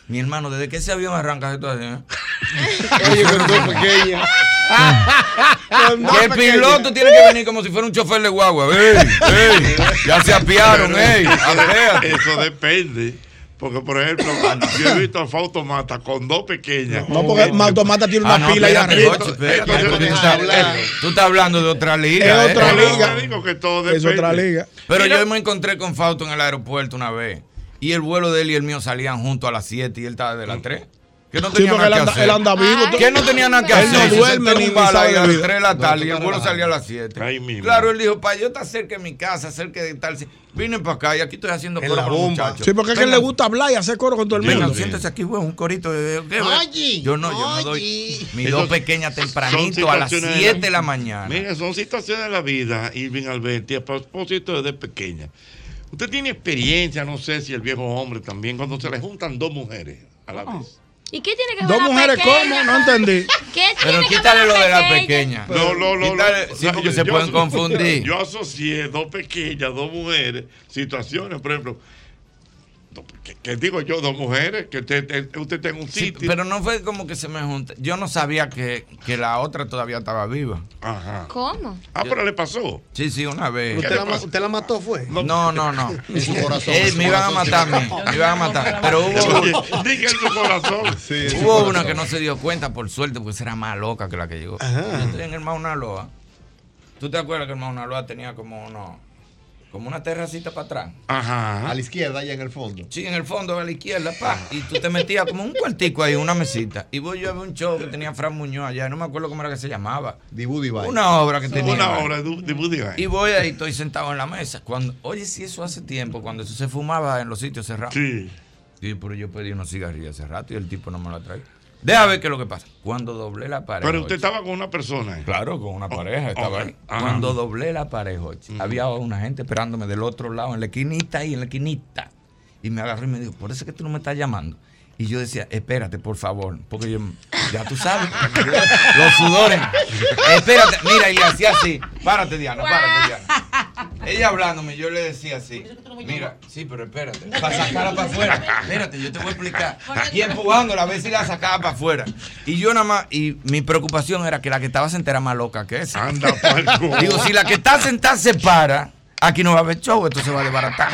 Mi hermano, ¿desde qué ese avión arranca esto ¿eh? así? Oye, con dos pequeñas. el piloto tiene que venir como si fuera un chofer de guagua. Ey, ey, ya se apiaron, ey. Eso depende. Porque, por ejemplo, ah, yo he visto a Fautomata con dos pequeñas. No, porque eh, Automata tiene una ah, pila y arriba. Eh, eh, tú, estás hablando, de otra liga. Es otra eh. liga. Es otra liga. Pero yo me encontré con Fauto en el aeropuerto una vez. Y el vuelo de él y el mío salían juntos a las 7 y él estaba de las mm. 3. Que no tenía sí, nada que hacer. Él anda vivo. Ay, que no tenía nada que hacer. Él no duerme ni a las 3 de la tarde y el vuelo salía a las 7. Ay, claro, él dijo, para yo estar cerca de mi casa, cerca de tal. Vine para acá y aquí estoy haciendo coro con los muchachos. Sí, porque es que él le gusta hablar y hacer coro con todo el mundo. Siéntese aquí, güey, un corito. De, de, oye, yo no, yo mi dos pequeñas tempranito a las 7 de la mañana. Mira, son situaciones de la vida, Irving Alberti, a propósito desde pequeña. Usted tiene experiencia, no sé si el viejo hombre también, cuando se le juntan dos mujeres a la oh. vez. ¿Y qué tiene que ver Dos mujeres como, no entendí. ¿Qué Pero quítale lo de la pequeña. No, no, no. Quítale, no, no. sí, porque yo, se pueden yo, confundir. Yo asocié dos pequeñas, dos mujeres, situaciones, por ejemplo qué digo yo, dos mujeres, que usted, usted tenga un sitio. Sí, pero no fue como que se me junta. Yo no sabía que, que la otra todavía estaba viva. Ajá. ¿Cómo? Ah, pero le pasó. Sí, sí, una vez. ¿Usted la, mató, fue? No, no, no. En su corazón. Me iban a matar a. Me iban a matar. Pero hubo. Dije en su corazón. Hubo una que no se dio cuenta, por suerte, porque era más loca que la que llegó. Yo estoy en el Mauna Loa. ¿Tú te acuerdas que el Mauna Loa tenía como unos como una terracita para atrás. Ajá. A la izquierda, allá en el fondo. Sí, en el fondo, a la izquierda, pa. Y tú te metías como un cuartico ahí, una mesita. Y voy yo a ver un show que tenía Fran Muñoz allá. No me acuerdo cómo era que se llamaba. Dibu Divine. Una obra que tenía. Una obra, Dibu Divine. Y voy ahí, estoy sentado en la mesa. Cuando, oye, si eso hace tiempo, cuando eso se fumaba en los sitios cerrados. Sí. Y pero yo pedí unos cigarrillos hace rato y el tipo no me lo traía. Deja ver qué es lo que pasa. Cuando doblé la pareja. Pero usted estaba con una persona. ¿eh? Claro, con una oh, pareja. Estaba ahí. Cuando doblé la pareja, había una gente esperándome del otro lado, en la esquinita y en la esquinita. Y me agarró y me dijo, por eso que tú no me estás llamando. Y yo decía, espérate, por favor, porque yo, ya tú sabes, los sudores. Espérate, mira, y le hacía así. Párate, Diana, párate, Diana. Ella hablándome, yo le decía así. Mira, sí, pero espérate, para sacarla para afuera. Espérate, yo te voy a explicar. Y empujándola a ver si la sacaba para afuera. Y yo nada más, y mi preocupación era que la que estaba sentada era más loca que esa. Anda. Digo, si la que está sentada se para, aquí no va a haber show, esto se va a desbaratar.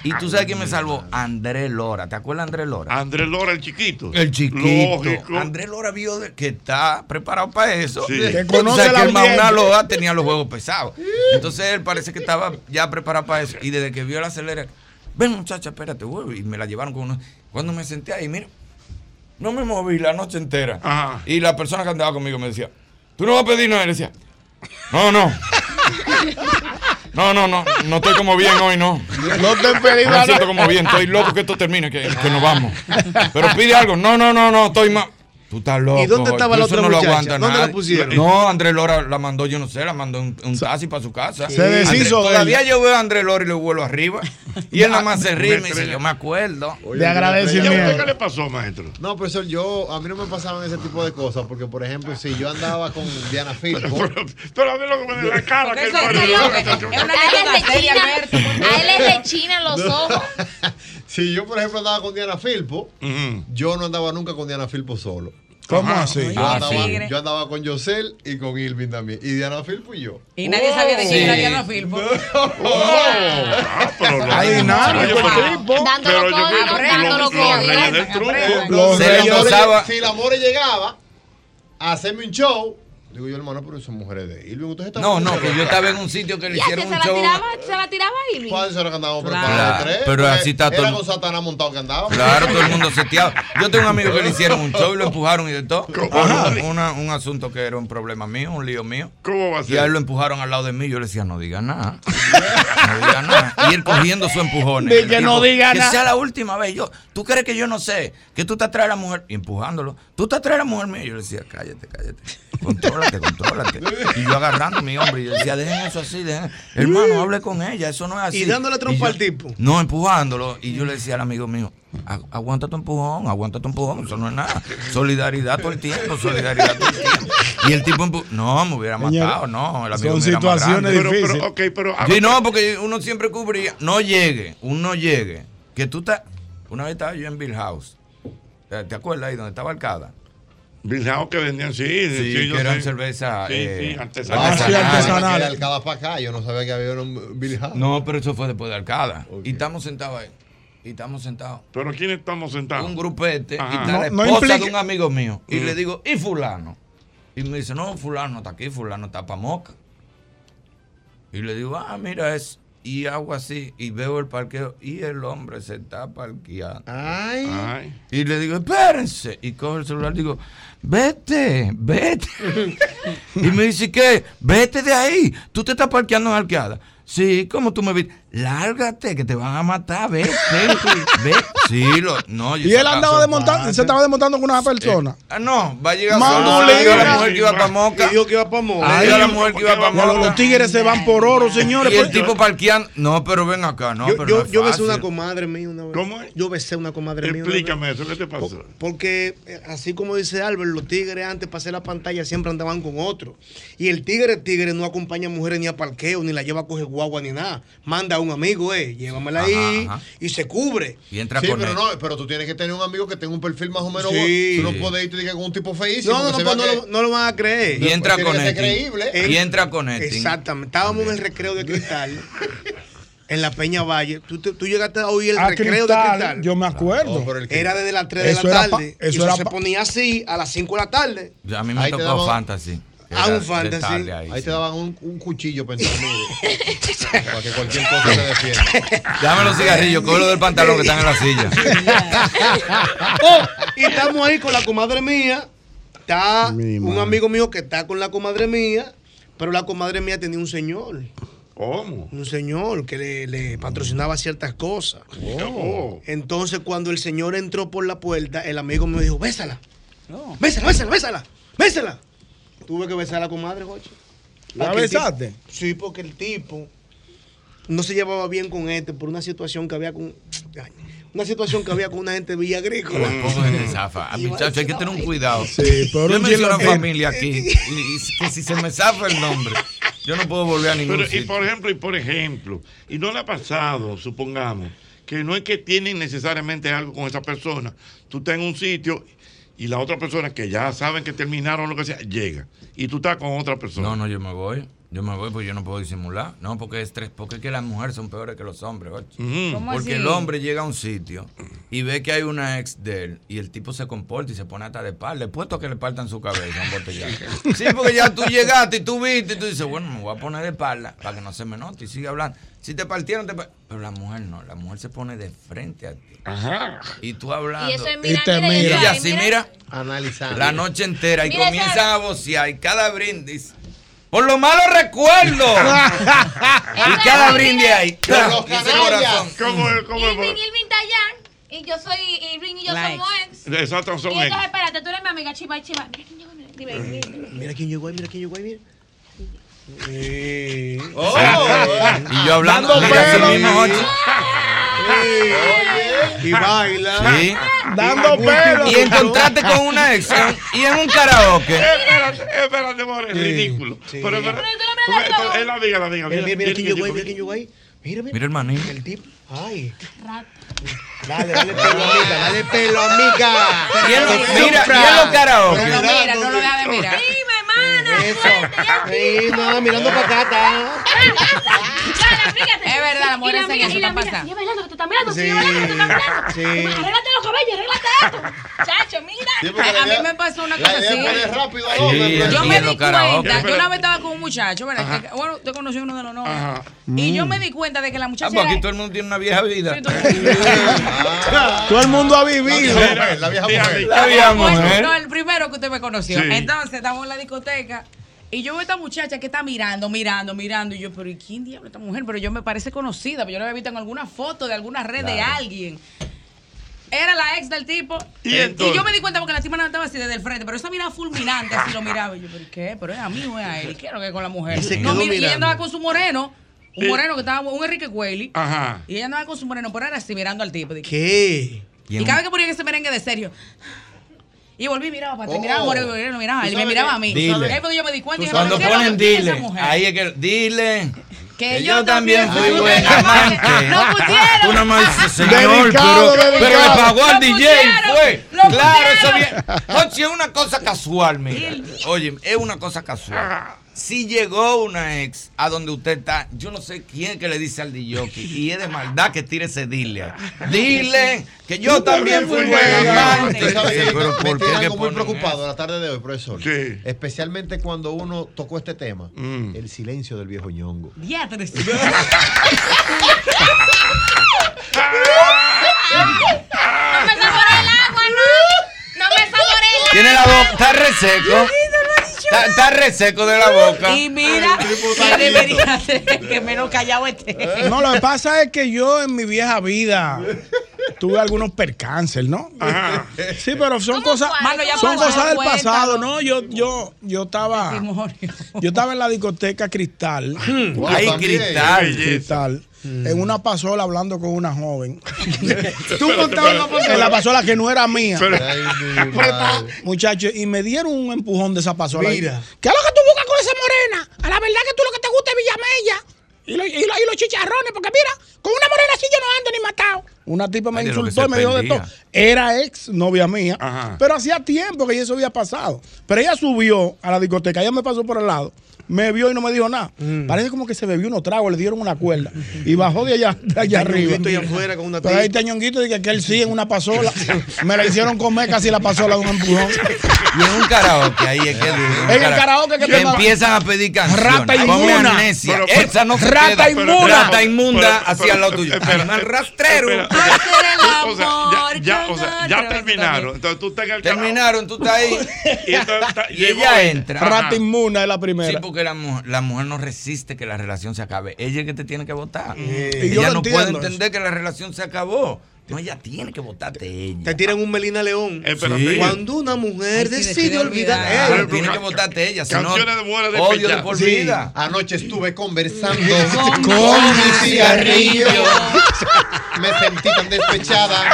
Y tú sabes quién me salvó? Andrés Lora. ¿Te acuerdas de Andrés Lora? Andrés Lora, el chiquito. El chiquito. Lógico. Andrés Lora vio de- que está preparado para eso. Sí. Que conoce conoce la que el Mauna. Loa tenía los juegos pesados. Entonces él parece que estaba ya preparado para eso. Y desde que vio la acelera, ven muchacha, espérate, güey. Y me la llevaron con uno. Cuando me senté ahí, mira, no me moví la noche entera. Y la persona que andaba conmigo me decía, ¿tú no vas a pedir nada? Y le decía, no, no. No, no, no, no estoy como bien hoy, no. No te he pedido No me siento como bien, estoy loco que esto termine, que, que nos vamos. Pero pide algo. No, no, no, no, estoy mal. Tú estás loco. ¿Y dónde estaba la otra no lo muchacha? aguanta ¿Dónde la nadie. pusieron? No, Andrés Lora la mandó, yo no sé, la mandó un, un taxi para su casa. Se deshizo Todavía yo veo a Andrés Lora y le vuelo arriba. Y él nada más se ríe y me dice, yo me acuerdo. De agradecimiento. ¿Qué le pasó, maestro? No, profesor, yo, a mí no me pasaban ese tipo de cosas, porque, por ejemplo, si yo andaba con Diana Filpo. pero a mí lo que me da la cara que él es una- es una A él anécdota le seria, china- Alberto. a él le rechinan los ojos. Si yo, por ejemplo, andaba con Diana Filpo, yo no andaba nunca con Diana Filpo solo. ¿Cómo así? Yo, Ah, andaba, sí. yo andaba con Yosel y con Irving también. Y Diana Filpo y yo. Y nadie sabía de quién Sí. era Diana Filpo. Ah, pero Hay dinámico Oye, pero- el pero yo creo que los- reyes del truco. Si la More llegaba a hacerme un show, digo yo, hermano, pero son mujeres de Irving. Ustedes están No, no, que yo estaba en un sitio que le que hicieron se un la show. tiraba, se la tiraba Irving. ¿Cuáles horas que andábamos Claro. preparados de tres? Pero así está Era todo- con Satanás montado que andaba. Claro, todo el mundo seteado. Yo tengo un amigo que le hicieron un show y lo empujaron y de todo. Ajá. Una- un asunto que era un problema mío, un lío mío. ¿Cómo va a Y a ser? él lo empujaron al lado de mí. Yo le decía, no diga nada. No diga nada. Y él cogiendo su empujones. Di El que no diga Que nada. sea la última vez. Yo, ¿tú crees que yo no sé? Que tú te atraes a la mujer. Y empujándolo. Tú te atraes a la mujer mía. Yo le decía, cállate, cállate. Contrólate, contrólate. Y yo agarrando a mi hombre. Y yo decía, dejen eso así. Dejen. Hermano, hable con ella. Eso no es así. Y dándole trompa al tipo. no, empujándolo. Y yo le decía al amigo mío, "Agu- aguanta tu empujón, aguanta tu empujón, eso no es nada. Solidaridad todo el tiempo, solidaridad todo el tiempo. Y el tipo empu- no, me hubiera matado, no, el amigo son situaciones grande. Pero, difíciles. pero, ok, pero. Sí, no, porque uno siempre cubría, no llegue, uno no llegue, que tú estás, una vez estaba yo en Bill House, ¿te te acuerdas ahí donde estaba Arcada? Bilbao que vendían, sí. Sí, sí, yo que eran sé. cerveza, Sí, eh, sí, artesanal. Ah, sí, artesanal. Era el cada para acá. Yo no sabía que había un House. No, pero eso fue después de Arcada. Y estamos sentados ahí, y estamos sentados. Pero ¿quién estamos sentados? un grupete y está la no esposa de un amigo mío. Y Mm. le digo, ¿y fulano? Y me dice, no, fulano está aquí, fulano está pa' moca. Y le digo, ah, mira, es. Y hago así, y veo el parqueo, y el hombre se está parqueando. Ay. Ay. Y le digo, espérense. Y cojo el celular y digo, vete, vete. y me dice, ¿qué? Vete de ahí. Tú te estás parqueando en arqueada. Sí, ¿cómo tú me viste? Lárgate, que te van a matar, vete. vete. Sí, lo, no. yo Y él andaba desmontando, se estaba desmontando con una persona. Ah, no, va a llegar Mando solo. un Le digo a la mujer que iba para Moca. Dijo que iba para Moca. A la mujer que iba para Moca. los tigres se van por oro, señores. Y el pues- tipo parqueando. No, pero ven acá, no, yo pero yo, no es yo besé una comadre mía una vez. ¿Cómo es? Yo besé una comadre mía. una vez. Explícame eso, ¿qué te pasó? Porque, eh, así como dice Albert, los tigres antes para hacer la pantalla siempre andaban con otro. Y el tigre, tigre, no acompaña a mujeres ni a parqueo, ni la lleva a coger guagua ni nada. Manda a un amigo, eh, llévamela ahí Ajá, y se cubre. Y entra Sí, con pero él. no, pero tú tienes que tener un amigo que tenga un perfil más o menos. Sí. Tú no puedes irte con un tipo feísimo. No, no, que no, pues no, lo, no lo van a creer. Y entra con él. creíble. Y entra con él. Exactamente. Estábamos en el recreo de cristal. en la Peña Valle. Tú, tú llegaste a oír el A recreo Cristal, de cristal. yo me acuerdo. Oh, Era desde las 3 de Eso la era pa- tarde. eso y eso era se ponía así a las 5 de la tarde. A mí me Ahí te tocó fantasy. Ah, Era un fantasy. ahí, Ahí sí. te daban un, un cuchillo mire, para que cualquier cosa te defienda. Dame los cigarrillos, cógelo del pantalón que están en la silla. Oh, y estamos ahí con la comadre mía. Está Mi un madre. amigo mío que está con la comadre mía. Pero la comadre mía tenía un señor. ¿Cómo? Un señor que le, le patrocinaba ciertas cosas. Oh. Entonces, cuando el señor entró por la puerta, el amigo me dijo: Bésala. Bésala, bésala, bésala. Bésala. Tuve que besar a la comadre. ¿La tipo- besaste? Sí, porque el tipo no se llevaba bien con este por una situación que había con. Ay, una situación que había con una gente de Villa Agrícola. Zafa. A muchachos hay que tener un cuidado. Sí, pero yo menciono chilo- familia aquí. Y, y que si se me zafa el nombre, yo no puedo volver a ningún Pero, y sitio. por ejemplo, y por ejemplo, y no le ha pasado, supongamos, que no es que tienen necesariamente algo con esa persona. Tú estás en un sitio y la otra persona que ya saben que terminaron lo que sea, llega. Y tú estás con otra persona. No, no, yo me voy. Yo me voy porque yo no puedo disimular. No, porque es tres, porque es que las mujeres son peores que los hombres. oye. ¿Cómo Porque así? el hombre llega a un sitio y ve que hay una ex de él y el tipo se comporta y se pone hasta de par. Le he puesto a que le partan su cabeza un botellazo. Sí, porque ya tú llegaste y tú viste y tú dices, bueno, me voy a poner de espalda para que no se me note y sigue hablando. Si te partieron, te par- Pero la mujer no, la mujer se pone de frente a ti. Ajá. Y tú hablando. Y eso es Y mira, te mira, y es, así, mira. mira, Analizando. la noche entera y Mira, comienza esa- a vocear y cada brindis. Por los malos recuerdos. y cada brindis ahí. ¿Cómo es? Irving, Irving Dayan. Y yo soy Irving y yo somos ex. Exacto, son Y entonces, ex. espérate, tú eres mi amiga, chiva, chiva. Mira quién llegó, mira, dime, dime. Mira quién llegó ahí, mira quién llegó ahí, mira. Oh. Y yo hablando Dando mira, pelo. mismo, Y baila. Sí. Dando pelo. Y encontrarte con una ex y en un karaoke. Espérate, espérate, more, es ridículo. Pero es verdad. Es la amiga, la amiga. Mira, mira, mira mira. Mira, mira. Mira el maní. El tipo. Ay. Dale, dale pelo, amiga, dale pelo, amiga. Mira, en los karaoke. Pero Mira, no lo deja de mirar. Dime, mana. Eso. Sí, no, mirando para acá, está. Es verdad, mujeres hacen eso, pasando. y bailando, que te están mirando, Sí, sí, bailando, que te están mirando. sí. Arréglate los cabellos, arréglate esto. Chacho, mira. A mí me pasó una cosa así. es Sí, Yo me di cuenta, yo una vez estaba con un muchacho, ¿verdad? Bueno, te conocí uno de los novios. Y yo me di cuenta de que la muchacha aquí todo el mundo tiene una vieja vida. Todo el mundo ha vivido. La vieja mujer. La vieja Bueno, mujer. No, el primero que usted me conoció. Sí. Entonces, estamos en la discoteca. Y yo veo a esta muchacha que está mirando, mirando, mirando. Y yo, pero ¿y quién diablo esta mujer? Pero yo me parece conocida. Pero yo la había visto en alguna foto de alguna red de alguien. Era la ex del tipo. Y yo me di cuenta porque la tipa no estaba así desde el frente. Pero esa mirada fulminante, así lo miraba. Y yo, ¿pero qué? ¿Pero es a mí o es a él? ¿Y qué es lo que es con la mujer? Y se no, quedó y ella mirando. andaba con su moreno. Un Eh. moreno que estaba, un Enrique Cueli. Ajá. Y ella andaba con su moreno, pero era así mirando al tipo. Dije, ¿Qué? Y cada vez que ponían ese merengue de serio. Y volví y miraba para atrás, Oh. miraba a Moreno, Moreno, miraba, ¿Tú y me miraba qué? a mí. Dile. Ahí fue que yo me di cuenta y dije, Cuando ¿pero qué es lo ponen dile, ahí es que dile. Que Que yo yo también fui fui buen buena amante. Lo pusieron. Nada más señor, Dedicado, pero, pero le dedicado. pagó al DJ, pusieron, fue. Lo Claro, eso bien. Oye, es una cosa casual, mira. Oye, es una cosa casual. Si llegó una ex a donde usted está, yo no sé quién que le dice al DJ y es de maldad que tire ese dile. Dile que yo también fui buen amante. Pero ¿por qué algo muy preocupado la tarde de hoy, profesor. Sí. Especialmente cuando uno tocó este tema. Mm. El silencio del viejo ñongo. Diatres. No me saboré el agua, no. No me saboré el agua. Tiene la boca, está reseco. Está, está reseco de la boca. Y mira, que debería ser que menos callado esté. No, lo que pasa es que yo en mi vieja vida tuve algunos percances, ¿no? Ajá. Sí, pero son cosas, cuál? Mano, ya son cosas del cuéntalo. pasado, ¿no? Yo, yo, yo estaba, yo estaba en la discoteca Cristal. Ay, también. cristal. Cristal. En una pasola hablando con una joven. Tú montabas En pasola. la pasola que no era mía. Ay, madre. Muchachos, y me dieron un empujón de esa pasola. Mira. ¿Qué es lo que tú buscas con esa morena? A la verdad que tú lo que te gusta es Villamella. Y, lo- y lo- y los chicharrones, porque mira, con una morena así yo no ando ni matado. Una tipa me Ay, de insultó y me dijo de todo. Era ex novia mía, Ajá. pero hacía tiempo que eso había pasado. Pero ella subió a la discoteca, ella me pasó por el lado, me vio y no me dijo nada. Mm. Parece como que se bebió unos tragos, le dieron una cuerda y bajó de allá, de allá arriba. Afuera con una Pero ahí tía. está Ñonguito y que él sí en una pasola. Me la hicieron comer casi la pasola de un empujón. Y en un karaoke, ahí es que En el karaoke que te empiezan a pedir canciones. Rata pero- Esa no se Rata queda. inmuna. Rata inmunda Pero- hacia pero- el lado tuyo. espera, Animal espera, rastrero. espera. O sea, ya, ya, o con sea, ya terminaron. Entonces tú estás en el Terminaron, tú estás ahí. Y, está- ella entra. Rata inmuna es la Sí, primera. porque la mujer, la mujer no resiste que la relación se acabe. Ella es que te tiene que votar. Y ella no puede entender que la relación se acabó. No, ella tiene que votarte ella. Te tiran un Melina León. Espérate. Cuando una mujer Ay, sí, decide olvidar. olvidar. Tiene que votarte ella. Si no, Canciones de odio de por Sí, vida. Anoche estuve conversando Con con mi cigarrillo. Me sentí tan despechada,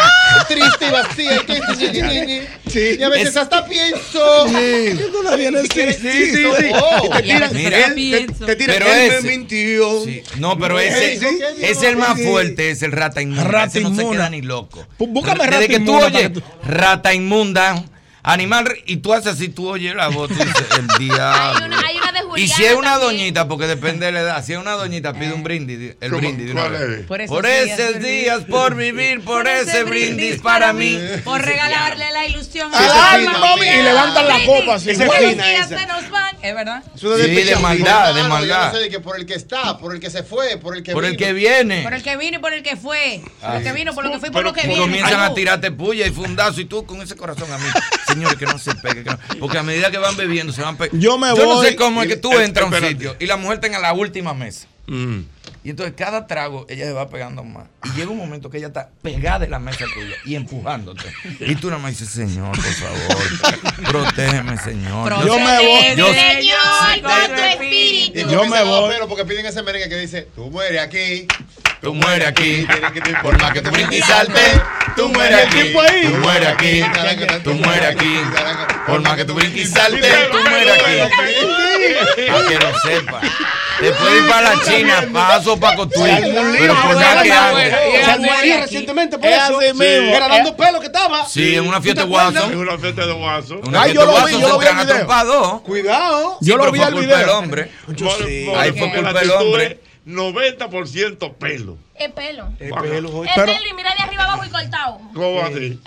triste y vacía. y que- Y a veces Es- hasta pienso. Sí. que todavía no Sí, estoy sí, sí, sí. Oh. Te tiran- Mira, él te- te tiran, pero él me ese- mintió. Sí. No, pero ese, Sí, sí. es el más Sí. fuerte, es el rata inmunda. Rata ese no se inmunda. Loco. búscame Desde rata que tú inmunda oyes que rata inmunda, animal, y tú haces así, tú oyes la voz, tú dices, el diablo. Hay una, hay una de Juliana. Y si es una también. doñita, porque depende de la edad, si es una doñita, pide un brindis, el brindis. Por, Por esos días, días, por vivir, por ese brindis para mí. Por regalarle la ilusión Sí, al alma y levantan la copa así. Fina días, se nos van. Es verdad. Eso de Sí, de maldad, de Hermano, maldad. Yo no sé de que por el que está, por el que se fue, por el que Por el vino. que viene. Por el que vino y por el que fue. Por el que vino, por lo que fue y por lo que viene. comienzan a tirarte puya y fundazo y tú con ese corazón a mí. Señores, que no se pegue. que no- porque a medida que van bebiendo se van pegando. Yo me no voy sé cómo que tú entras a un sitio y la mujer en la última mesa. Mm. Y entonces cada trago ella se va pegando más. Y llega un momento que ella está pegada de la mesa tuya y empujándote. Y tú nada más dices, Señor, por favor, protégeme, Señor. Yo me voy. Yo- Señor, con tu espíritu. Y Yo me voy. Pero porque piden ese merengue que dice, tú mueres aquí. Tú mueres aquí, por más que tú brinques y saltes, tú mueres aquí, tú mueres aquí, tú mueres aquí, por más que tú brinques y saltes, tú mueres aquí. Para que lo sepa. Te puedes ir para la China, paso para Cotuí, pero por más que andes. Se admitió recientemente por Es eso. Era dando pelo que estaba. Sí, en una fiesta de. Guaso. En una fiesta de guaso. Ay, yo lo vi, yo lo vi el video. Cuidado. Yo lo vi fue al culpa del video. hombre. sí. Ahí fue culpa del hombre. es 90% pelo. Es pelo. El pelo. Es pelo y mira de arriba abajo y cortado. ¿Cómo así?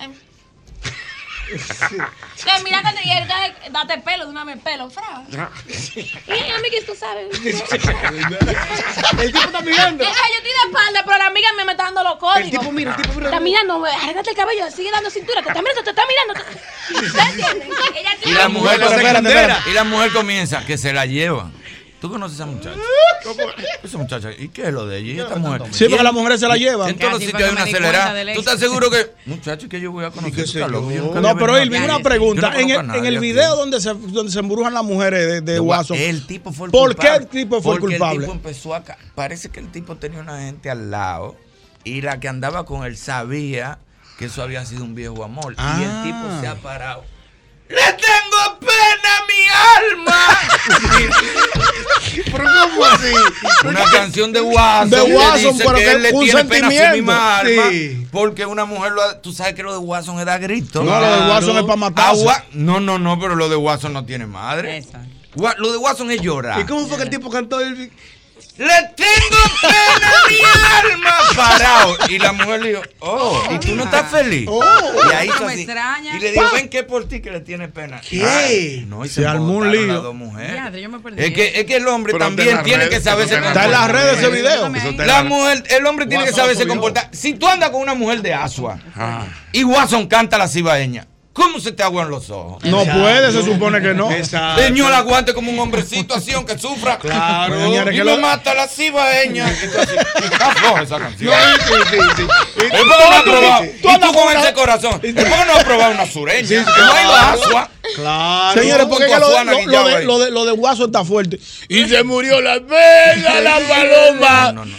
Que mira que te entonces, date pelo de una vez pelo, fra. Y a mí que tú sabes. El tipo está mirando. Entonces, yo estoy de espalda, pero la amiga me me está dando los códigos. El tipo mira, el tipo mira. Está mirando, arréglate el cabello, sigue dando cintura, te está mirando, te está mirando. te- ¿Ustedes entienden? Ella Y la mujer, y la mujer comienza que se la llevan. ¿Tú conoces a esa muchacha? Esa muchacha, ¿y qué es lo de ella? ¿Y esta mujer? Sí, porque las mujeres se la llevan. En todos los sitios hay una acelerada. ¿Tú estás seguro que, muchacho, que yo voy a conocer? yo. yo No, pero aquí. una pregunta. no En el, nadie en el aquí. video donde se, donde se embrujan las mujeres de, de De Guaso, El tipo fue el ¿por qué el tipo fue el culpable? el tipo empezó a... Parece que el tipo tenía una gente al lado y la que andaba con él sabía que eso había sido un viejo amor. Y el Ah. tipo se ha parado. ¡Le tengo mi alma! ¿Pero cómo así? Una canción de Watson. De que Watson, dice pero que que él le un tiene pena a su sentimiento. misma alma. Sí. Porque una mujer lo ha- Tú sabes que lo de Watson es dar grito. No, lo de Watson es para matarse. Agua- No, no, no, pero lo de Watson no tiene madre. Exacto. Lo de Watson es llorar. ¿Y cómo fue que el tipo cantó el... Le tengo pena a mi alma parado. Y la mujer le dijo, oh, ¿y tú no estás feliz? Y ahí me así. extraña. Y le dijo, ven que por ti que le tiene pena. ¿Qué? Ay, no, y Se se, armó un embotaron lío. las dos mujeres. Yo me perdí. Es que, es que el hombre Pero también tiene redes, que saberse está en Está en las redes ese video. La mujer, el hombre tiene que saberse comportar. Si tú andas con una mujer de Asua Ah. y Watson canta la cibaeña, ¿cómo se te aguan los ojos? No puede, se supone que no. Exacto. Señor, aguante como un hombrecito así, aunque sufra. Claro. Y que me lo- mata la cibaeña. Y tú Está floja esa canción. Sí, sí, sí. ¿Y qué no has probado? tú ¿Y tú con ese corazón? ¿Y por qué no has probado una sureña? Sí, Que no hay claro. Asua. Claro. Señores, porque lo, lo- de, lo, de, lo de Guaso está fuerte. Y se murió la pega, la paloma. No, no, no.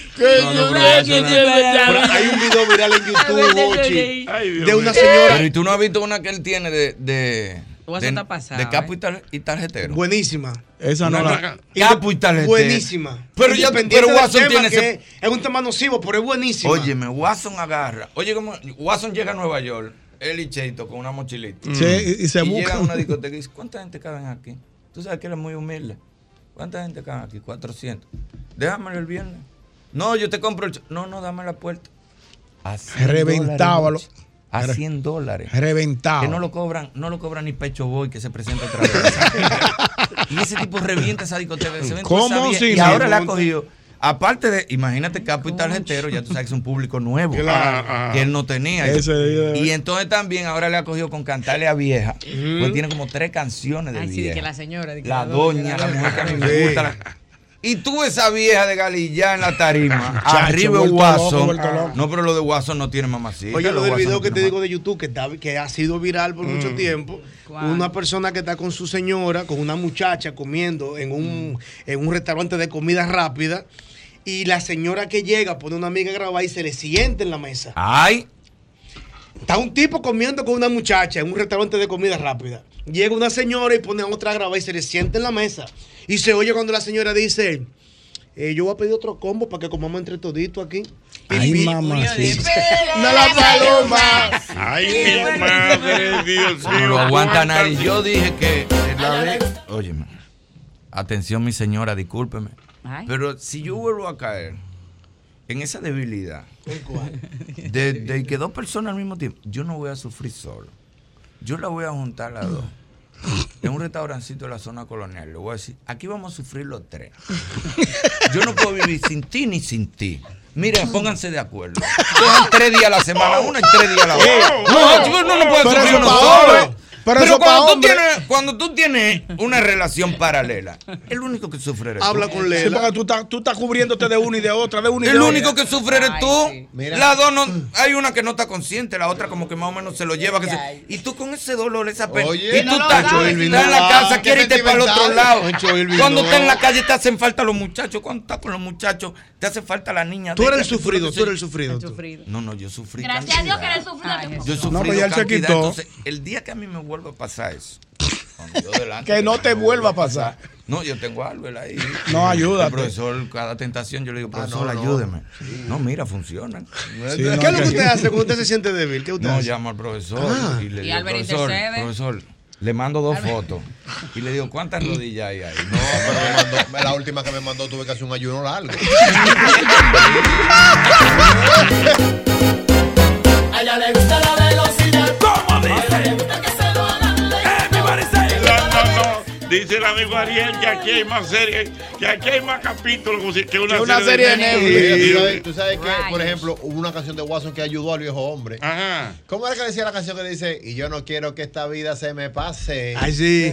Hay un video viral en YouTube, Ochi, Ay, de una señora. Pero ¿y tú no has visto una que él tiene de. de Guaso de, está pasado, de capo ¿eh? y, tar- y tarjetero. Buenísima. Esa no la. Capo y tarjetero. Buenísima. Pero ya- pero Watson tiene que ese- Es un tema nocivo, pero es buenísima. Óyeme, Watson agarra. Oye, como Watson llega a Nueva York, él y Cheito con una mochilita. Sí, y, y se y llega a una discoteca y dice, ¿cuánta gente caben aquí? Tú sabes que él es muy humilde. ¿Cuánta gente caben aquí? 400. Déjamelo el viernes. No, yo te compro el... No, no, dame la puerta. A 100 Reventaba dólares, lo- A 100 dólares. Reventado. Que no lo cobran, no lo cobran ni Pecho Boy que se presenta otra vez. y ese tipo revienta esa discoteca. Se ¿Cómo si Y ahora le ha cogido. Aparte de, imagínate Capo y Tarjetero, ya tú sabes que es un público nuevo. Claro. Que él no tenía. Ese día- Y entonces también ahora le ha cogido con cantarle a vieja. Pues tiene como tres canciones de Ay, sí, de vieja. que la señora. de que La doña, la mujer que a mí me Sí. gusta. la- Y tú esa vieja de Galillá en la tarima, Chacho, arriba de loco. No, pero lo de Watson no tiene mamacita. Oye, lo del de video que te digo de YouTube, que, está, que ha sido viral por mucho tiempo. Una persona que está con su señora, con una muchacha comiendo en un, en un restaurante de comida rápida. Y la señora que llega pone una amiga a grabar y se le sienta en la mesa. Ay. Está un tipo comiendo con una muchacha en un restaurante de comida rápida. Llega una señora y pone a otra a grabar y se le sienta en la mesa. Y se oye cuando la señora dice, eh, yo voy a pedir otro combo para que comamos entre toditos aquí. Ay, mamá. sí. ¡No la paloma! Ay, mi madre, Dios No mío. lo aguanta nadie. Yo dije que la vez. Óyeme. Atención, mi señora, discúlpeme. Ay. Pero si yo vuelvo a caer en esa debilidad de, de que dos personas al mismo tiempo, yo no voy a sufrir solo. Yo la voy a juntar las dos. En un restaurancito de la zona colonial. Le voy a decir, aquí vamos a sufrir los tres. Yo no puedo vivir sin ti ni sin ti. Miren, pónganse de acuerdo. Cojan tres días a la semana una y tres días a la otra. No, chicos, no, no puede Pero sufrir uno solo. Pero Pero cuando tú, tienes, cuando tú tienes una relación paralela, el único que sufre eres tú. Sí, porque tú estás, tú estás cubriéndote de una y de otra, de una y de El otra. único que sufre eres tú. Mira. Las dos no, hay una que no está consciente, la otra como que más o menos se lo lleva. que se- y tú con ese dolor, esa pena. Oye, y tú no estás, estás en la casa, quieres irte para el otro lado. Cuando estás en la calle te hacen falta los muchachos. Cuando estás con los muchachos te hace falta la niña. Tú eres el sufrido, tú eres el sufrido. No, no, yo sufrí. Gracias a Dios que eres sufrido. Yo he No, sufrido pero ya él se quitó. Entonces, el día que a mí me vuelva a pasar eso, delante, Que no te vuelva a pasar. no, yo tengo a Albert ahí. No, ayúdate. El profesor, cada tentación, yo le digo, profesor, no, no. ayúdeme. No, mira, funciona. ¿Qué es lo que usted hace cuando usted se siente débil? ¿Qué usted No, hace? llamo al profesor Ah. y le Y digo, Albert profesor, intercede. profesor, le mando dos fotos. Y le digo, ¿cuántas rodillas hay ahí? No, Pero me mandó- la última que me mandó tuve que hacer un ayuno largo. A ella le gusta la velocidad. ¿Cómo dice? Le gusta que Dice el amigo Ariel que aquí hay más series, que aquí hay más capítulos que una, Que una serie de Sí, Netflix. tú sabes, tú sabes que, por ejemplo, hubo una canción de Watson que ayudó al viejo hombre. Ajá. ¿Cómo era que decía la canción que dice, y yo no quiero que esta vida se me pase? Ay, sí.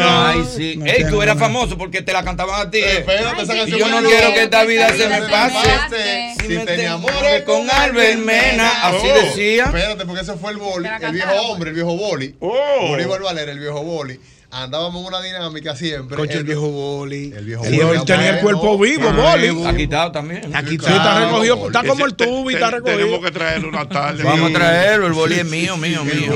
Ay, sí. Ey, tú eras famoso porque te la cantaban a ti. eh. Espérate, esa Y yo no quiero que esta vida se me pase. Si te enamores con Albert Mena, así Oh, decía. Espérate, porque ese fue el boli, el viejo cantaron. hombre, el viejo boli. Oh. Bolívar Valera, el viejo boli. Andábamos en una dinámica siempre. Coche el viejo boli. El viejo Sí, boli. él tenía el cuerpo vivo, Boli. Ha quitado también. Aquí Sí, está Ah, recogido, está como el tubo y está recogido. Tenemos que traerlo una tarde. Vamos a traerlo, el boli es mío, mío, mío.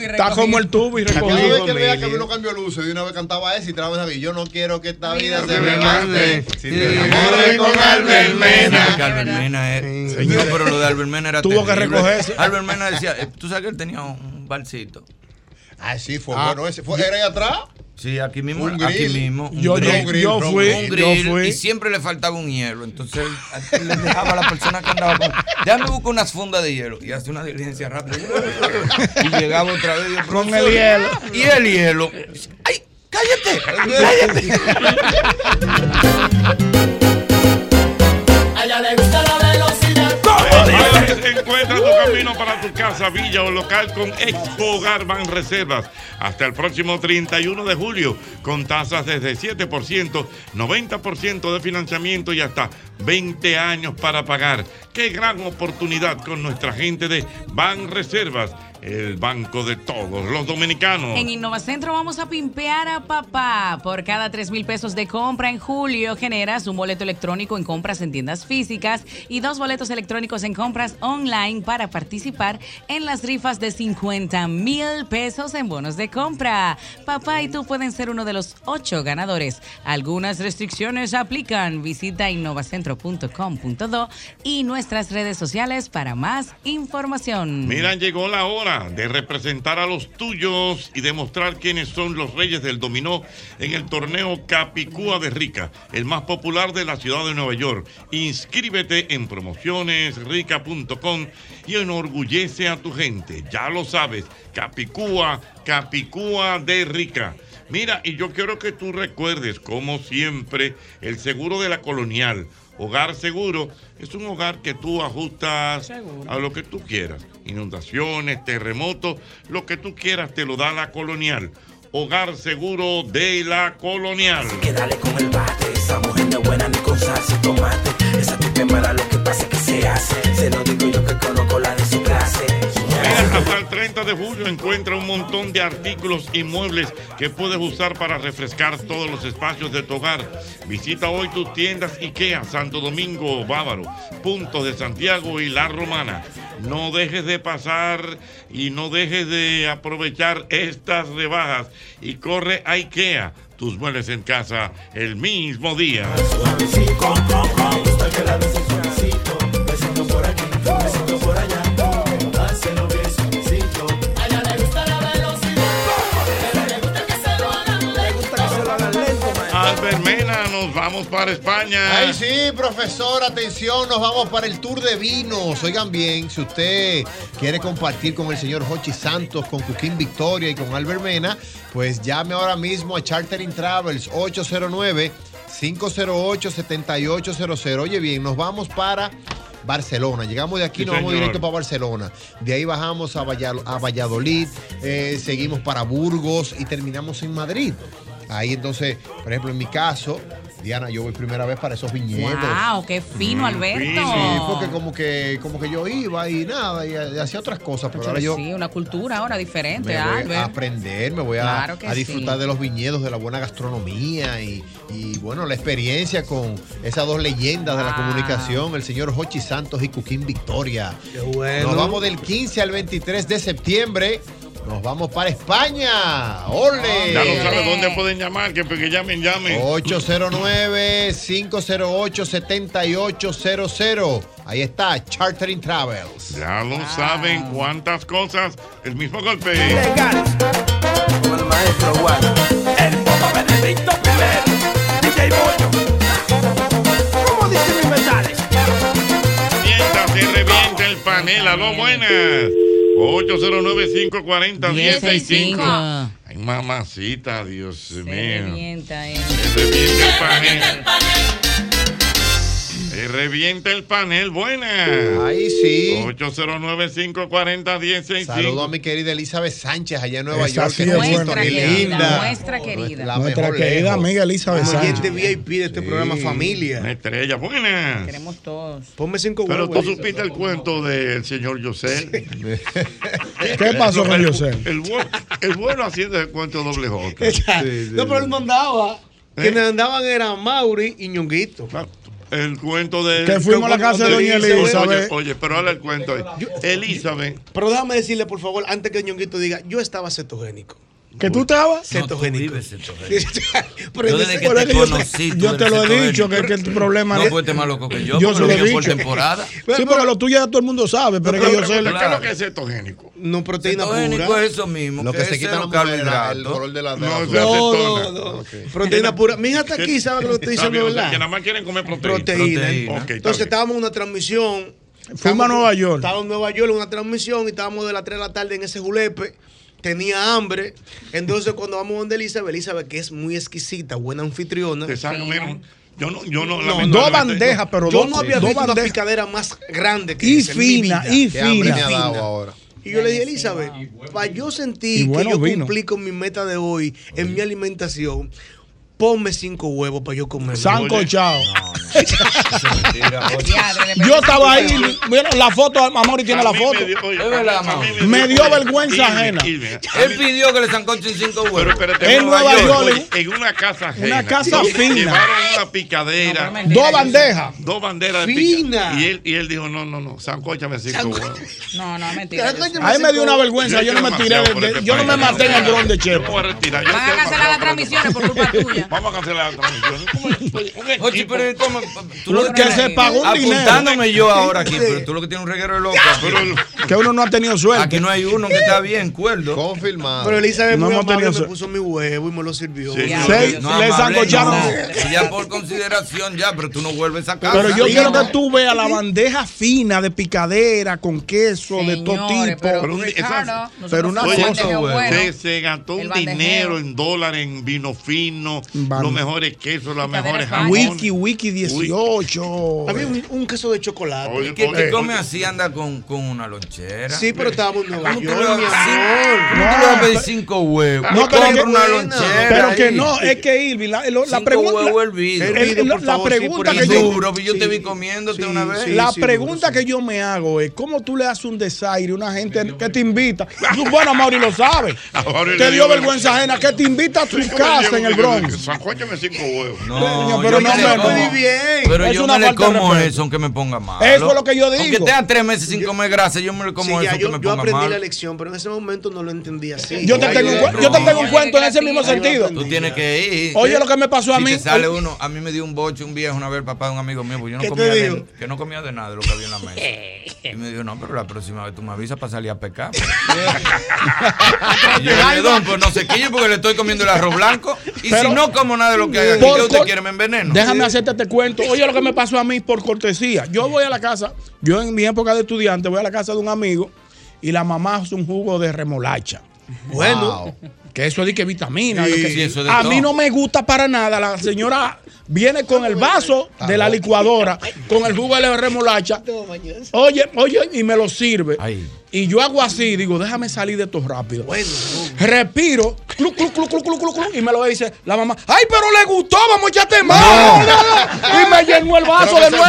Está como el tubo y Cada recogido. vez que él veía que uno cambió luces, de una vez cantaba ese y trababa esa Yo no quiero que esta vida se me mate. Si te enamores con Albert Mena. Porque Albert Mena es. No, pero lo de Albert Mena era Tuvo que recogerse. Albert Mena decía, eh, tú sabes que él tenía un balsito. Ah, sí, fue Ah. bueno ese. Fue, ¿Era ahí atrás? Sí, aquí mismo, Un aquí mismo. un Yo- grill. yo- grill, yo fui, un yo grill fui. y siempre le faltaba un hielo. Entonces le dejaba a la persona que andaba con. Déjame buscar unas fundas de hielo y hace una diligencia rápida. Y llegaba otra vez y yo, Con el "Profesor, hielo. Y el hielo. ¡Ay! ¡Cállate! A ella le gusta la. Encuentra tu camino para tu casa, villa o local con Expo Hogar Ban Reservas. Hasta el próximo 31 de julio, con tasas desde 7%, 90% de financiamiento y hasta 20 años para pagar. Qué gran oportunidad con nuestra gente de Ban Reservas, el banco de todos los dominicanos. En Innovacentro vamos a pimpear a papá. Por cada 3 mil pesos de compra en julio generas un boleto electrónico en compras en tiendas físicas y dos boletos electrónicos en compras online para participar en las rifas de 50 mil pesos en bonos de compra. Papá y tú pueden ser uno de los ocho ganadores. Algunas restricciones aplican. Visita innovacentro.com.do y nuestras redes sociales para más información. Mira, llegó la hora de representar a los tuyos y demostrar quiénes son los reyes del dominó en el torneo Capicúa de Rica, el más popular de la ciudad de Nueva York. Inscríbete en promocionesrica.com y enorgullece a tu gente. Ya lo sabes, Capicúa, Capicúa de Rica. Mira, y yo quiero que tú recuerdes, como siempre, el seguro de la colonial. Hogar seguro es un hogar que tú ajustas a lo que tú quieras. Inundaciones, terremotos, lo que tú quieras te lo da la colonial. Hogar seguro de la colonial. Que dale con el bate. Esa mujer no es buena ni con salsa y tomate. Esa tipa es mala, lo que pasa es que se hace. Se lo hasta el 30 de julio encuentra un montón de artículos y muebles que puedes usar para refrescar todos los espacios de tu hogar. Visita hoy tus tiendas IKEA, Santo Domingo, Bávaro, Punto de Santiago y La Romana. No dejes de pasar y no dejes de aprovechar estas rebajas y corre a IKEA, tus muebles en casa el mismo día. Vamos para España. Ay, sí, profesor, atención, nos vamos para el tour de vinos. Oigan bien, si usted quiere compartir con el señor Jochi Santos, con Cuquín Victoria y con Albert Mena, pues llame ahora mismo a Chartering Travels 809 508 7800. Oye bien, nos vamos para Barcelona. Llegamos de aquí, Sí, nos vamos señor. directo para Barcelona. De ahí bajamos a Valladolid, eh, seguimos para Burgos y terminamos en Madrid. Ahí entonces, por ejemplo, en mi caso, Diana, yo voy primera vez para esos viñedos. Wow, qué fino, Alberto. Sí, porque como que, como que yo iba y nada, y, y hacía otras cosas, pero ahora yo Sí, una cultura ahora diferente, me voy Albert. a aprender, me voy a, Claro que a disfrutar sí. de los viñedos, de la buena gastronomía y, y, bueno, la experiencia con esas dos leyendas de la comunicación, el señor Jochi Santos y Cuquín Victoria. bueno. Nos vamos del 15 al 23 de septiembre. Nos vamos para España. ¡Ole! Ya no sabes dónde pueden llamar, que, que llamen, llamen. 809-508-7800. Ahí está, Chartering Travels. Ya lo saben cuántas cosas. El mismo golpe. Como el maestro Juan. El Papa Benedicto I. DJ Bollo. ¿Cómo dice mis metales? Mientras se revienta el panel, a lo buenas. 809-540-1065. Ay, mamacita, Dios mío. Revienta, eh. Se revienta el panel. Se revienta el panel, buenas. Ahí sí. 809-540-1065. Saludo a mi querida Elizabeth Sánchez allá en Nueva Esa York. sí que es buena. Nuestra querida, linda. nuestra querida. La Nuestra mejor querida lejos. amiga Elizabeth Sánchez. oyente VIP de este programa Familia. Una estrella, buenas. Queremos todos. Ponme cinco Pero huevos. tú supiste el cuento del señor José. ¿Qué pasó con José? El, bueno, el bueno haciendo el cuento doble J. No, pero él mandaba. ¿Eh? Quienes andaban eran Mauri y Ñonguito. El cuento de. Que fuimos a la casa de doña Elizabeth. Oye, oye, pero ahora el cuento. ahí. Elizabeth. Pero déjame decirle, por favor, antes que Ñonguito diga, yo estaba cetogénico. ¿Que tú estabas? Cetogénico. Pero Yo desde que te eso yo te- conocí, tú Yo te lo he cetogénico. dicho, que, que el problema No es- fuiste más loco que yo, Yo porque se lo he dije por dicho. temporada. Sí, porque lo tuyo ya todo el mundo sabe, pero es que yo sé. ¿Qué es lo que es cetogénico? No, proteína Cetogénico pura. es eso mismo. Lo que se quita la mujer, el carbohidratos. color de la No, No, no, no. Proteína pura. Mi hija está aquí, ¿sabe que lo estoy Está diciendo, verdad? que nada más quieren comer proteína. Entonces estábamos en una transmisión. Fuimos a Nueva York. Estábamos en Nueva York en una transmisión y estábamos de las 3 de la tarde en ese julepe. Tenía hambre. Entonces, cuando vamos donde Elizabeth, Elizabeth, que es muy exquisita, buena anfitriona. Te sacan, mira, Yo no, yo no, No, Dos bandejas, pero yo dos, no había dos visto una bandejas. picadera más grande que Y esa en mi fina, vida. y Qué fina. me ha dado ahora. Y yo le dije, Elizabeth, para yo sentir bueno que yo vino. cumplí con mi meta de hoy en mi alimentación, ponme cinco huevos para yo comer. Sancochado. Mentira, Yo estaba ahí, la foto, Amori tiene la foto. me dio- oye, verdad. Me vergüenza ajena. Él pidió que le sancochen cinco huevos. En Nueva York. en una casa ajena. Una casa fina. Llevaron una picadera. Dos bandejas. Dos banderas de Fina. pica- Y él, y él dijo, no, no, no, sancóchame cinco huevos. No, no, mentira. yo sé. A mí me dio una vergüenza, yo no me tiré, de- yo no me maté en el dron de Chepo. voy a cancelar las demasiado transmisiones por culpa tuya. Vamos a cancelar la transmisión. ¿Cómo es? Un Oye, pero ¿cómo? Tú lo Que se pagó un dinero. Apuntándome yo ahora aquí, pero tú lo que tienes un reguero de loco. Pero el- Que uno no ha tenido suerte. Aquí no hay uno que está bien, cuerdo. Confirmado. Pero Elizabeth No muy amable me puso mi huevo y me lo sirvió. Sí, No, le sancocharon. no. Ya por consideración ya, pero tú no vuelves a casa. Pero yo Sí, quiero que tú veas la bandeja fina de picadera con queso de todo tipo. pero, Pero un- Ricardo, esas- nosotros pero una cosa, bueno. se, se gastó un dinero en dólares, en vino fino, Vale. los mejores quesos, las mejores jamones. Wiki, wiki 18. Había un, un queso de chocolate. ¿Y que que come así anda con, con una lonchera? Sí, pero estábamos en Nueva ¿Cómo tú York, le mi a- amor. ¿Cómo tú le vas a pedir cinco huevos? No, pero que- una lonchera. Pero que ahí. no, es que Irving, la, la Cinco pregunta. Hervido, por la pregunta que yo. Duro, yo te vi comiéndote una vez. la pregunta que yo me hago es: ¿cómo tú le haces un desaire a una gente que te invita? Tú, bueno, Mauri lo sabe. Te dio vergüenza ajena que te invita a tu casa en el Bronx. Sancochame cinco huevos. Coño, pero yo no me muy bien. Pero Es yo una me le como eso aunque me ponga mal. Eso es lo que yo digo. Aunque tenga tres meses sin comer grasa, yo me le como Sí, eso ya, yo, aunque me yo ponga aprendí mal. la lección, pero en ese momento no lo entendí así. Yo te tengo un cuen- yo te tengo un cuento en ese mismo sentido. Tú tienes que ir. Oye, lo que me pasó a mí- sale uno, a mí me dio un boche un viejo una vez, el papá de un amigo mío, porque yo no ¿Qué te comía de, que no comía de nada de lo que había en la mesa. Y me dijo, no, pero la próxima vez tú me avisas para salir a pecar. y yo le dije, don, pues no se quille porque le estoy comiendo el arroz blanco. Y Pero- si no como nada de lo que hay aquí, ¿qué usted quiere? ¿Me enveneno? Déjame hacerte este cuento. Oye, lo que me pasó a mí por cortesía. Yo voy a la casa, yo en mi época de estudiante voy a la casa de un amigo y la mamá hace un jugo de remolacha. Bueno, que eso es de que vitamina. Sí, que- eso es de a todo. mí no me gusta para nada. La señora viene con el vaso de la licuadora, con el jugo de remolacha. Oye, oye, y me lo sirve. Y yo hago así, digo, déjame salir de esto rápido. Respiro, clu, clu, clu, clu, clu, clu, clu, y me lo dice la mamá. ¡Ay, pero le gustó! ¡Vamos a echarte más! Y me llenó el vaso de nuevo.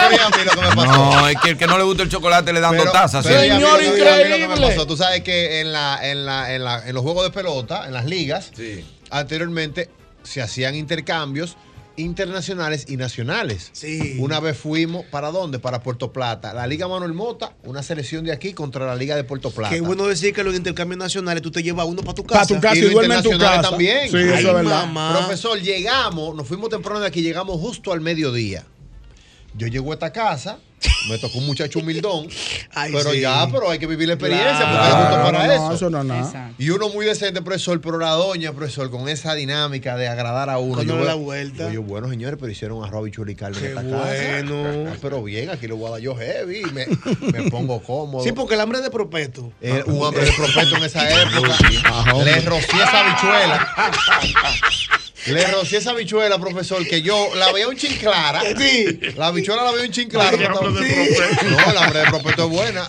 No, es que el que no le gusta el chocolate le dan dos tazas. Me pasó. Tú sabes que en, la, en, la, en, la, en los juegos de pelota, en las ligas, anteriormente se hacían intercambios internacionales y nacionales. Sí. Una vez fuimos, ¿para dónde? Para Puerto Plata. La Liga Manuel Mota, una selección de aquí contra la Liga de Puerto Plata. Qué bueno decir que los intercambios nacionales tú te llevas uno para tu casa. tu casa y, los duerme en tu casa también. Sí, eso es verdad. mamá. Profesor, llegamos, nos fuimos temprano de aquí, llegamos justo al mediodía. Yo llego a esta casa, me tocó un muchacho humildón, pero sí. ya, pero hay que vivir la experiencia Claro. porque es justo para No, no, eso. eso no es nada. Exacto. Y uno muy decente, profesor, pero la doña, profesor, con esa dinámica de agradar a uno. Yo, la vuelta. Yo, bueno, señores, pero hicieron arroz y chuli carne en esta bueno. casa. Pero bien, aquí lo voy a dar yo heavy, me, me pongo cómodo. Sí, porque el hambre de propeto. Eh, un hambre de propeto en esa época. Le rocié esa habichuela. Le rocié esa habichuela, profesor, que yo la veía un chin clara. Sí. La habichuela la veía un chin clara. Ay, no, no, el hambre de propeto es buena.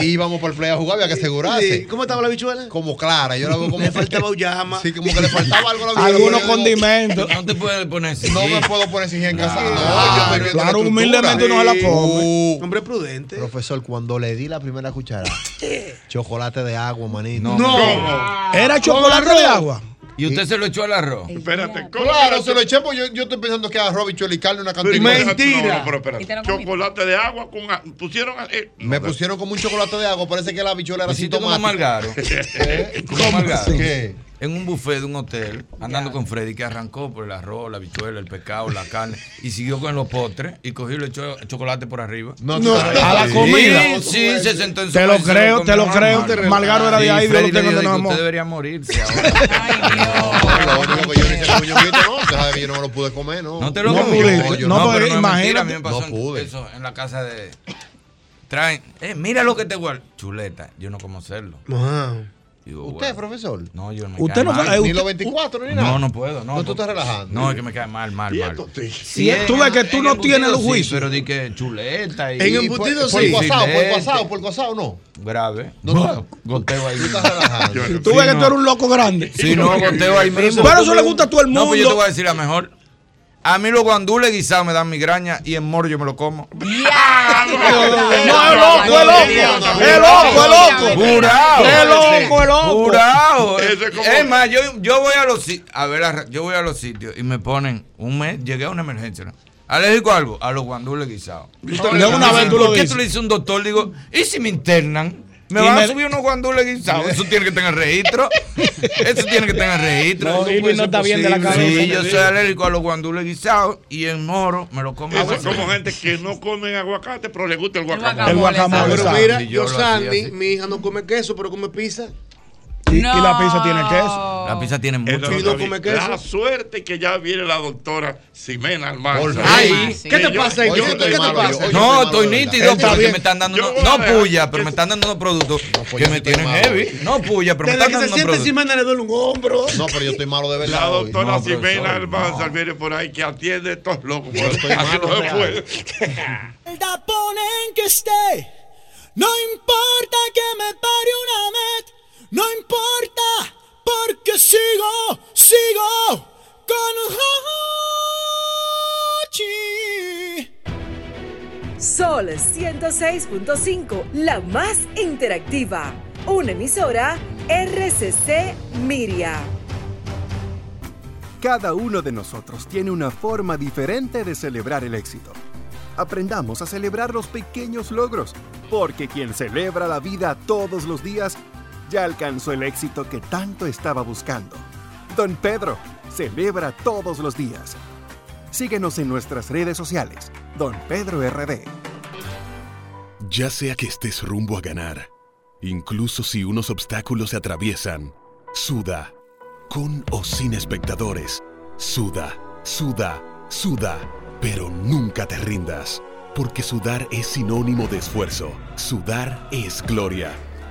Y íbamos por el play a jugar, había que asegurarse. Sí. ¿Cómo estaba la habichuela? Como clara. Yo la veo como. Le faltaba llama. Sí, como que le faltaba algo a la habichuela. Algunos condimentos. No te puedes poner así. No me puedo poner sin en casa. No, yo Claro, la humildemente uno se la come. Uh, Hombre prudente. Profesor, cuando le di la primera cuchara, chocolate de agua, manito. No. ¿Era chocolate de agua? ¿Y usted se lo echó al arroz? Espérate, ¿cómo Claro, se lo eché porque yo, yo estoy pensando que arroz, bichuelo y carne una cantidad. espérate, No, no, pero espérate. Chocolate de agua con. a- Pusieron. a- eh, Me pusieron como un chocolate de agua, parece que la bichuela era Hiciste como sintomática. Margaro. ¿Eh? Como Margaro. ¿Qué? En un buffet de un hotel, andando con Freddy, que arrancó por el arroz, la bichuela, el pescado, la carne, y siguió con los postres, y cogió le echó chocolate por arriba. No, No, a la comida. Sí, sí, se sentó en su Te lo creo, te lo normal. creo. Margaro era de ahí, Dios lo tenga le de nuevo. Usted debería morirse ahora. Lo único que yo no hice ñonguito, no. Que yo no me lo pude comer, ¿no? No te lo yo No, pero imagínate. a mí me pasó No pude. eso en la casa de... Traen, eh, mira lo que te guardo. Chuleta, yo no como hacerlo. Wow. Digo, ¿Usted, bueno, profesor? No, yo no me Usted cae no- mal. eh, Ni usted- los 24 ni nada. No, no puedo, no. No, tú estás relajando. No, es que me cae mal, mal, mal. Sí, tú ves que tú no tienes los sí, juicios. pero di que chuleta y... En embutido por, por sí. por el Filete. WhatsApp, por el WhatsApp, no. Grave. No, No, goteo ahí Tú estás relajando. Tú ves que tú eres un loco grande. Sí, no, goteo ahí mismo. Pero eso le gusta a todo el No, pues yo te mundo. voy a decir la mejor. A mí los guandules guisados me dan migraña y en moro yo me lo como. No, es loco, es loco. Es loco, es loco. Jurado. Es loco, es loco. Jurado. Es más, yo, yo voy a los sitios, a ver, yo voy a los sitios y me ponen un mes, llegué a una emergencia. ¿no? ¿Alérgico a algo? A los guandules guisados. De una vez tú lo ¿Por qué tú le dices a un doctor? Digo, ¿y si me internan? Me van a subir unos guandules guisados. Eso tiene que tener registro. Eso tiene que tener registro. No, Irving no está bien de la cabeza. Sí, yo soy alérgico a los guandules guisados y en moro me lo como. Eso es como gente que no come aguacate, pero le gusta el El guacamole. El guacamole. Pero mira, yo Sandy, mi hija no come queso, pero come pizza. Y, y la pizza tiene queso. La pizza tiene mucho. Entonces, David, La suerte que ya viene la doctora Ximena Almanza. Ay, ¿qué te yo- pasa? Oye, ¿Qué yo te pasa? yo- No, yo estoy nítido Está porque bien. me están dando Yo no puya, pero me están dando unos productos que me tienen heavy. No puya, pero me están dando se unos siente productos. encima le duele un hombro. No, pero yo estoy malo de verdad. La doctora Ximena Almanza viene por ahí que atiende a estos locos. Yo estoy Así malo ponen que esté. No importa que me pare una met. No importa. Porque sigo, sigo con Hochi. Sol 106.5, la más interactiva. Una emisora RCC Miria. Cada uno de nosotros tiene una forma diferente de celebrar el éxito. Aprendamos a celebrar los pequeños logros, porque quien celebra la vida todos los días ya alcanzó el éxito que tanto estaba buscando. Don Pedro celebra todos los días. Síguenos en nuestras redes sociales. Don Pedro RD. Ya sea que estés rumbo a ganar, incluso si unos obstáculos se atraviesan, suda, con o sin espectadores, suda, suda, suda, pero nunca te rindas, porque sudar es sinónimo de esfuerzo, sudar es gloria.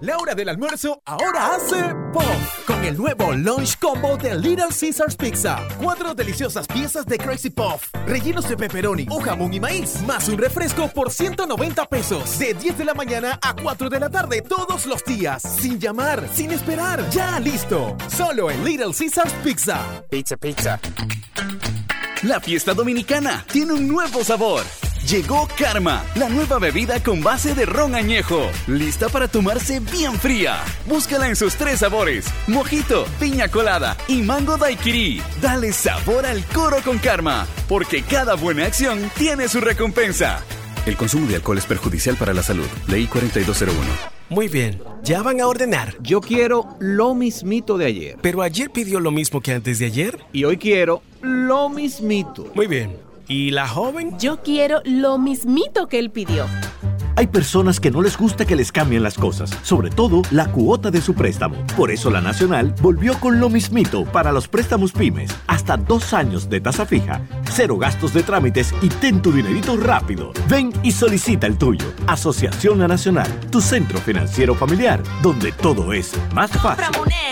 La hora del almuerzo ahora hace POF con el nuevo Lunch Combo de Little Caesars Pizza. Cuatro deliciosas piezas de Crazy Puff, rellenos de pepperoni o jamón y maíz, más un refresco por 190 pesos. De 10 de la mañana a 4 de la tarde todos los días. Sin llamar, sin esperar. Ya listo. Solo en Little Caesars Pizza. Pizza, pizza. La fiesta dominicana tiene un nuevo sabor. Llegó Karma, la nueva bebida con base de ron añejo, lista para tomarse bien fría. Búscala en sus tres sabores: mojito, piña colada y mango daiquiri. Dale sabor al coro con Karma, porque cada buena acción tiene su recompensa. El consumo de alcohol es perjudicial para la salud. Ley 4201. Muy bien, ya van a ordenar. Yo quiero lo mismito de ayer. Pero ayer pidió lo mismo que antes de ayer. Y hoy quiero lo mismito. Muy bien. ¿Y la joven? Yo quiero lo mismito que él pidió. Hay personas que no les gusta que les cambien las cosas, sobre todo la cuota de su préstamo. Por eso la Nacional volvió con lo mismito para los préstamos pymes. Hasta dos años de tasa fija, cero gastos de trámites y ten tu dinerito rápido. Ven y solicita el tuyo. Asociación La Nacional, tu centro financiero familiar, donde todo es más fácil.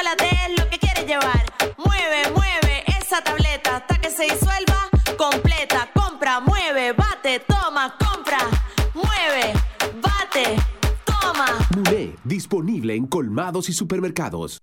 Chocolate es lo que quieres llevar. Mueve, mueve esa tableta hasta que se disuelva completa. Compra, mueve, bate, toma, compra, mueve, bate, toma. Muné, disponible en colmados y supermercados.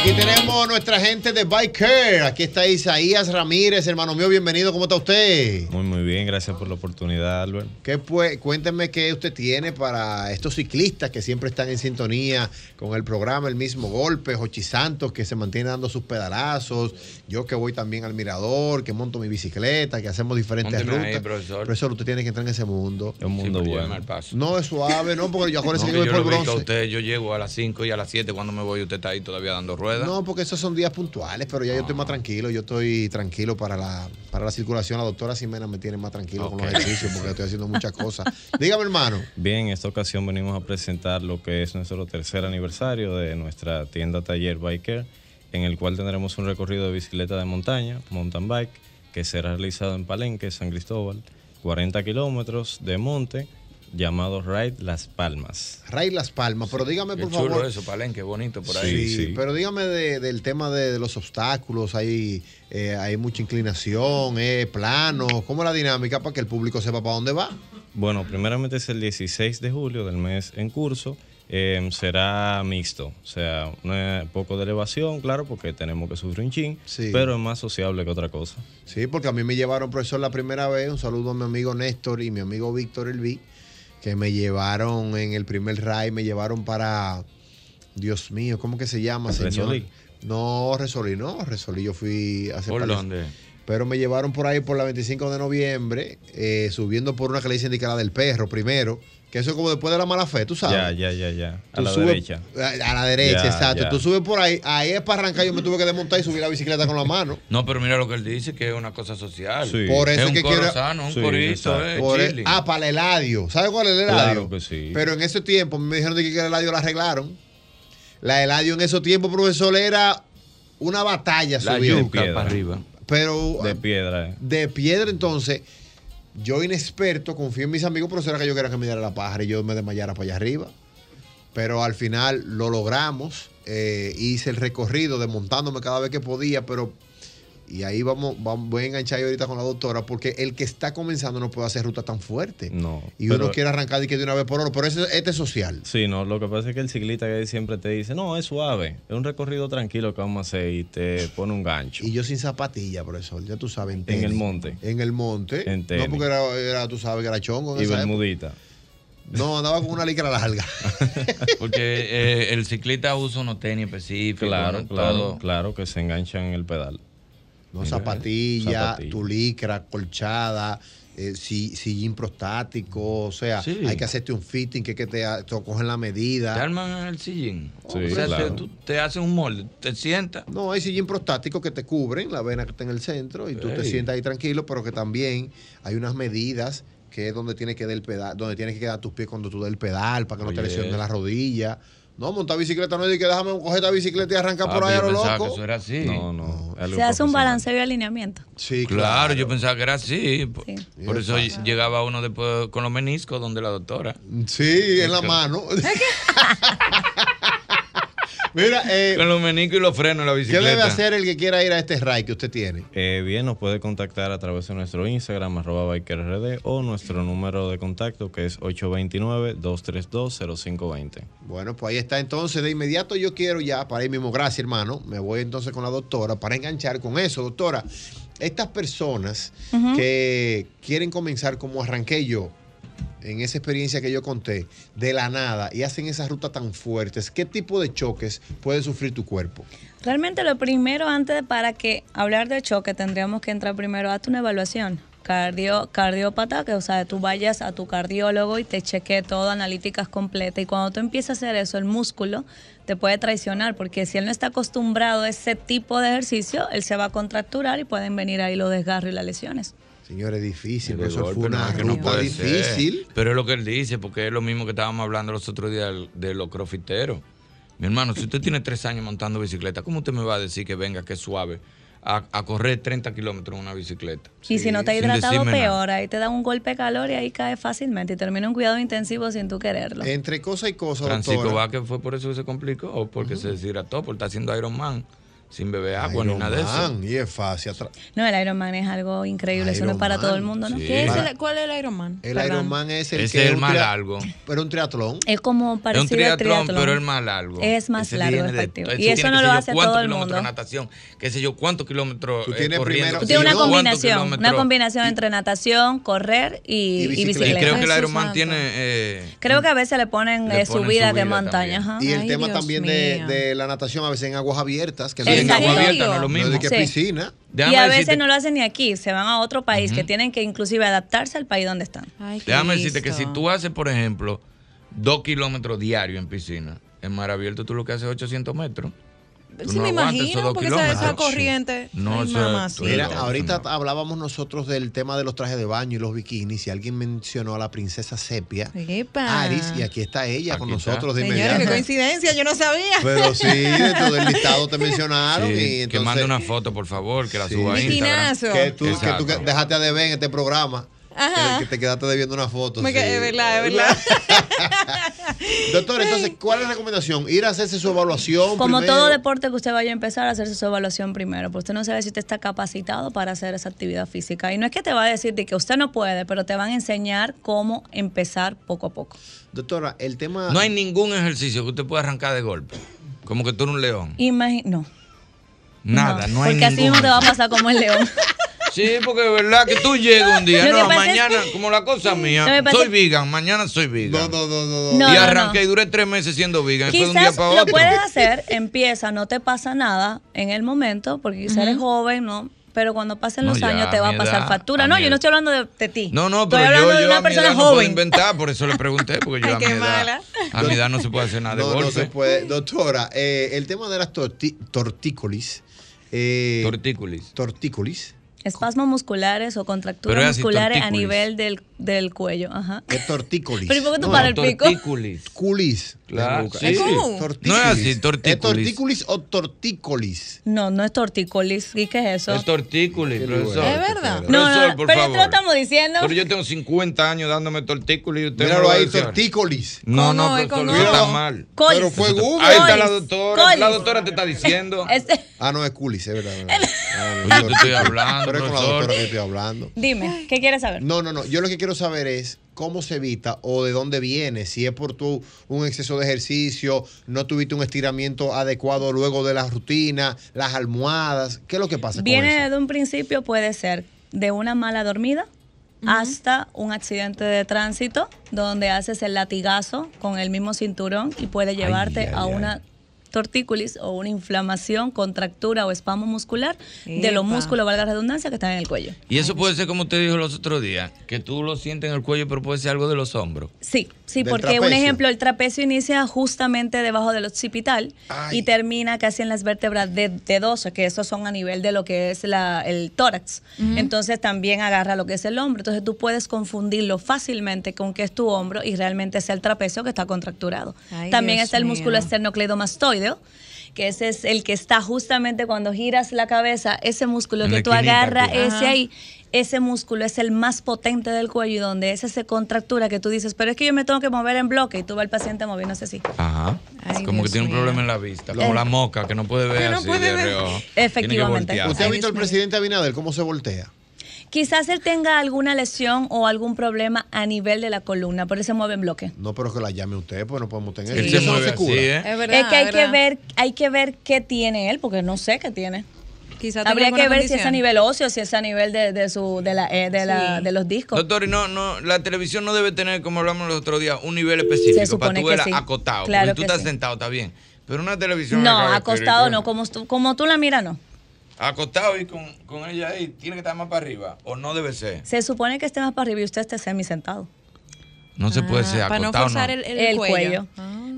Aquí tenemos nuestra gente de Biker. Aquí está Isaías Ramírez, hermano mío, bienvenido. ¿Cómo está usted? Muy, muy bien, gracias por la oportunidad, Albert. ¿Qué pues, cuénteme qué usted tiene para estos ciclistas que siempre están en sintonía con el programa El mismo golpe, Jochi Santos que se mantiene dando sus pedalazos, yo que voy también al mirador, que monto mi bicicleta, que hacemos diferentes Mónteme rutas. ahí, profesor. Profesor, usted tiene que entrar en ese mundo. Es un mundo bueno. paso. No, es suave, no, porque yo acuérdense No, que yo que voy yo por bronce. usted, yo llego a las 5 y a las 7 cuando me voy, usted está ahí todavía dando ruedas. No, porque esos son días puntuales, pero ya yo estoy más tranquilo. Yo estoy tranquilo para la, para la circulación. La doctora Ximena me tiene más tranquilo con los ejercicios porque estoy haciendo muchas cosas. Dígame, hermano. Bien, en esta ocasión venimos a presentar lo que es nuestro tercer aniversario de nuestra tienda taller Biker, en el cual tendremos un recorrido de bicicleta de montaña, mountain bike, que será realizado en Palenque, San Cristóbal, 40 kilómetros de monte, llamado Ride Las Palmas. Ray Las Palmas, pero dígame Qué por chulo favor. eso, Palenque, bonito por ahí. Sí, sí. pero dígame de- del tema de, de los obstáculos, hay, eh, hay mucha inclinación, es plano, ¿cómo es la dinámica para que el público sepa para dónde va? Bueno, primeramente es el 16 de julio del mes en curso. eh, será mixto, o sea, un poco de elevación, claro, porque tenemos que subir un chin, Sí. pero es más sociable que otra cosa. Sí, porque a mí me llevaron, profesor, la primera vez. Un saludo a mi amigo Néstor y mi amigo Víctor Elví, que me llevaron en el primer ride, me llevaron para. Dios mío, ¿cómo que se llama, señor? Resolí. No, Resolí, no, Resolí. Yo fui hace ¿Por dónde? Pero me llevaron por ahí por la 25 de noviembre, eh, subiendo por una que le dicen de del perro primero, que eso es como después de la mala fe, tú sabes. Ya, ya, ya, ya. A Tú la subes- derecha. A, a la derecha, Ya, exacto. ya. Tú subes por ahí, ahí es para arrancar, yo me tuve que desmontar y subir la bicicleta con la mano. No, pero mira lo que él dice, que es una cosa social. Por eso es un que coro quiero- sano, un Sí, corito, exacto. eh, Por el- chilling. ah, para el Eladio. ¿Sabes cuál es el Eladio? Claro que sí. Pero en ese tiempo me dijeron de que el Eladio la arreglaron. La Eladio en esos tiempos, profesor, era una batalla La subir. para arriba. Pero De piedra. eh. de piedra, entonces, yo inexperto, confío en mis amigos, pero será que yo quería que me diera la pájara y yo me desmayara para allá arriba. Pero al final lo logramos. eh, hice el recorrido desmontándome cada vez que podía, pero. Y ahí vamos, vamos, voy a enganchar yo ahorita con la doctora, porque el que está comenzando no puede hacer ruta tan fuerte. No. Y pero- uno quiere arrancar de que de una vez por hora, pero ese, este es social. Sí, no, lo que pasa es que el ciclista que siempre te dice, no, es suave, es un recorrido tranquilo que vamos a hacer y te pone un gancho. Y yo sin zapatilla, profesor, ya tú sabes. En, En el monte. En el monte. En no, porque era, era, tú sabes que era chongo. en Y esa época. bermudita. No, andaba con una licra larga. Porque eh, el ciclista usa unos tenis específicos. Claro, ¿no? claro, Todo. claro que se enganchan en el pedal. No, Mira, zapatilla, zapatilla. tu licra, colchada, eh, si- sillín prostático, o sea, Sí. hay que hacerte un fitting que, que te, te cogen la medida. Te arman el sillín. Sí, o sea, claro. te, tú- te hacen un molde, te sientas. No, hay sillín prostático que te cubren, la vena que está en el centro, y tú te sientas ahí tranquilo, pero que también hay unas medidas que es donde tiene que dar el pedal, donde tienes que quedar tus pies cuando tú des el pedal, para que no te lesiones la rodilla. No, montar bicicleta no es de que déjame coger esta bicicleta y arrancar por Ah, ahí a yo lo pensaba loco. que eso era así. No, no. Se hace un balanceo y alineamiento. Sí, Claro, yo pensaba que era así. Sí. por eso llegaba uno después con los meniscos donde la doctora. Sí, en la mano. Mira, eh, Con los meniscos y los frenos en la ¿qué bicicleta. debe hacer el que quiera ir a este ride que usted tiene? Eh, bien, nos puede contactar a través de nuestro Instagram, arroba bikerrd, o nuestro número de contacto que es 829-232-0520. Bueno, pues ahí está entonces. De inmediato yo quiero ya, para ir mismo, gracias hermano, me voy entonces con la doctora para enganchar con eso, doctora. Estas personas que quieren comenzar como arranqué yo, en esa experiencia que yo conté, de la nada, y hacen esas rutas tan fuertes, ¿qué tipo de choques puede sufrir tu cuerpo? Realmente lo primero, antes de para que hablar de choque, tendríamos que entrar primero a una evaluación. Cardio, cardiópata, que o sea, tú vayas a tu cardiólogo y te chequee todo, analíticas completas. Y cuando tú empiezas a hacer eso, el músculo te puede traicionar, porque si él no está acostumbrado a ese tipo de ejercicio, él se va a contracturar y pueden venir ahí los desgarros y las lesiones. Señores, difícil, pero eso golpe, fue una no, que no puede difícil. ser. Pero es lo que él dice, porque es lo mismo que estábamos hablando los otros días de los crofiteros. Mi hermano, si usted tiene tres años montando bicicleta, ¿cómo usted me va a decir que venga, que es suave, a, a correr 30 kilómetros en una bicicleta? Y si no te has hidratado, nada. peor. Ahí te da un golpe de calor y ahí cae fácilmente. Y termina un cuidado intensivo sin tú quererlo. Entre cosa y cosa, Francisco doctora. Vázquez fue por eso que se complicó, o porque se deshidrató, por estar haciendo Ironman, sin beber agua ni Iron nada de eso. Man, Y es fácil. No, el Ironman es algo increíble. Eso no es para todo el mundo, ¿no? sí. ¿Qué es el- ¿Cuál es el Ironman? El Perdón. Ironman es el que es el más largo. Pero un triatlón. Es como Es un parecido al triatlón, triatlón. pero es más largo. Es más Ese largo, efectivo. Y eso tiene no qué lo sé yo hace todo el mundo. de natación, qué sé yo, cuántos kilómetros Tú eh, tienes primero- Tú tienes una combinación, una combinación entre natación, correr y, Y y bicicleta. Y creo que el santo. tiene... eh, Creo que a veces le ponen, eh, subidas de montaña. Y el tema también de, la natación, a veces en aguas abiertas, que Sí, en ¿En agua abierta no es lo mismo. es de que Sí. piscina. Déjame y a decirte- veces no lo hacen ni aquí, se van a otro país que tienen que inclusive adaptarse al país donde están. Ay, Déjame decirte que si tú haces, por ejemplo, dos kilómetros diarios en piscina, en mar abierto tú lo que haces es 800 metros. Sí, no me imagino, dos porque esa, corriente. No, Ay, eso- mamacita. Mira, ahorita no. hablábamos nosotros del tema de los trajes de baño y los bikinis y alguien mencionó a la princesa Sepia, Epa. Aris, y aquí está ella con está. nosotros de Señores, qué coincidencia, yo no sabía. Pero sí, dentro del listado te mencionaron Sí, y que entonces mande una foto, por favor, que la Sí. suba a Instagram. Bikinazo. que tú, que tú que dejaste de ver en este programa Ajá. Que, te quedaste debiendo una foto. Me sí. es verdad, es verdad. Doctor, entonces, ¿cuál es la recomendación? Ir a hacerse su evaluación. Como primero? todo deporte que usted vaya a empezar a hacerse su evaluación primero, porque usted no sabe si usted está capacitado para hacer esa actividad física. Y no es que te va a decir de que usted no puede, pero te van a enseñar cómo empezar poco a poco. Doctora, el tema. No hay ningún ejercicio que usted pueda arrancar de golpe. Como que tú eres un león. Imagi- no. Nada, no, hay Porque así ningún. mismo te va a pasar como el león. Sí, porque es verdad que tú llegas un día, Lo no, es mañana, que- como la cosa mía, Lo soy vegan, mañana soy vegan. No, no, no, No, y arranqué no. y duré tres meses siendo vegan. Después de un día Quizás para lo otro. puedes hacer, empieza, no te pasa nada en el momento, porque quizás eres joven, ¿no? Pero cuando pasen No, los ya, años te va a pasar edad, factura. a No, yo no estoy hablando de, de ti. No, no, estoy pero hablando yo, de una a mi persona edad no puedo joven. inventar, por eso le pregunté, porque yo Ay, a mi qué edad, mala. a mi edad no se puede hacer nada de No, no golpe. se puede. Doctora, eh, el tema de las torti- tortícolis. Eh, tortícolis. Tortícolis. Espasmos musculares o contracturas musculares a nivel del, del cuello. Ajá. Es tortícolis. Pero ¿y por qué tú No, paras el pico? Tortícolis. Culis. No es así, tortícolis. ¿Es tortícolis o tortícolis? No, no es tortícolis. ¿Y qué es eso? Es tortícolis, profesor. ¿Es verdad? Profesor, No, no, por pero favor. te lo estamos diciendo. Pero yo tengo 50 años dándome tortícolis y usted Míralo ahí, tortícolis. No, no, No, es profesor, con eso O. está mal. Colis. Pero fue Google. Ahí está la doctora. Colis. La doctora te está diciendo. Este- Ah, no, es culis, es verdad. verdad. Ah, yo te estoy hablando, Pero es con la doctora que estoy hablando. Dime, ¿qué quieres saber? No, no, no. Yo lo que quiero saber es cómo se evita o de dónde viene. Si es por tu un exceso de ejercicio, no tuviste un estiramiento adecuado luego de la rutina, las almohadas. ¿Qué es lo que pasa con Viene eso? desde un principio, puede ser de una mala dormida hasta un accidente de tránsito donde haces el latigazo con el mismo cinturón y puede llevarte ay, a ay. una tortícolis o una inflamación, contractura o espasmo muscular de los músculos, valga la redundancia, que están en el cuello. Y eso puede ser como usted dijo los otros días, que tú lo sientes en el cuello, pero puede ser algo de los hombros. Sí, sí, porque un ejemplo, el trapecio inicia justamente debajo del occipital y termina casi en las vértebras de, dedoso, que esos son a nivel de lo que es la, el tórax. Entonces también agarra lo que es el hombro. Entonces tú puedes confundirlo fácilmente con que es tu hombro y realmente es el trapecio que está contracturado. Ay, también Dios está el músculo que ese es el que está justamente cuando giras la cabeza, ese músculo En que tú agarras, aquí. ese Ajá. ahí, ese músculo es el más potente del cuello y donde ese se contractura que tú dices, pero es que yo me tengo que mover en bloque y tú vas al paciente moviéndose así. Ajá. Ay, como que tiene un problema en la vista, como Eh. la moca, que no puede ver Que no así puede de ver. Efectivamente. ¿Usted ha visto al presidente Abinader cómo se voltea? Quizás él tenga alguna lesión o algún problema a nivel de la columna, por eso se mueve en bloque. No, pero que la llame usted, pues no podemos tener Él eso. se mueve así. ¿eh? Es verdad, es que hay que ver, hay que ver qué tiene él, porque no sé qué tiene. Quizá Habría que ver si es a nivel óseo, si es a nivel de, de su, de, la, eh, de, la- Sí. de los discos. Doctor, y no, no, la televisión no debe tener, como hablamos los otros días, un nivel específico Se para tú que verla sí. acotado. Claro porque tú estás sí. sentado, está bien. Pero una televisión. no, acá, acostado no, como tú, como tú la miras, no. Acostado y con, con ella ahí, tiene que estar más para arriba. O no debe ser. Se supone que esté más para arriba y usted esté semi sentado. No se puede ser para no acostado. forzar no. el, el cuello.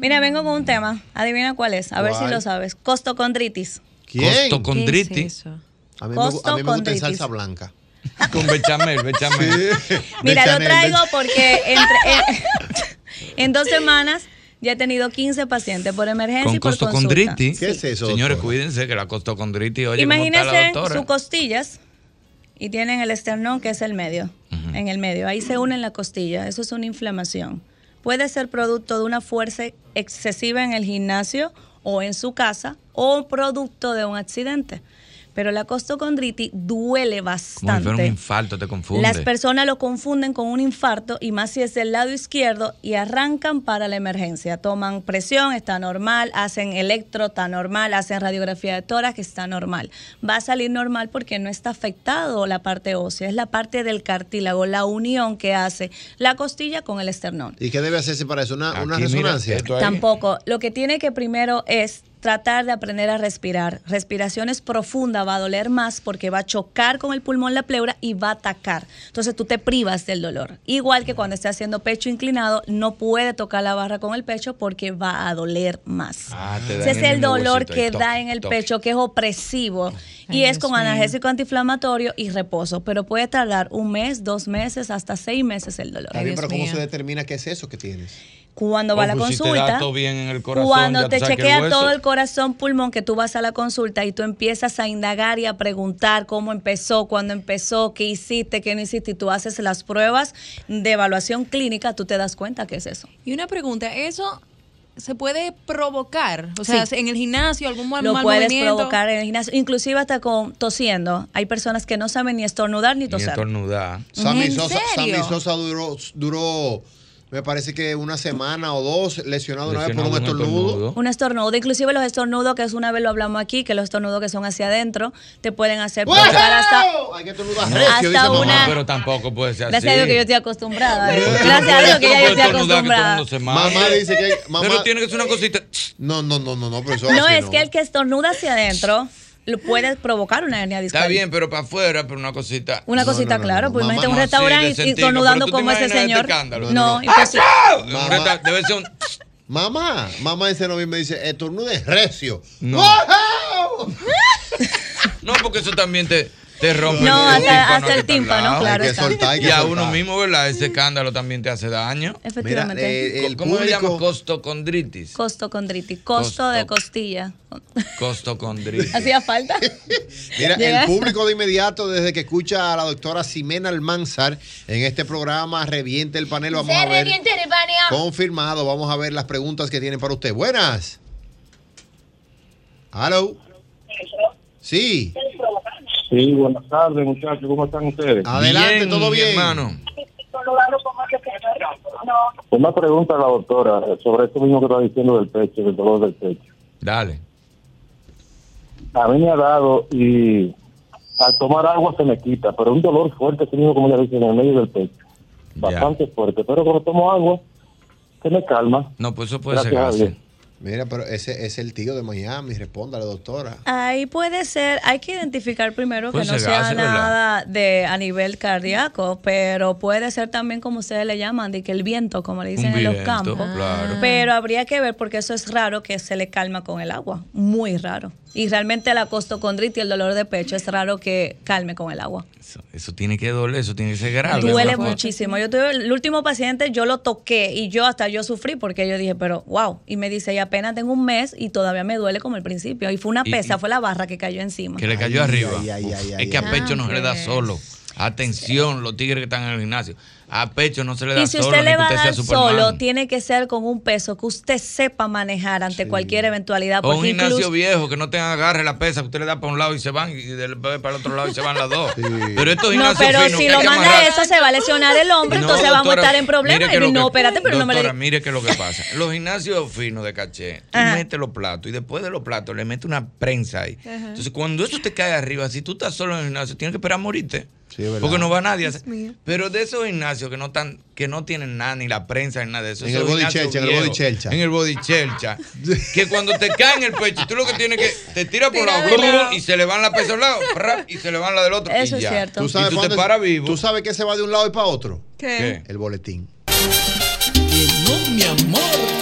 Mira, vengo con un tema. Adivina cuál es. A ver si lo sabes. Costocondritis. ¿Quién? Costocondritis. A mí, me, gu- a mí me gusta en salsa blanca. Con bechamel, bechamel. Mira, lo traigo bech- porque entre, en, en dos semanas ya he tenido 15 pacientes por emergencia Con y por consulta. costocondritis. ¿Qué es eso, Señores, doctora? cuídense que la costocondritis, oye, ¿cómo está la Imagínense sus costillas y tienen el esternón que es el medio, en el medio. Ahí se unen la costilla, eso es una inflamación. Puede ser producto de una fuerza excesiva en el gimnasio o en su casa o producto de un accidente. Pero la costocondritis duele Como si fuera un bastante. infarto, te confunde. Las personas lo confunden con un infarto y más si es del lado izquierdo y arrancan para la emergencia. Toman presión, está normal, hacen electro, está normal, hacen radiografía de tórax, está normal. Va a salir normal porque no está afectado la parte ósea, es la parte del cartílago, la unión que hace la costilla con el esternón. ¿Y qué debe hacerse para eso? ¿Una, una resonancia? Tampoco. Lo que tiene que primero es tratar de aprender a respirar. Respiraciones profundas va a doler más porque va a chocar con el pulmón la pleura y va a atacar. Entonces tú te privas del dolor. Igual que cuando esté haciendo pecho inclinado, no puede tocar la barra con el pecho porque va a doler más. Ah, Ese es el dolor que da en el pecho, que es opresivo. Ay, y es Dios con mío. analgésico antiinflamatorio y reposo. Pero puede tardar un mes, dos meses, hasta seis meses el dolor. Bien, pero ¿cómo se determina qué es eso que tienes? Cuando va a la Oh, pues si te consulta, bien en el corazón, cuando te el chequea todo el corazón, pulmón, que tú vas a la consulta y tú empiezas a indagar y a preguntar cómo empezó, cuándo empezó, qué hiciste, qué no hiciste, y tú haces las pruebas de evaluación clínica, tú te das cuenta que es eso. Y una pregunta, ¿eso se puede provocar? O sea, Sí. en el gimnasio, algún mal, Lo mal puedes movimiento. provocar en el gimnasio, inclusive hasta con tosiendo. Hay personas que no saben ni estornudar ni Ni toser. estornudar. Sammy ¿En Sosa, serio? Sammy Sosa duró, duró, me parece que una semana o dos lesionado una vez por un estornudo. Un estornudo, inclusive los estornudos, que es una vez lo hablamos aquí, que los estornudos que son hacia adentro, te pueden hacer provocar hasta, Hay que estornudar No, recio, dice no, mamá. pero tampoco puede ser así. Gracias a Dios que yo estoy acostumbrada. ¿eh? Gracias no a Dios que ya no yo estoy acostumbrada. Mamá dice que mamá, Pero tiene que ser una cosita. No, no, no, no, no, pero eso No, es que el que estornuda hacia adentro puede provocar una hernia discal. Está bien, pero para afuera, pero una cosita. Una cosita, claro, pues imagínate un restaurante sí, y- te como ese este señor. No, imposible. Debe ser un. Mamá, mamá ese no me dice, estornude recio. No. ¡Wow! No, porque eso también te, te rompe No, el, hasta- tímpano hasta el tímpano, claro Hay que está. soltar, hay que y a soltar. uno mismo, ¿verdad? Ese escándalo también te hace daño. Efectivamente. Mira, eh, el ¿Cómo se llama? público- Costocondritis. Costocondritis, costo de costilla. Costocondritis. ¿Hacía falta? Mira, el público de inmediato, desde que escucha a la doctora Ximena Almanzar en este programa, reviente el panel. Vamos a ver. Confirmado, vamos a ver las preguntas que tienen para usted. Buenas. Hello. Sí. Sí, buenas tardes, muchachos. ¿Cómo están ustedes? Adelante, todo bien. hermano. Una pregunta a la doctora sobre esto mismo que está diciendo del pecho, del dolor del pecho. Dale. A mí me ha dado y al tomar agua se me quita, pero un dolor fuerte, así mismo como ya dicen, en el medio del pecho. Bastante fuerte, pero cuando tomo agua se me calma. No, pues eso puede Gracias ser. Mira, pero ese es el tío de Miami. Responda la doctora. Ahí puede ser, hay que identificar primero que no ser sea nada de a nivel cardíaco, pero puede ser también como ustedes le llaman, de que el viento, como le dicen Un en los campos. claro. Pero habría que ver porque eso es raro que se le calma con el agua, muy raro. Y realmente la costocondritis, el dolor de pecho, es raro que calme con el agua. Eso tiene que doler, eso tiene que ser grave. Duele muchísimo. Yo tuve el último paciente, yo lo toqué y yo hasta yo sufrí porque yo dije, pero wow. Y me dice, y apenas tengo un mes y todavía me duele como el principio. Y fue una pesa, y- fue la barra que cayó encima. Que le cayó arriba. ay, ay, Uf, ay, es ay, que a ay. pecho no se le da solo. Atención, los tigres que están en el gimnasio. A pecho no se le da Y si solo. usted le que va a dar solo, tiene que ser con un peso que usted sepa manejar ante cualquier eventualidad. O un gimnasio incluso, viejo que no tenga agarre la pesa, que usted le da para un lado y se van, y después para el otro lado y se van las dos. Pero estos no, gimnasios pero finos si que lo que manda eso, se va a lesionar el hombre, No, entonces vamos a doctora, estar en problemas. que Y lo no, que- espérate, pero no me doctora, le mire qué es lo que pasa. Los gimnasios finos de caché, tú Ajá. metes los platos y después de los platos le metes una prensa ahí. Ajá. Entonces, cuando eso te cae arriba, si tú estás solo en el gimnasio, tienes que esperar a morirte. Porque no va nadie. Pero de esos gimnasios que no están, que no tienen nada, ni la prensa, ni nada de eso. En el body chelcha, en el body chelcha. En el body chelcha. que cuando te cae en el pecho, tú lo que tienes que, te tiras por Tira lado, de lado. y se le van la pesa a un lado, y se le van la del otro. Eso y es ya. cierto. ¿Tú sabes, y tú para te dónde- paras vivo. ¿Tú sabes que se va de un lado y para otro? ¿Qué? El boletín. No, mi amor.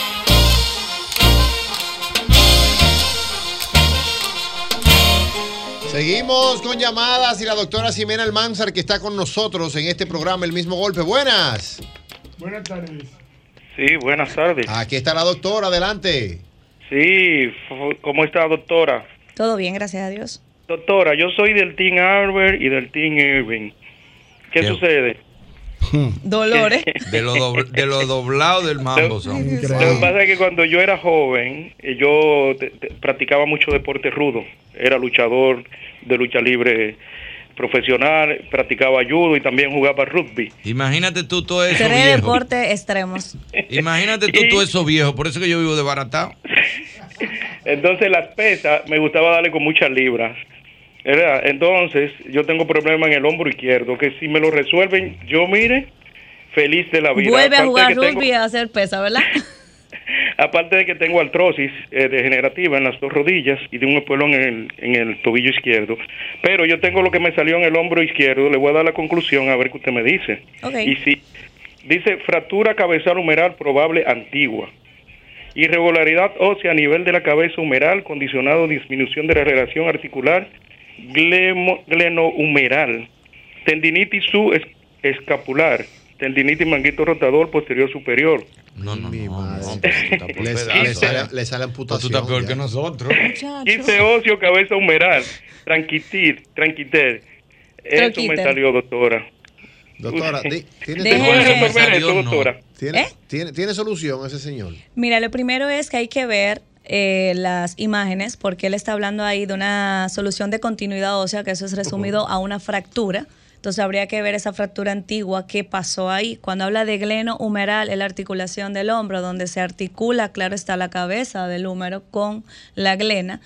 Seguimos con llamadas y la doctora Ximena Almanzar que está con nosotros en este programa El mismo golpe. Buenas. Buenas tardes. Sí, buenas tardes. Aquí está la doctora, adelante. Sí, ¿cómo está, doctora? Todo bien, gracias a Dios. Doctora, yo soy del Team Arbor y del Team Irving. ¿Qué, ¿Qué? sucede? Dolores. De lo, dobl- de lo doblado del mambo son. Lo que pasa es que cuando yo era joven, eh, yo te- te- practicaba mucho deporte rudo. Era luchador de lucha libre profesional, practicaba judo y también jugaba rugby. Imagínate tú todo eso Tres viejo. deportes extremos. Imagínate tú todo eso viejo. Por eso que yo vivo desbaratado. Entonces las pesas me gustaba darle con muchas libras. ¿Verdad? Entonces yo tengo problema en el hombro izquierdo, que si me lo resuelven, yo mire, feliz de la vida. Vuelve a jugar tengo- rugby y a hacer pesa, ¿verdad? Aparte de que tengo artrosis eh, degenerativa en las dos rodillas y de un espolón en el, en el tobillo izquierdo. Pero yo tengo lo que me salió en el hombro izquierdo. Le voy a dar la conclusión a ver qué usted me dice. Ok. Y si dice fractura cabezal humeral probable antigua. Irregularidad ósea a nivel de la cabeza humeral, condicionado disminución de la relación articular glenohumeral. Tendinitis subescapular. Tendinitis manguito rotador posterior superior. No, no, no. Le, le sale, le sale amputación. Tú estás peor ya. que nosotros. Quiste óseo, cabeza humeral. Tranquitir, tranquiter. Eso me Tranquiter. salió, doctora. Doctora, di- ¿tiene, Deje- ¿Puede Me resolver salió eso, no. doctora? ¿Tiene, ¿Eh? tiene, tiene solución ese señor? Mira, lo primero es que hay que ver eh, las imágenes, porque él está hablando ahí de una solución de continuidad ósea, que eso es resumido a una fractura. Entonces habría que ver esa fractura antigua, qué pasó ahí. Cuando habla de gleno humeral, es la articulación del hombro, donde se articula, claro está, la cabeza del húmero con la glena.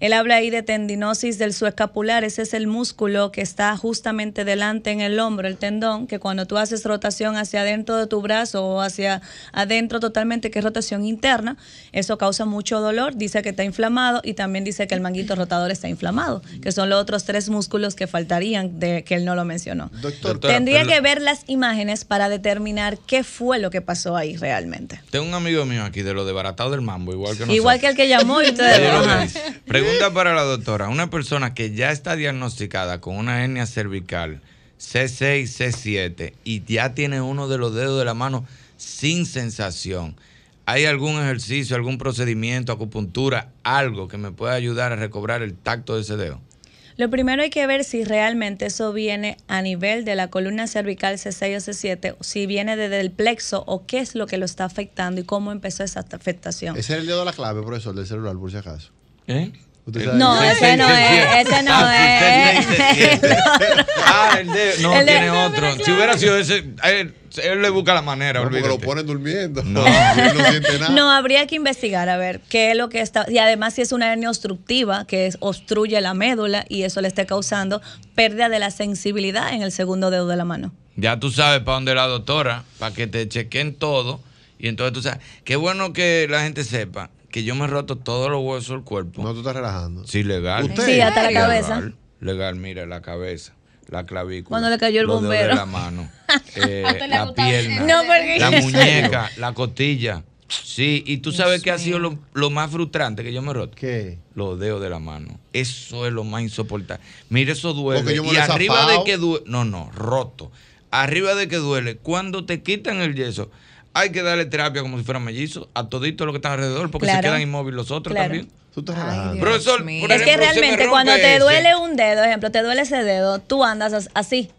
Él habla ahí de tendinosis del suescapular, ese es el músculo que está justamente delante en el hombro, el tendón, que cuando tú haces rotación hacia adentro de tu brazo o hacia adentro totalmente, que es rotación interna, eso causa mucho dolor, dice que está inflamado y también dice que el manguito rotador está inflamado, que son los otros tres músculos que faltarían, de que él no lo mencionó. Doctora, Tendría pero- que ver las imágenes para determinar qué fue lo que pasó ahí realmente. Tengo un amigo mío aquí de lo de baratado del mambo, igual que nosotros. Igual que el que llamó y ustedes. Pregunta para la doctora. Una persona que ya está diagnosticada con una hernia cervical C6, C7 y ya tiene uno de los dedos de la mano sin sensación. ¿Hay algún ejercicio, algún procedimiento, acupuntura, algo que me pueda ayudar a recobrar el tacto de ese dedo? Lo primero hay que ver si realmente eso viene a nivel de la columna cervical C6 o C7, o si viene desde el plexo o qué es lo que lo está afectando y cómo empezó esa afectación. Ese es el dedo de la clave, profesor, del celular, por si acaso. ¿Eh? Sabe No, ese no es, ese no es. Ah, el dedo. No, El de- tiene otro. Si hubiera sido ese, él, él le busca la manera. Porque lo ponen durmiendo. No. Él no siente nada. No, habría que investigar a ver qué es lo que está. Y además, si es una hernia obstructiva que es- obstruye la médula y eso le esté causando pérdida de la sensibilidad en el segundo dedo de la mano. Ya tú sabes para dónde la doctora, para que te chequen todo. Y entonces tú sabes, qué bueno que la gente sepa que yo me he roto todos los huesos del cuerpo. No, tú estás relajando. Sí, legal. ¿Usted? Sí, hasta la Legal, cabeza. Legal, mira, la cabeza, la clavícula. Cuando le cayó el los dedos bombero. de la mano, eh, la pierna, No, porque- la ¿En muñeca, la costilla. Sí, y tú sabes que ha sido lo, lo más frustrante que yo me he roto. ¿Qué? Los dedos de la mano. Eso es lo más insoportable. Mire, eso duele. Porque yo me y arriba zafado. de que duele. No, no, roto. Arriba de que duele, cuando te quitan el yeso, hay que darle terapia como si fuera mellizo a toditos los que están alrededor, porque se Claro. quedan inmóviles los otros Claro. también. Tú estás. Profesor, por es que se realmente cuando te ese. duele un dedo, ejemplo, te duele ese dedo, tú andas as- así.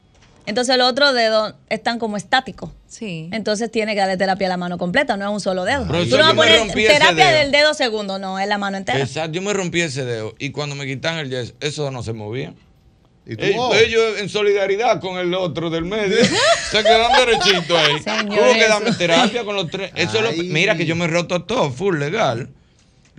Entonces los otros dedos están como estáticos. Sí. Entonces tiene que darle terapia a la mano completa, no es un solo dedo. Profesor, tú no vas a me poner terapia dedo. del dedo segundo, no, es la mano entera. Exacto, yo me rompí ese dedo y cuando me quitan el yeso, eso no se movía. Oh. Ellos en solidaridad con el otro del medio se quedan derechitos ahí. Señor, Tuvo que darme terapia con los tres. Eso es lo- mira que yo me he roto todo, full legal.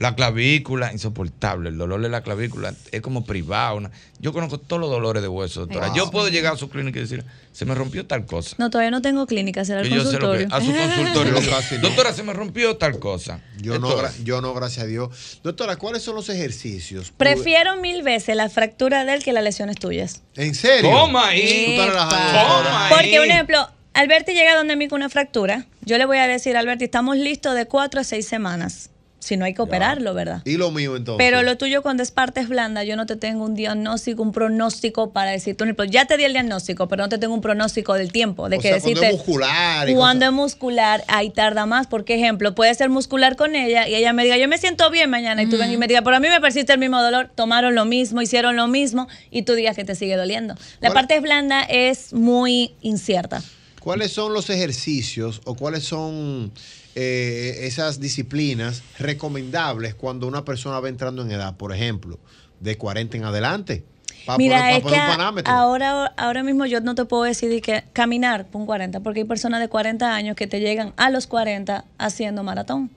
La clavícula, insoportable. El dolor de la clavícula es como privado. una- Yo conozco todos los dolores de hueso, doctora. Yo puedo llegar a su clínica y decir, se me rompió tal cosa. No, todavía no tengo clínica, será el consultorio. a su consultorio. Doctora, se me rompió tal cosa. Yo no, yo no, gracias a Dios. Doctora, ¿cuáles son los ejercicios? Prefiero mil veces la fractura de él que las lesiones tuyas. ¿En serio? Toma ahí. Epa. doctora. Porque, un ejemplo, Alberti llega donde mí con una fractura. Yo le voy a decir, Alberti, estamos listos de cuatro a seis semanas. Si no hay que operarlo, ¿verdad? Y lo mío entonces. Pero lo tuyo cuando es partes blandas, yo no te tengo un diagnóstico, un pronóstico para decirte, ejemplo, ya te di el diagnóstico, pero no te tengo un pronóstico del tiempo, de O que sea, cuando es muscular y cuando es muscular, ahí tarda más, porque ejemplo, puede ser muscular con ella y ella me diga, yo me siento bien mañana, y tú ven y me digas, pero a mí me persiste el mismo dolor, tomaron lo mismo, hicieron lo mismo, y tú digas que te sigue doliendo. La ¿Cuál- parte blanda es muy incierta. ¿Cuáles son los ejercicios o cuáles son eh, esas disciplinas recomendables cuando una persona va entrando en edad? Por ejemplo, de 40 en adelante. Para Mira, poner, es para que ahora, ahora mismo yo no te puedo decir que caminar por un 40, porque hay personas de 40 años que te llegan a los 40 haciendo maratón.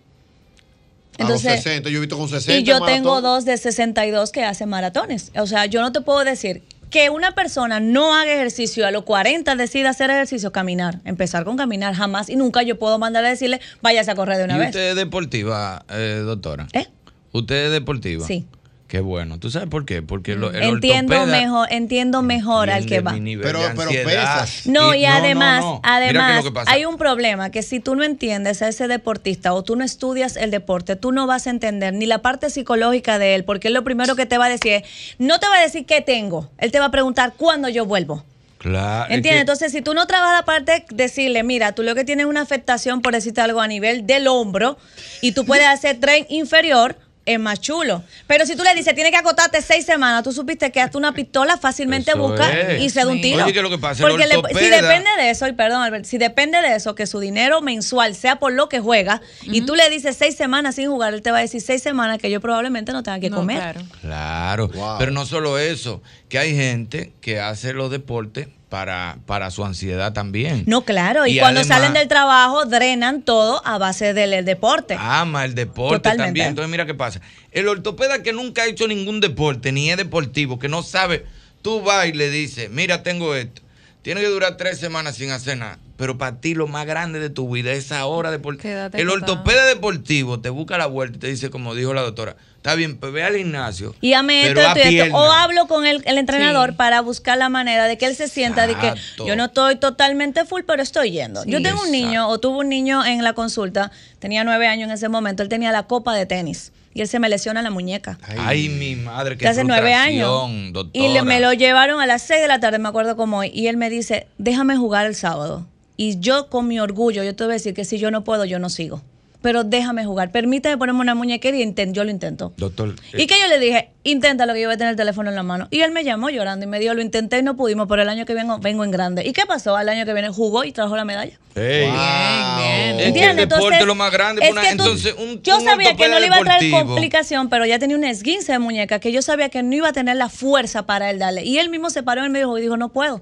a los 60, yo he visto con 60. y yo maratón. tengo dos de 62 que hacen maratones. O sea, yo no te puedo decir Que una persona no haga ejercicio y a los 40 decida hacer ejercicio, caminar, empezar con caminar, jamás y nunca yo puedo mandarle a decirle, váyase a correr de una ¿Y vez. usted es deportiva, eh, doctora? ¿Eh? ¿Usted es deportiva? Sí. Qué bueno. ¿Tú sabes por qué? Porque lo- el Entiendo ortopeda mejor, entiendo mejor al que va. mi nivel de ansiedad. No, y, además, no, no. Además que hay un problema que si tú no entiendes a ese deportista o tú no estudias el deporte, tú no vas a entender ni la parte psicológica de él, porque él lo primero que te va a decir es, no te va a decir qué tengo, él te va a preguntar cuándo yo vuelvo. Claro. es ¿Entiendes? que- Entonces, si tú no trabajas la parte, decirle, mira, tú lo que tienes es una afectación, por decirte algo, a nivel del hombro, y tú puedes hacer tren inferior, es más chulo. Pero si tú le dices, tienes que acotarte seis semanas, tú supiste que hasta una pistola fácilmente Eso busca es. y se da un Sí. tiro. Oye, ¿qué es lo que pasa? Porque le- si depende de eso, y perdón, Albert, si depende de eso, que su dinero mensual sea por lo que juega, y tú le dices seis semanas sin jugar, él te va a decir seis semanas que yo probablemente no tenga que comer. Claro, pero no solo eso, que hay gente que hace los deportes para, para su ansiedad también. No, claro, y, Y cuando además- salen del trabajo drenan todo a base del el deporte. Ama el deporte Totalmente. también. Entonces, mira qué pasa. El ortopeda que nunca ha hecho ningún deporte, ni es deportivo, que no sabe, tú vas y le dices, mira, tengo esto. Tiene que durar tres semanas sin hacer nada. Pero para ti lo más grande de tu vida es esa hora deportiva. Quédate El ortopeda deportivo te busca la vuelta y te dice, como dijo la doctora, está bien, pues ve al gimnasio. Y ame esto, esto esto. O hablo con el, el entrenador para buscar la manera de que él se sienta de que yo no estoy totalmente full, pero estoy yendo. Sí. yo tengo un niño, o tuve un niño en la consulta, tenía nueve años en ese momento, él tenía la copa de tenis y él se me lesiona la muñeca. Ay, mi madre, qué hace nueve años. doctora. Y le- me lo llevaron a las 6 de la tarde, me acuerdo como hoy, y él me dice, déjame jugar el sábado. Y yo con mi orgullo, yo te voy a decir que si yo no puedo, yo no sigo. Pero déjame jugar, permíteme ponerme una muñequera y inten- yo lo intento. Doctor, Y que yo le dije, intenta lo que yo voy a tener el teléfono en la mano. Y él me llamó llorando y me dijo, lo intenté y no pudimos, pero el año que viene vengo en grande. ¿Y qué pasó? Al año que viene jugó y trajo la medalla. Es que el ¿Entiendes? deporte Entonces, es lo más grande. es una- que tú- entonces, un, yo un sabía que no le iba a traer complicación, pero ya tenía un esguince de muñeca que yo sabía que no iba a tener la fuerza para él darle. Y él mismo se paró en el medio y dijo, no puedo,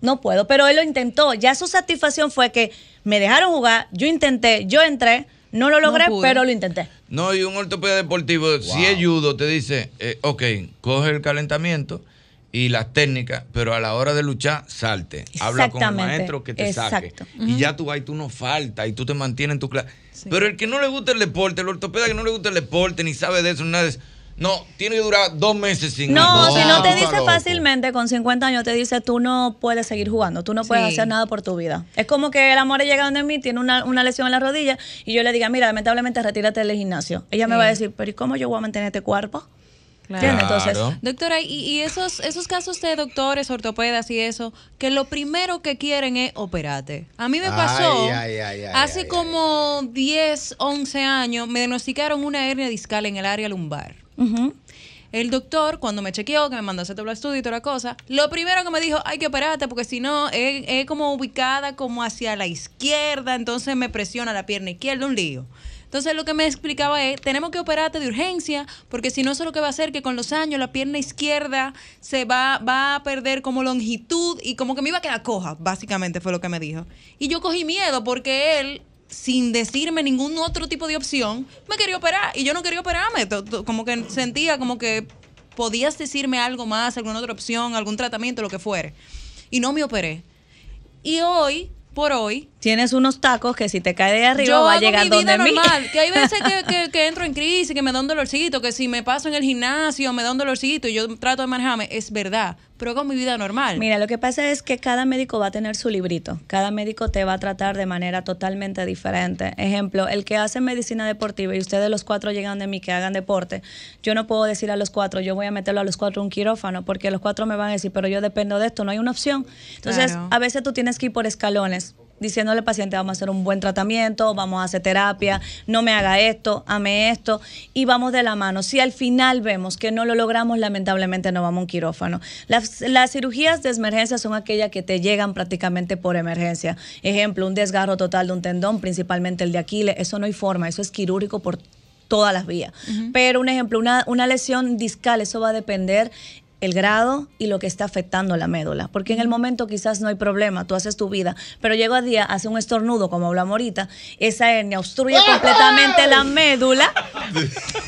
no puedo. Pero él lo intentó. Ya su satisfacción fue que me dejaron jugar, yo intenté, yo entré, no lo logré, pero lo intenté. No, y un ortopeda deportivo, si es judo, te dice, eh, ok, coge el calentamiento y las técnicas, pero a la hora de luchar, salte. Habla con el maestro que te saque. Y ya tú vas y tú no faltas y tú te mantienes en tu clase. Pero el que no le gusta el deporte, el ortopeda que no le gusta el deporte, ni sabe de eso, ni nada de eso, no, tiene que durar dos meses sin No, algo. si no te tú estás dice loco. fácilmente, con 50 años te dice, tú no puedes seguir jugando, tú no puedes Sí. hacer nada por tu vida. Es como que el amor llega donde mí, tiene una, una lesión en la rodilla, y yo le diga, mira, lamentablemente retírate del gimnasio. Ella me va a decir, pero ¿y cómo yo voy a mantener este cuerpo? ¿Entiendes? Entonces, Doctora, y, y esos, esos casos de doctores, ortopedas y eso, que lo primero que quieren es operarte. A mí me pasó, Ay, ay, ay, ay, hace ay, como 10, 11 años, me diagnosticaron una hernia discal en el área lumbar. El doctor, cuando me chequeó, que me mandó a hacer todo el estudio y toda la cosa, lo primero que me dijo, hay que operarte porque si no, es, como ubicada como hacia la izquierda, entonces me presiona la pierna izquierda, un lío. Entonces lo que me explicaba es, tenemos que operarte de urgencia, porque si no, eso lo que va a hacer que con los años la pierna izquierda se va, va a perder como longitud y como que me iba a quedar coja, básicamente fue lo que me dijo. Y yo cogí miedo porque él, sin decirme ningún otro tipo de opción, me quería operar y yo no quería operarme. Como que sentía como que podías decirme algo más, alguna otra opción, algún tratamiento, lo que fuere. Y no me operé. Y hoy, por hoy, tienes unos tacos que si te cae de arriba yo va a llegar mi donde vida mí. normal. Que hay veces que, que- que entro en crisis, que me da un dolorcito, que si me paso en el gimnasio me da un dolorcito y yo trato de manejarme, es verdad. Pero hago mi vida normal. Mira, lo que pasa es que cada médico va a tener su librito. Cada médico te va a tratar de manera totalmente diferente. Ejemplo, el que hace medicina deportiva y ustedes los cuatro llegan de mí que hagan deporte, yo no puedo decir a los cuatro, yo voy a meterlo a los cuatro un quirófano, porque los cuatro me van a decir, pero yo dependo de esto, no hay una opción. Entonces, Claro. a veces tú tienes que ir por escalones diciéndole al paciente vamos a hacer un buen tratamiento, vamos a hacer terapia, no me haga esto, ame esto y vamos de la mano. Si al final vemos que no lo logramos, lamentablemente no vamos a un quirófano. Las, las cirugías de emergencia son aquellas que te llegan prácticamente por emergencia. Ejemplo, un desgarro total de un tendón, principalmente el de Aquiles, eso no hay forma, eso es quirúrgico por todas las vías. Pero un ejemplo, una, una lesión discal, eso va a depender el grado y lo que está afectando la médula. Porque en el momento quizás no hay problema, tú haces tu vida, pero llega a día, hace un estornudo, como hablamos ahorita, esa hernia obstruye completamente la médula.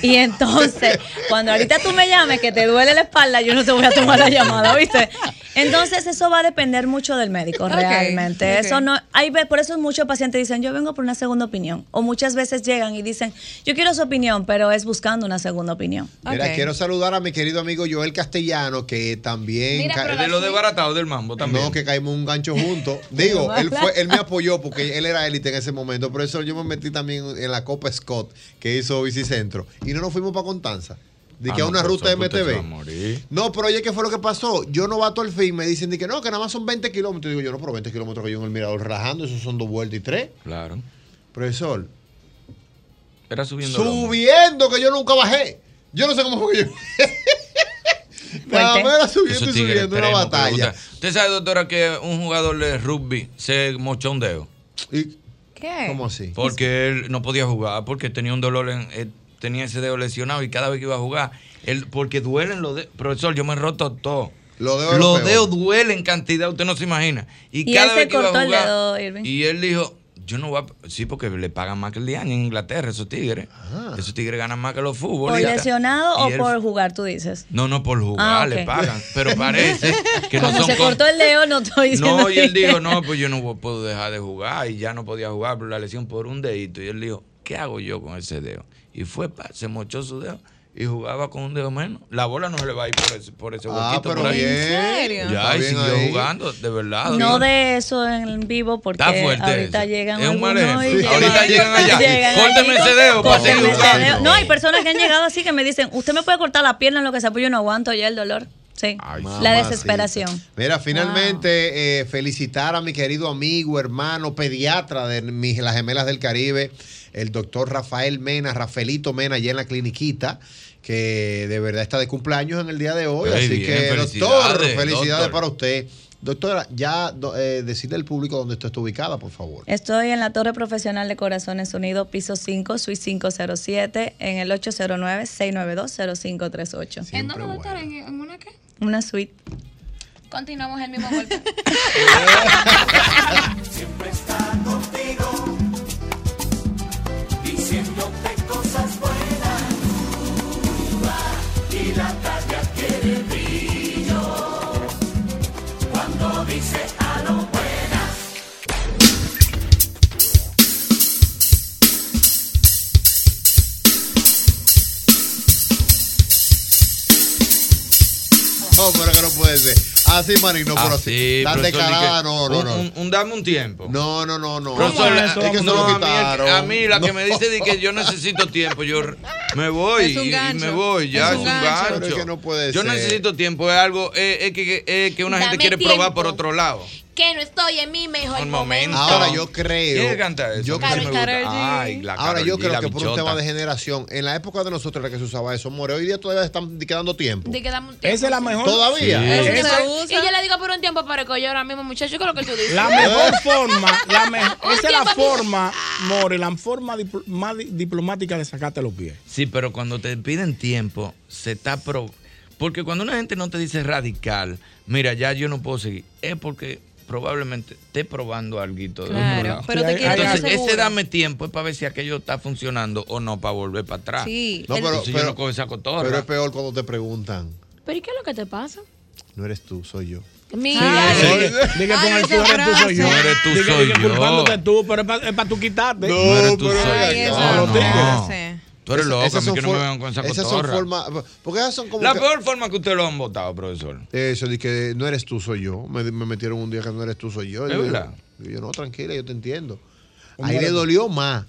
Y entonces, cuando ahorita tú me llames que te duele la espalda, yo no te voy a tomar la llamada, ¿viste? Entonces, eso va a depender mucho del médico, realmente. Eso no, hay, ve- por eso muchos pacientes dicen, yo vengo por una segunda opinión. O muchas veces llegan y dicen, yo quiero su opinión, pero es buscando una segunda opinión. Mira, quiero saludar a mi querido amigo Joel Castellano, que también. Mira, de los desbaratados del mambo también. No, que caímos un gancho juntos. Digo, él fue, él me apoyó porque él era élite en ese momento. Por eso yo me metí también en la Copa Scott que hizo Bicicentro. Y no nos fuimos para Constanza. De que Ah, a no, una pero ruta eso a MTV. No, pero oye, ¿qué fue lo que pasó? Yo no bato al fin. Me dicen de que no, que nada más son 20 kilómetros. Digo yo, no, pero 20 kilómetros que yo en el mirador rajando, esos son dos vueltas y tres. Claro. Profesor, Era subiendo. subiendo que yo nunca bajé. Yo no sé cómo fue que yo. Nada más era subiendo y subiendo una batalla. pregunta. ¿Usted sabe, doctora, que un jugador de rugby se mochó un dedo? ¿Qué? ¿Cómo así? Porque él no podía jugar, porque tenía un dolor, en, eh, tenía ese dedo lesionado y cada vez que iba a jugar, él, porque duelen los dedos. Profesor, yo me he roto todo. Los dedos, lo dedos duelen cantidad, usted no se imagina. Y, Y cada él vez se que iba a cortó el jugar. dedo, Irving. Y él dijo, yo no voy a... Sí, porque le pagan más que el día en Inglaterra, esos tigres. Esos tigres ganan más que los ¿Por futbolistas. lesionado Y o él- por jugar, tú dices? No, no, por jugar Ah, ok. le pagan. Pero parece que no Como son se con- cortó el dedo, no estoy diciendo. no, y él dijo, no, pues yo no puedo dejar de jugar y ya no podía jugar por la lesión por un dedito. Y él dijo, ¿qué hago yo con ese dedo? Y fue, pa, se mochó su dedo y jugaba con un dedo menos. La bola no se le va a ir por ese, por ese Ah, huequito pero por ahí. bien. ¿En serio? Ya, y siguió ahí. jugando, de verdad. No bien. de eso en vivo porque Está fuerte ahorita eso. llegan Es un mal algunos y ejemplo. llegan- Ahorita llegan allá. llegan Córteme ese dedo para seguir jugando. No, hay personas que han llegado así que me dicen, usted me puede cortar la pierna en lo que sea, pues yo no aguanto ya el dolor. Sí, la desesperación. Mira, finalmente eh, felicitar a mi querido amigo, hermano, pediatra de mis, las gemelas del Caribe, el doctor Rafael Mena, Rafaelito Mena, allá en la cliniquita, que de verdad está de cumpleaños en el día de hoy. Ay, Así bien, que, doctor, felicidades, doctor. para usted. Doctora, ya eh, decirle al público dónde usted está ubicada, por favor. Estoy en la Torre Profesional de Corazones Unidos, piso 5, suite 507, en el 809-692-0538. ¿En dónde, doctora? ¿En, en una qué? Una suite. Continuamos el mismo golpe. Siempre está contigo, No, pero que no puede ser. Así, Marín, no, pero Así. Tan que no, no, un- no. Un, un dame un tiempo. No, no, no, no. Profesor, ¿Cómo la- es que se no, lo a mí, quitaron. a mí la que No. me dice de que yo necesito tiempo, yo me voy Es un y- y, gancho. me voy, ya Es es un un gancho. gancho. Pero es que no puede yo ser. necesito tiempo, es algo, es, es que, es que una gente Dame quiere probar tiempo. por otro lado. Que no estoy en mi mejor Un momento. Ahora yo creo. ¿Quién canta eso? Yo creo, me gusta. Ay, la Ahora Karol yo G, creo la que por un bichota. tema de generación, en la época de nosotros era que se usaba eso, more. Hoy día todavía están quedando tiempo. De que dame un tiempo, Esa es la mejor. ¿Todavía? Sí. Eso Esa- se usa. Y yo le digo por un tiempo para que yo ahora mismo, muchacho, ¿qué es lo que tú dices? La mejor forma, la me- esa es la forma, More, la forma dipl- más di- diplomática de sacarte los pies. Sí, pero cuando te piden tiempo, se está pro... Porque cuando una gente no te dice radical, mira, ya yo no puedo seguir, es porque probablemente esté probando algo Claro, pero te Sí, quiere Entonces, ese dame tiempo es para ver si aquello está funcionando o no, para volver para atrás. Sí, No, pero, pero, no esa cotorra. pero es peor cuando te preguntan. ¿Pero y qué es lo que te pasa? No eres tú, soy yo. Mira. Sí, Diga con el tú eres tú soy yo. No eres tú, soy yo. culpándote tú, pero es para tú quitarte. No, No eres tú, pero- soy yo. tigres. No. Tú eres Esas- loco, a mí son que no me vengan con esa Esas son formas. Porque esas son como. La que- peor forma que usted lo han votado, profesor. Eso de que no eres tú, soy yo. Me, me metieron un día que no eres tú, soy yo. ¿Es Y yo, verdad? y yo, no, tranquila, yo te entiendo. ¿Cómo Ahí le dolió más.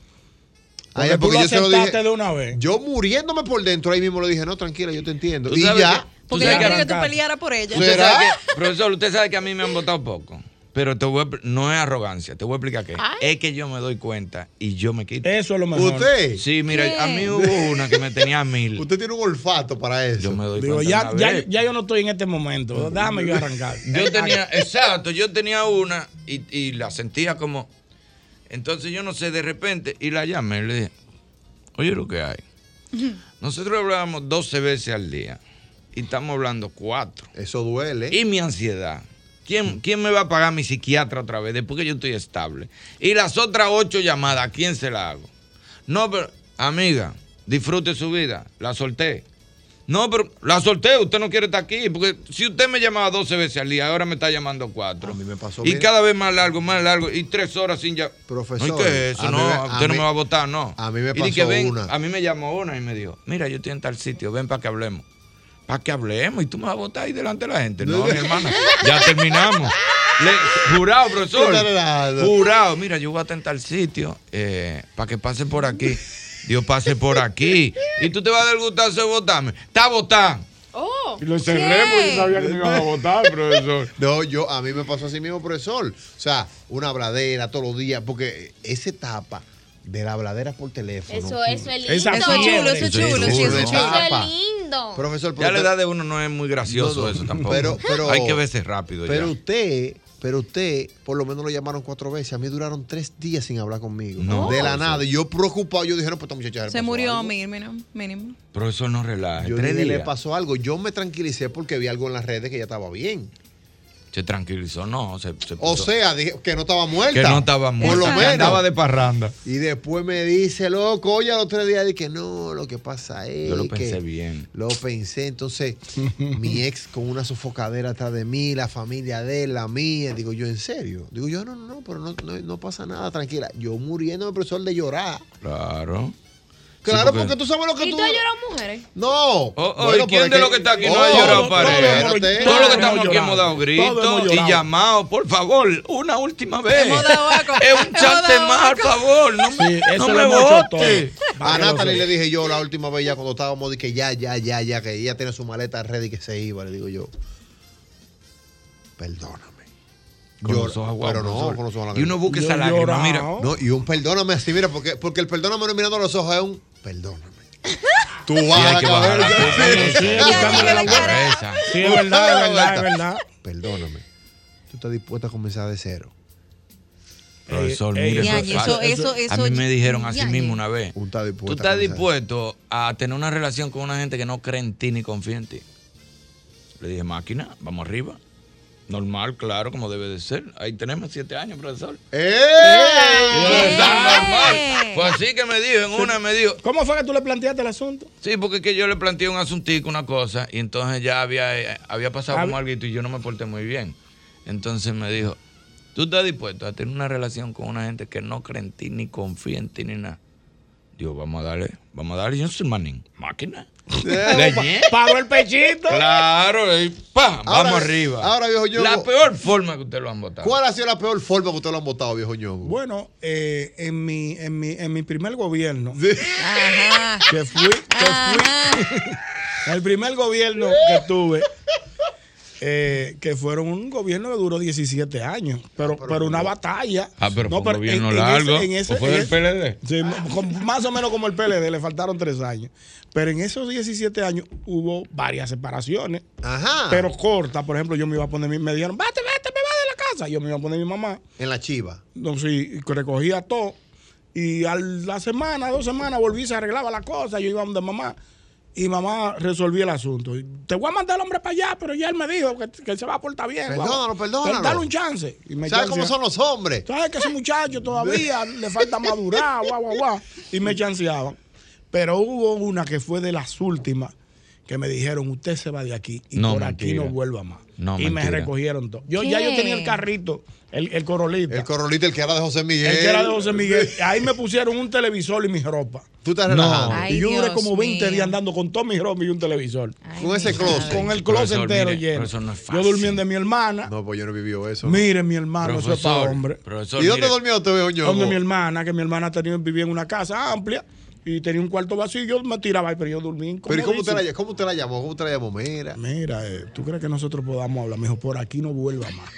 Porque Ahí, tú lo yo se lo dije. de una vez. Yo muriéndome por dentro, ahí mismo le dije, no, tranquila, yo te entiendo. ¿Tú Y ya. que- Porque sabes ella quería que- tú pelearas por ella. Usted ¿Será? sabe que- profesor, usted sabe que a mí me han votado poco. Pero te voy a- no es arrogancia, te voy a explicar qué. Ay. Es que yo me doy cuenta y yo me quito. Eso es lo mejor. ¿Usted? Sí, mira, ¿Qué? a mí hubo una que me tenía mil. Usted tiene un olfato para eso. Yo me doy Digo, cuenta. ya, una ya, vez. ya yo no estoy en este momento. Déjame yo arrancar. Yo tenía, exacto, yo tenía una y, y la sentía como. Entonces yo no sé, de repente, y la llamé y le dije, oye lo que hay. Nosotros hablábamos 12 veces al día. y estamos hablando cuatro. Eso duele. Y mi ansiedad. ¿Quién, ¿Quién me va a pagar mi psiquiatra otra vez después que yo estoy estable? Y las otras ocho llamadas, ¿a quién se las hago? No, pero, amiga, disfrute su vida. La solté. No, pero la solté, usted no quiere estar aquí. Porque si usted me llamaba 12 veces al día, ahora me está llamando cuatro. A mí me pasó. Y cada vez más largo, más largo. Y tres horas sin ya. Profesor, No, ¿y qué es eso? mí No, usted no mí- me va a votar, no. a mí me Y pasó que ven, una. A mí me llamó una y me dijo, mira, yo estoy en tal sitio, ven para que hablemos. Para que hablemos y tú me vas a votar ahí delante de la gente. No, mi hermana, ya terminamos. Le- jurado, profesor. Jurado, mira, yo voy a estar en tal sitio eh, para que pase por aquí. Dios pase por aquí. Y tú te vas a dar gustazo de votarme. Está votando. Oh. Y lo encerré porque yo sabía que me iban a votar, profesor. No, yo, a mí me pasó así mismo, profesor. O sea, una habladera todos los días, porque esa etapa de la habladera por teléfono. Eso, eso es lindo. Eso es chulo, eso es Eso chulo, eso es chulo. Eso etapa. es lindo. Profesor, Ya pero la edad de uno no es muy gracioso No, no, eso tampoco. Pero, pero, Hay que verse rápido Pero ya. usted, pero usted, por lo menos lo llamaron cuatro veces. A mí duraron tres días sin hablar conmigo. No. de la Eso. nada. Y yo preocupado, yo dije, no, pues esta muchacha Se murió algo. mínimo. mínimo. Profesor, no relaje. Yo Tres dije, le pasó algo. Yo me tranquilicé porque vi algo en las redes que ya estaba bien. Se tranquilizó, no. Se, se O sea, dije que no estaba muerta. que no estaba Por muerta. lo que menos. andaba de parranda. Y después me dice, loco, oye, los tres días dije, no, lo que pasa es Yo lo que pensé bien. Lo pensé, entonces mi ex con una sofocadera atrás de mí, la familia de él, la mía. Digo yo, ¿en serio? Digo yo, no, no, no, pero no, no, no pasa nada, tranquila. Yo muriéndome, profesor, de llorar. Claro. Claro, porque, tú sabes lo que ¿Y tú... tú has llorado mujeres? No. Oh, oh, Bueno, ¿y quién de los que está aquí no Oh, ha llorado todo- pareja? todo Todos los que estamos aquí hemos dado gritos y llorado. llamado, por favor, una última vez. Hemos dado aco. Es un dado más, por favor. No, me- no me vote. A Natalie le dije yo la última vez ya cuando estábamos, dije ya, ya, ya, ya, que ella tiene su maleta ready que se iba. Le digo yo, perdóname. Con los ojos aguados, pero no, profesor. con los ojos Y uno busca esa lágrima, mira. No, y un perdóname así, mira, porque, porque el perdóname no mirando a los ojos es un perdóname. Tú vas hay a cabeza. Sí, buscándole la cabeza. Sí, es verdad, es verdad, es verdad. Perdóname. Tú estás dispuesta a comenzar de cero. Profesor, Eh, mire, eh, eso falso. eso- eso- a mí me dijeron así mismo una vez. Tú estás Tú dispuesto a tener una relación con una gente que no cree en ti ni confía en ti. Le dije, máquina, vamos arriba. Normal, claro, como debe de ser. Ahí tenemos siete años, profesor. ¡Eh! Normal. Fue así que me dijo, en una me dijo. ¿Cómo fue que tú le planteaste el asunto? Sí, porque es que yo le planteé un asuntico, una cosa, y entonces ya había, eh, había pasado como algo y yo no me porté muy bien. Entonces me dijo, ¿tú estás dispuesto a tener una relación con una gente que no cree en ti, ni confía en ti, ni nada? Digo, vamos a darle, vamos a darle. Soy manín, máquina. Paró el pechito. Claro, y. Ahora- vamos arriba. ahora, viejo ñongo. La peor forma que usted lo han votado. ¿Cuál ha sido la peor forma que usted lo han votado, viejo ñongo? Bueno, eh, en, mi, en, mi, en mi primer gobierno, que fui, que fui el primer gobierno que tuve, eh, que fueron un gobierno que duró 17 años, pero, pero una batalla. Ah, pero No, fue un gobierno largo. en ese- ¿O fue del PLD? Sí, con- más o menos como el PLD, le faltaron tres años. Pero en esos 17 años hubo varias separaciones. Ajá. Pero cortas, por ejemplo, yo me iba a poner, mi- me dijeron, vete, vete, me va de la casa. Yo me iba a poner mi mamá. En la chiva. Sí, y recogía todo. Y a la semana, dos semanas, volví, se arreglaba la cosa. Yo iba donde mamá. Y mamá resolvía el asunto. Te voy a mandar al hombre para allá, pero ya él me dijo que, que él se va a portar bien. Perdónalo, perdónalo. Dale un chance. Y me ¿Sabes cómo son los hombres? ¿Sabes que ese muchacho todavía le falta madurar? Guau, guau, guau. Y me chanceaban. Pero hubo una que fue de las últimas que me dijeron, usted se va de aquí y No, por aquí no vuelva más. No, y me recogieron todo. Yo, ya yo tenía el carrito, el, el corolita. El corolita, el que era de José Miguel. El que era de José Miguel. Ahí me pusieron un televisor y mi ropa. Tú estás relajando. y yo duré como 20 días andando con todo mi ropa y un televisor. Con ese closet. Con el closet Profesor, entero mire, lleno. profesor, no es yo durmiendo de mi hermana. No, pues yo no vivió eso. Mire, mi hermano, eso es para Profesor, hombre. profesor, ¿Y dónde mire. durmió usted, viejo ñongo? Donde mi hermana, que mi hermana tenía, vivía en una casa amplia y tenía un cuarto vacío. y Yo me tiraba ahí, pero yo dormí Pero ¿y cómo usted, la, cómo usted la llamó? ¿Cómo usted la llamó? Mira. Mira, eh, ¿tú crees que nosotros podamos hablar? Me dijo, por aquí no vuelva más.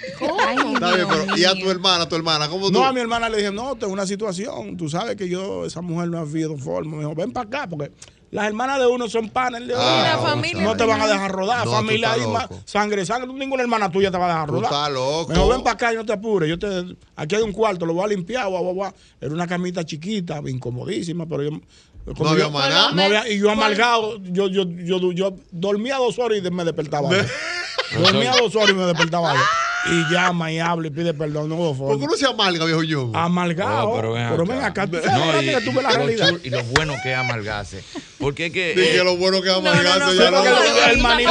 Está bien, pero ¿y a tu hermana, a tu hermana? ¿Cómo tú? No, a mi hermana le dije, no, tengo una situación. Tú sabes que yo, esa mujer no ha habido forma. Me dijo, ven para acá, porque las hermanas de uno son panes de Ah, familia No te van a de- dejar rodar. No, tú familia ahí, sangre, sangre. Ninguna hermana tuya te va a dejar Tú rodar. estás loco. Me dijo, ven para acá y no te apures. Yo te, aquí hay un cuarto, lo voy a limpiar. Guau, guau, guau. Era una camita chiquita, incomodísima, pero yo No había yo- maná. no había- y yo amargado, yo, yo, yo, yo dormía dos horas y me despertaba. dormía dos horas y me despertaba. Y llama y habla y pide perdón. No hubo ¿Por qué no se amalga, viejo yo? Amargado. Oh, pero ven ven acá. ¿tú sabes No, lo y, que tú ves la lo realidad? y lo bueno que es amargarse. Porque es que. Dije eh, lo bueno que es no, no, no, ya no, no- no, el manito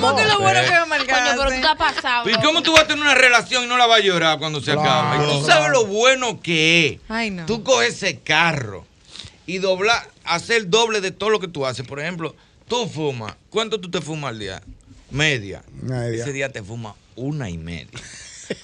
¿Cómo que lo bueno Eh. que es amargarse? Coño, pero tú estás pasado. ¿Y cómo tú vas a tener una relación y no la vas a llorar cuando se acabe? Y tú sabes lo bueno que es. Ay, no. Tú coges ese carro y doblar, hacer doble de todo lo que tú haces. Por ejemplo, tú fumas. ¿Cuánto tú te fumas al día? Media. Media. Ese día te fumas una y media.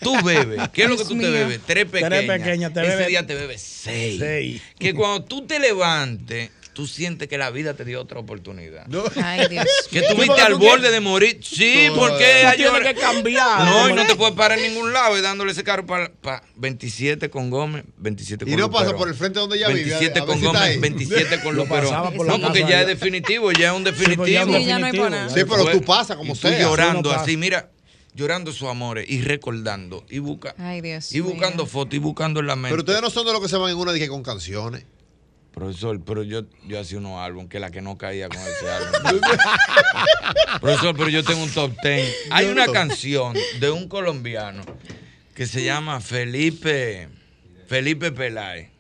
Tú bebes. ¿Qué es lo que tú te bebes? Tres Tres pequeñas. pequeñas, te Ese bebes- día te bebes seis. Seis. Que cuando tú te levantes, tú sientes que la vida te dio otra oportunidad. Ay, Dios. Que Sí, tuviste al borde de morir. Sí, No, porque hay tienes que cambiar. No, y no te puedes parar en ningún lado y dándole ese carro para 27 con Gómez, 27 con Y no pasa Luperón. por el frente donde ella vive, 27 a ver con si Gómez, ahí. 27 con pasaba por la No, porque ya allá. es definitivo, ya es un definitivo. pues ya un Sí, ya no hay definitivo, ya. Sí, pero tú pasas como y tú sea. llorando Sí, así, pasa. mira, llorando sus amores y recordando y busca Ay, Dios. y buscando fotos y buscando en la mente. Pero ustedes no son de los que se van en una dije con canciones. Profesor, pero yo, yo hacía unos álbumes que la que no caía con ese álbum. Profesor, pero yo tengo un top ten. Hay una canción de un colombiano que se llama Felipe Felipe Peláez.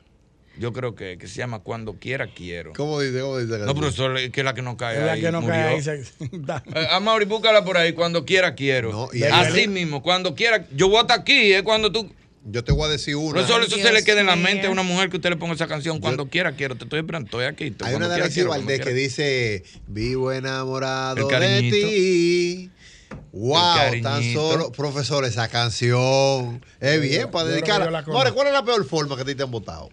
Yo creo que, que se llama Cuando quiera quiero. ¿Cómo dice? ¿Cómo dice? No, profesor, es que es la que no cae Es la ahí. que no murió. cae ahí. se- Eh, a Mauri, búscala por ahí, cuando quiera quiero. y Así ahí- mismo, cuando quiera. Yo voy hasta aquí, es cuando tú. Yo te voy a decir una. Profesor, eso Ay, se le queda en la mente a una mujer que usted le ponga esa canción. Cuando quiera quiero, te estoy esperando, estoy aquí. Hay una de Alexis Valdés que dice, vivo enamorado de ti. Wow, tan solo, profesor, esa canción. Es bien para dedicarla. More, ¿cuál es la peor forma que a ti te han votado?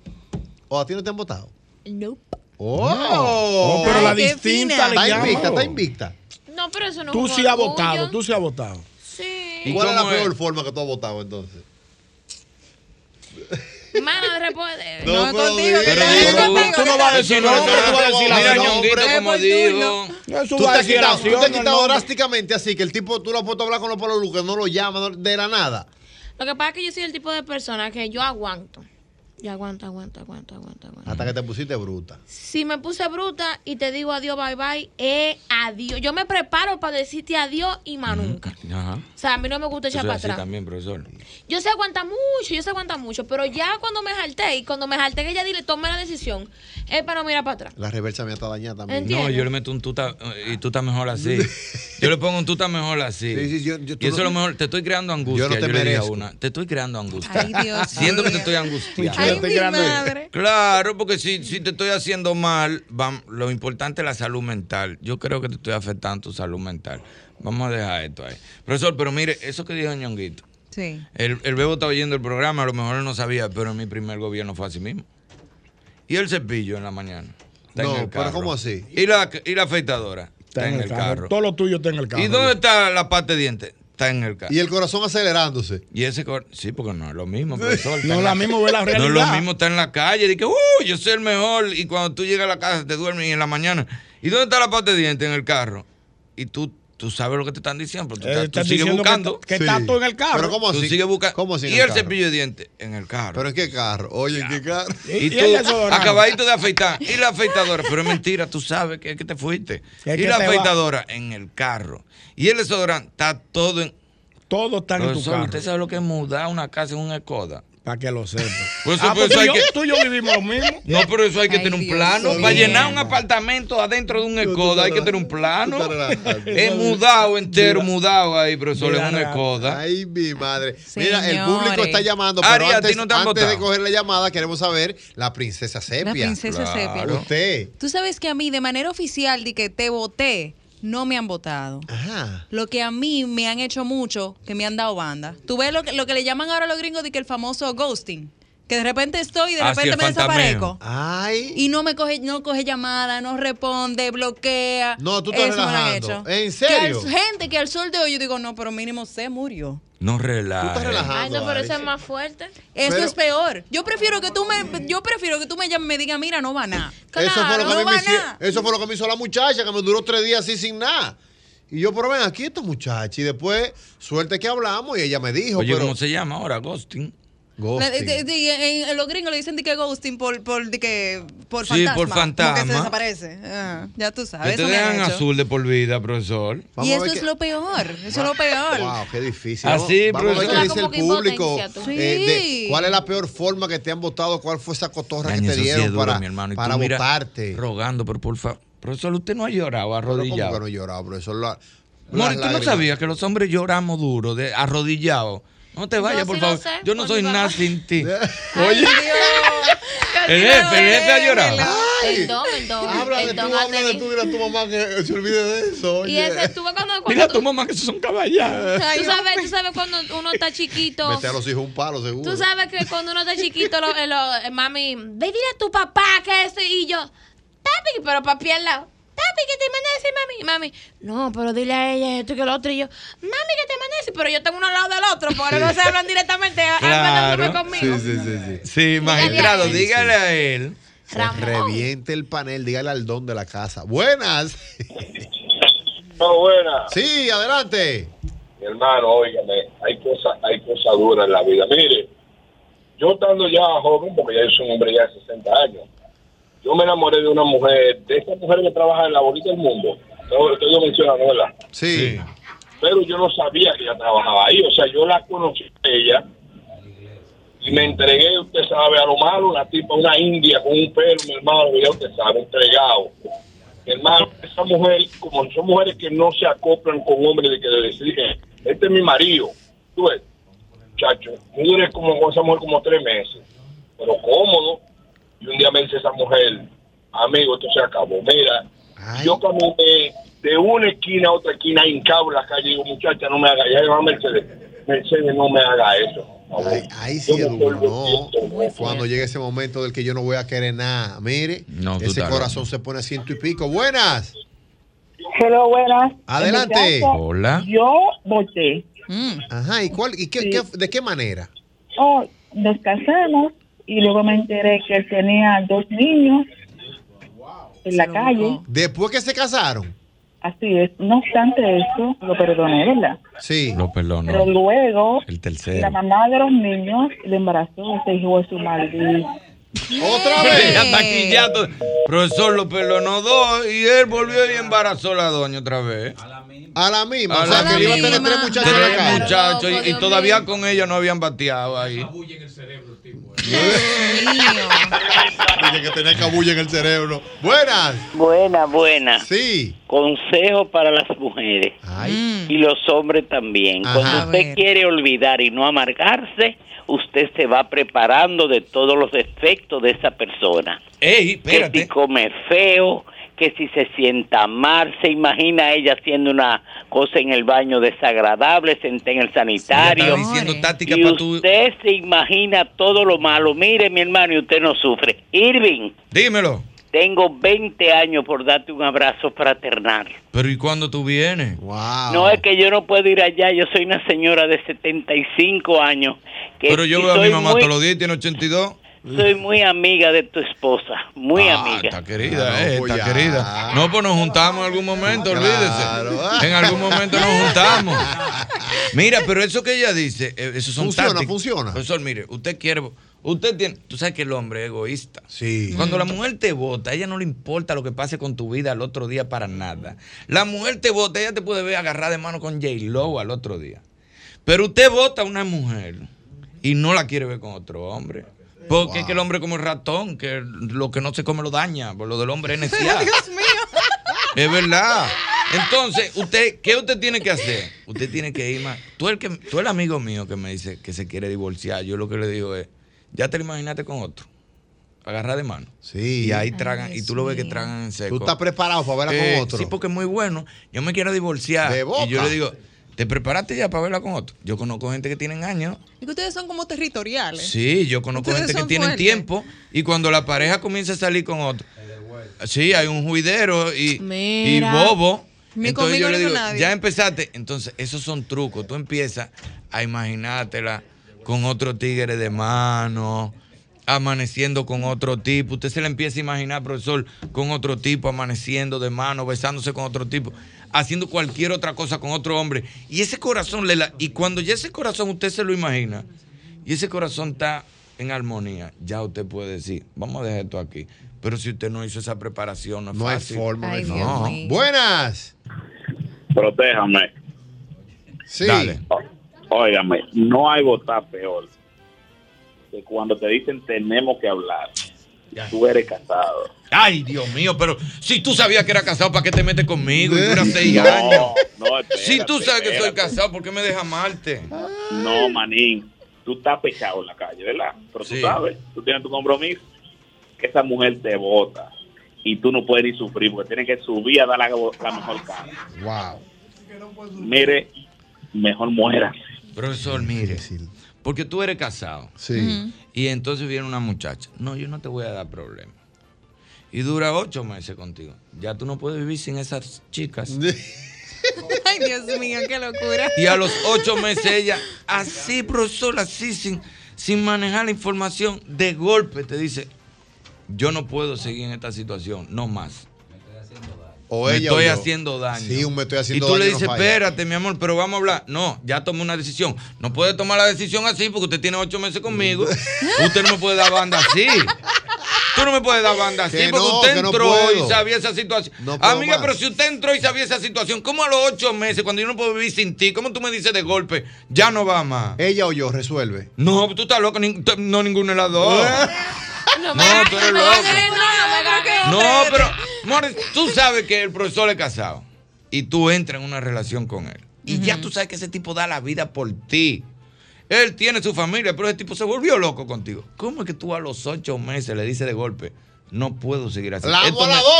¿O a ti no te han votado? Nope. Oh, Oh, pero la Ay, distinta fina. le Está invicta, está invicta. No, pero eso no Tú sí has votado, tú sí has votado. Sí. ¿Y cuál es la peor forma que tú has votado entonces? Mano de repoder. No, No, contigo. Pero no tú no vas a no- decir nombre, tú vas a decir la. Ñonguito, como. Eso Tú te has decir quitado, tú te has relación, quitado no, no. drásticamente así que el tipo, tú lo has puesto a hablar con los palos que no lo llama no- de la nada. Lo que pasa es que yo soy el tipo de persona que yo aguanto. Yo aguanto, aguanto, aguanto, aguanto, aguanto. Hasta que te pusiste bruta. Si me puse bruta y te digo adiós, bye bye, es adiós. Yo me preparo para decirte adiós y más nunca. Ajá. O sea, a mí no me gusta echar Eso es para así atrás. también, profesor. Yo sé aguantar mucho, yo sé aguantar mucho, pero ya cuando me jalté y cuando me jalté que ella dile, tome la decisión, es para no mirar para atrás. La reversa me está dañada también. No, yo le meto un tuta eh, y tú estás mejor así. Yo le pongo un tuta mejor así. Sí, sí, yo- yo- y eso no- es lo mejor. Te estoy creando angustia. Yo no te a merezco. una. Te estoy creando angustia. Ay, Dios Siento que te estoy angustiando. Ay, mi madre. Claro, porque si, si te estoy haciendo mal, lo importante es la salud mental. Yo creo que te estoy afectando tu salud mental. Vamos a dejar esto ahí. Profesor, pero mire, eso que dijo Ñonguito. Sí. El, el Bebo está oyendo el programa, a lo mejor él no sabía, pero en mi primer gobierno fue así mismo. Y el cepillo en la mañana. Está No, en el pero. ¿cómo así? ¿Y la, y la afeitadora? Está, en, el carro. Todo lo tuyo está en el carro. ¿Y dónde está la pasta de dientes? Está en el carro. Y el corazón acelerándose. Y ese cor- sí, porque no es lo mismo, profesor. No la mismo ve la No es lo realidad. mismo estar en la calle y que, uh, yo soy el mejor. Y cuando tú llegas a la casa te duermes y en la mañana. ¿Y dónde está la pasta de dientes en el carro? Y tú, tú sabes lo que te están diciendo, pero tú, Eh, estás- tú estás sigues que buscando. está- que está todo en el carro. Pero ¿cómo Tú así? sigues buscando. ¿Cómo así en y el cepillo de dientes en el carro. ¿Pero en qué carro? Oye, ¿en qué carro? y, y tú, el desodorante. acabadito de afeitar. Y la afeitadora. Pero es mentira, tú sabes que es que te fuiste. Y la va. afeitadora en el carro. Y el desodorante está todo en. Todo está en tu carro. ¿Usted sabe lo que es mudar una casa en un Escoda? Para que lo sepa. Por eso- Ah, pues eso tú, hay y yo, que- tú y yo vivimos lo mismo. No, pero eso hay que Ay, tener un Dios plano. Para llenar un apartamento adentro de un Escoda hay que tener un plano. Es mudado entero, mudado ahí, profesor, en Mira, una. Escoda. Ay, mi madre. Mira, el público está llamando, pero Ari, ¿a ti antes, no antes de coger la llamada, queremos saber la princesa Sepia. La princesa Claro. Sepia. Usted. Tú sabes que a mí, de manera oficial, de que te voté, no me han votado. Ajá. Lo que a mí me han hecho mucho, que me han dado banda. Tú ves lo que, lo que le llaman ahora los gringos de que el famoso ghosting. Que de repente estoy y de Ah, repente me fantameo. desaparezco. Ay. Y no me coge, no coge llamada, no responde, bloquea. No, tú estás Eso me lo han hecho. ¿En Que al- serio? gente que al sol de hoy yo digo, no, pero mínimo se murió. No Tú relajes. estás relajando. Ay, no, pero eso es más fuerte. Eso Pero- es peor. Yo prefiero que tú me, yo prefiero que tú me llames y me digas, mira, no va nada. Eso fue, lo que a mí no me nada. eso fue lo que me hizo la muchacha, que me duró tres días así sin nada. Y yo, pero ven aquí esta muchacha. Y después, suerte que hablamos y ella me dijo, Oye, pero ¿cómo se llama ahora? Ghosting. Ghosting. Le- de- de- en, en los gringos le dicen de que ghosting por, por, de que, por Sí, fantasma. por fantasma. se desaparece. Ah, ya tú Que sabes. te dejan hecho. azul de por vida, profesor. Y eso es lo peor. Eso es lo peor. Wow, qué difícil. Así, vamos, vamos a ver profesor. qué dice el público. eh. ¿Cuál es la peor forma que te han votado? ¿Cuál fue esa cotorra que te sí dieron duro, para, mi hermano. Para mira, votarte? Rogando, pero por favor. Profesor, usted no ha llorado ¿Cómo arrodillado. que no he llorado, profesor? La- Mori, tú no sabías que los hombres lloramos duro, de arrodillados. No te vayas, por sí favor. sé, Yo no soy nada sin ti. Oye, Dios. el jefe, el jefe ha llorado. El don, el don. Habla de tú, ha habla de tú, dile a tu mamá que se olvide de eso. Y ese estuvo cuando, Dile cuando a tu mamá que esos son caballados. tú sabes, tú sabes cuando uno está chiquito. Mete a los hijos un palo, seguro. Tú sabes que cuando uno está chiquito, lo, lo- eh, mami, ve dile a tu papá que eso y yo, papi, pero papi al lado. Papi, que te mande a decir mami. Mami, no, pero dile a ella esto y que lo otro. Y yo, mami, que te mande a decir. Pero yo tengo uno al lado del otro, porque no se hablan directamente. Claro. conmigo. Sí, sí, sí, sí. Sí, magistrado, dígale a él. Se reviente el panel, dígale al don de la casa. Buenas. No, buena. Sí, adelante. Mi hermano, óigame, hay cosas, hay cosas duras en la vida. Mire, yo estando ya joven, porque ya yo soy un hombre ya de 60 años, yo me enamoré de una mujer, de esa mujer que trabaja en la bolita del mundo. No, usted lo menciona, ¿no? ¿verdad? Sí. Pero yo no sabía que ella trabajaba ahí. O sea, yo la conocí a ella y me entregué, usted sabe, a lo malo, una tipa, una india con un pelo, mi hermano, que ya usted sabe, entregado. Mi hermano, esa mujer, como son mujeres que no se acoplan con hombres de que le deciden, este es mi marido. Tú ves, muchacho, yo duré como con esa mujer como tres meses, pero cómodo. Y un día me dice esa mujer, amigo, esto se acabó. Mira, yo caminé de una esquina a otra esquina, hincado en la calle, y digo, muchacha, no me haga, ya va Mercedes, Mercedes, no me haga eso. Ahí, ahí sí es duro, ¿no? Cuando llegue ese momento del que yo no voy a querer nada. Mire, No, ese corazón se pone a ciento y pico. Buenas. Hello, buenas. Adelante. Caso, Hola. Yo voté. Ajá, ¿y cuál, y qué, qué- de qué manera? Oh, nos casamos y luego me enteré que él tenía dos niños en la calle. Después que se casaron. Así es. No obstante eso, lo perdoné, ¿verdad? Sí. Lo perdonó. Pero luego, El la mamá de los niños le embarazó ese hijo de su maldito. Otra vez. Ya está aquí, ya to- Profesor lo perdonó dos y él volvió y embarazó a la doña otra vez. A la misma. A o sea, la que él iba a tener misma. tres muchachos en la calle. muchachos y- y, todavía con ella no habían bateado ahí. Dice que tenía cabulla en el cerebro. Buenas. Buena, buena. Sí. Consejo para las mujeres. Y los hombres también. Ajá. Cuando A usted quiere olvidar y no amargarse, usted se va preparando de todos los defectos de esa persona. Ey, Que si come feo, que si se sienta mal, se imagina ella haciendo una cosa en el baño desagradable, senté en el sanitario. estaba diciendo táctica y pa' tu- usted se imagina todo lo malo. Mire, mi hermano, y usted no sufre. Irving. Dímelo. Tengo 20 años por darte un abrazo fraternal. Pero ¿y cuándo tú vienes? No es que yo no puedo ir allá, yo soy una señora de 75 años. Que Pero yo y veo a mi mamá muy- todos los días, tiene 82. Soy muy amiga de tu esposa, muy Ah, amiga. Está querida, Ah, no, eh, pues está ya. querida. No, pues nos juntamos en algún momento, Claro. olvídese. En algún momento nos juntamos. Mira, pero eso que ella dice, eh, eso son Funciona, tácticas. funciona. Profesor, mire, usted quiere, usted tiene, tú sabes que el hombre es egoísta. Sí. Cuando la mujer te vota, a ella no le importa lo que pase con tu vida al otro día para nada. La mujer te vota, ella te puede ver agarrada de mano con J-Lo al otro día. Pero usted vota a una mujer y no la quiere ver con otro hombre. Porque es que el hombre como el ratón, que lo que no se come lo daña. Por lo del hombre es necesidad. Dios mío. Es verdad. Entonces, usted, ¿qué usted tiene que hacer? Usted tiene que ir más. Tú el, que, tú el amigo mío que me dice que se quiere divorciar, yo lo que le digo es, ya te lo imaginaste con otro. Agarra de mano. Sí. Y ahí tragan, y tú lo ves que tragan en seco. Tú estás preparado para verla Eh, con otro. Sí, porque es muy bueno. Yo me quiero divorciar. De boca. Y yo le digo, ¿te preparaste ya para verla con otro? Yo conozco gente que tienen años. Y que ustedes son como territoriales. Sí, yo conozco Ustedes gente que son tienen fuertes. tiempo y cuando la pareja comienza a salir con otro. Sí, hay un juidero y, y bobo. Ni Entonces yo le digo, nadie. ya empezaste. Entonces, esos son trucos. Tú empiezas a imaginártela con otro tigre de mano, amaneciendo con otro tipo. Usted se le empieza a imaginar, profesor, con otro tipo, amaneciendo de mano, besándose con otro tipo, haciendo cualquier otra cosa con otro hombre. Y ese corazón le la. Y cuando ya ese corazón usted se lo imagina, y ese corazón está en armonía, ya usted puede decir, vamos a dejar esto aquí. Pero si usted no hizo esa preparación, no es No hay fácil. forma. Ay, no. Buenas. Protéjame. Sí. Dale. Óigame, no hay votar peor que cuando te dicen tenemos que hablar. Tú eres casado. Ay, Dios mío, pero si tú sabías que era casado, ¿para qué te metes conmigo? Y dura seis No, años. no, espérate, si tú sabes que soy espérate. casado, ¿por qué me dejas amarte? No, manín. Tú estás pechado en la calle, ¿verdad? Pero tú Sí. sabes, tú tienes tu compromiso. Que esa mujer te vota y tú no puedes ni sufrir porque tienes que subir a dar la, la mejor cara. Wow. Mire, mejor muera. Profesor, mire, porque tú eres casado. Sí. Y entonces viene una muchacha. No, yo no te voy a dar problema. Y dura ocho meses contigo. Ya tú no puedes vivir sin esas chicas. Ay, Dios mío, qué locura. Y a los ocho meses ella, así, profesor, así, sin, sin manejar la información, de golpe te dice, yo no puedo seguir en esta situación, no más. O me ella o estoy yo. haciendo daño. Sí, me estoy haciendo y tú daño le dices, espérate, mi amor, pero vamos a hablar. No, ya tomé una decisión. No puede tomar la decisión así porque usted tiene ocho meses conmigo. usted no me puede dar banda así. Tú no me puedes dar banda así Que porque no, usted no entró y sabía esa situación. Amiga, más. pero si usted entró y sabía esa situación, ¿cómo a los ocho meses, cuando yo no puedo vivir sin ti, cómo tú me dices de golpe, ya no va más? Ella o yo resuelve. No, tú estás loco, no ninguno de las dos. No, No, tú eres loco. No, No, pero, tú sabes que el profesor es casado y tú entras en una relación con él. Y ya tú sabes que ese tipo da la vida por ti. Él tiene su familia, pero ese tipo se volvió loco contigo. ¿Cómo es que tú a los ocho meses le dices de golpe, no puedo seguir así? La Esto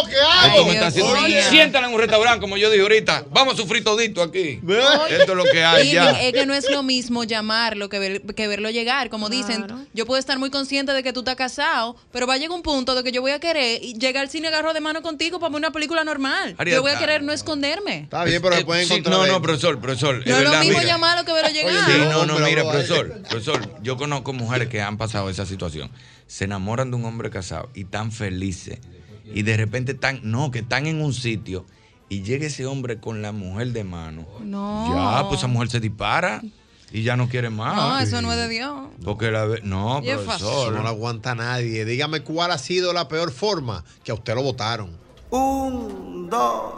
¿qué hago? Esto me está haciendo. Siéntala en un restaurante, como yo dije ahorita. Vamos a sufrir todito aquí. Esto es lo que hay Y ya. es que no es lo mismo llamarlo que, ver- que verlo llegar. Como dicen, yo puedo estar muy consciente de que tú estás casado, pero va a llegar un punto de que yo voy a querer llegar al cine agarro de mano contigo para ver una película normal. Yo voy a querer no esconderme. Está bien, pero se pueden Sí, encontrar. No, no, profesor, profesor. No es lo verdad, mismo mira. llamarlo que verlo llegar. Sí, no, no, mira, profesor, profesor, yo conozco mujeres que han pasado esa situación. Se enamoran de un hombre casado y están felices. Y de repente están, no, que están en un sitio y llega ese hombre con la mujer de mano. No. Ya, pues esa mujer se dispara y ya no quiere más. No, eso no es de Dios. Porque la ve- no, profesor. no lo aguanta nadie. Dígame cuál ha sido la peor forma que a usted lo votaron. Un, dos.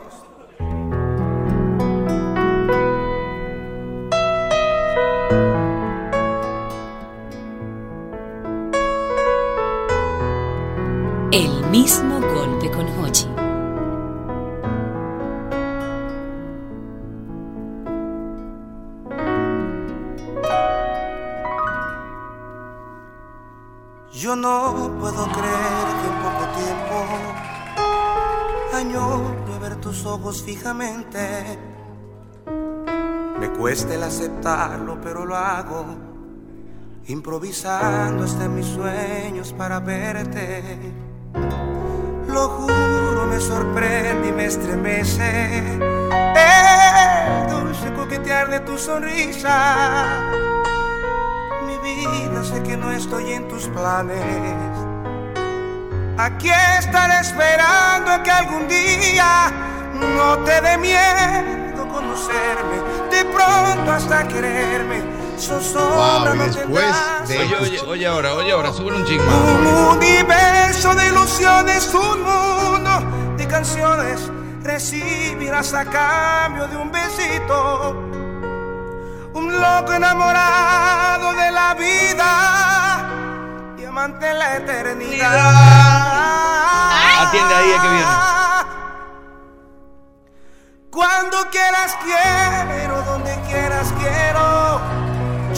Mismo golpe con Hochi. Yo no puedo creer que en poco tiempo añoro ver tus ojos fijamente. Me cuesta el aceptarlo, pero lo hago. Improvisando hasta en mis sueños para verte. Lo juro, me sorprende y me estremece. El dulce coquetear de tu sonrisa. Mi vida, sé que no estoy en tus planes. Aquí estaré esperando que algún día no te dé miedo conocerme. De pronto hasta quererme. Wow, y no después tendrás. Oye, oye, oye ahora, oye ahora, sube un chisme. Un universo de ilusiones, un mundo de canciones recibirás a cambio de un besito. Un loco enamorado de la vida y amante de la eternidad. Atiende ahí, es que viene. Cuando quieras quiero, donde quieras quiero.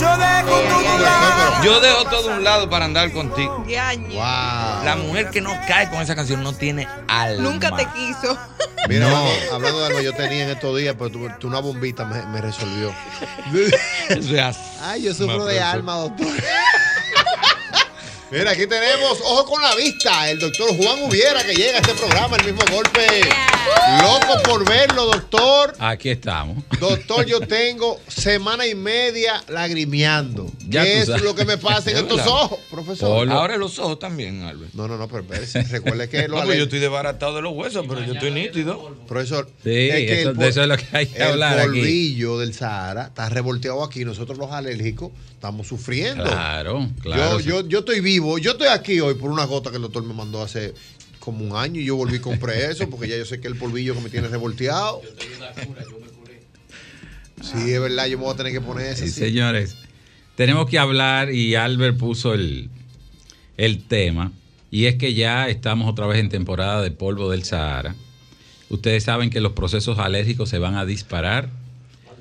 Yo dejo todo un lado. Yo dejo todo a un lado para andar contigo. Wow. La mujer que no cae con esa canción no tiene alma. Nunca te quiso. Mira, No. hablando, de algo yo tenía en estos días, pero tú, tú una bombita me, me resolvió. Eso es así. Ay, yo sufro de alma, doctor. Mira, aquí tenemos Ojo con la Vista, el doctor Juan Hubiera que llega a este programa, el mismo golpe. Loco por verlo, doctor. Aquí estamos. Doctor, yo tengo semana y media lagrimeando. Ya ¿Qué es sabes. lo que me pasa en Es estos ojos, profesor? Ahora los ojos también, Albert. No, no, no, pero. Recuerde que No, lo pues yo estoy desbaratado de los huesos, pero yo estoy nítido. Profesor, Sí, es que eso- el de eso es lo que hay que el hablar aquí. polvillo del Sahara está revolteado aquí. Nosotros los alérgicos estamos sufriendo. Claro, claro. Yo, yo, yo estoy vivo. Yo estoy aquí hoy por una gota que el doctor me mandó hace como un año y yo volví y compré eso porque ya yo sé que el polvillo que me tiene revolteado. Sí, es verdad, yo me voy a tener que poner eso. Sí, señores, tenemos que hablar y Albert puso el, el tema y es que ya estamos otra vez en temporada de polvo del Sahara. Ustedes saben que los procesos alérgicos se van a disparar.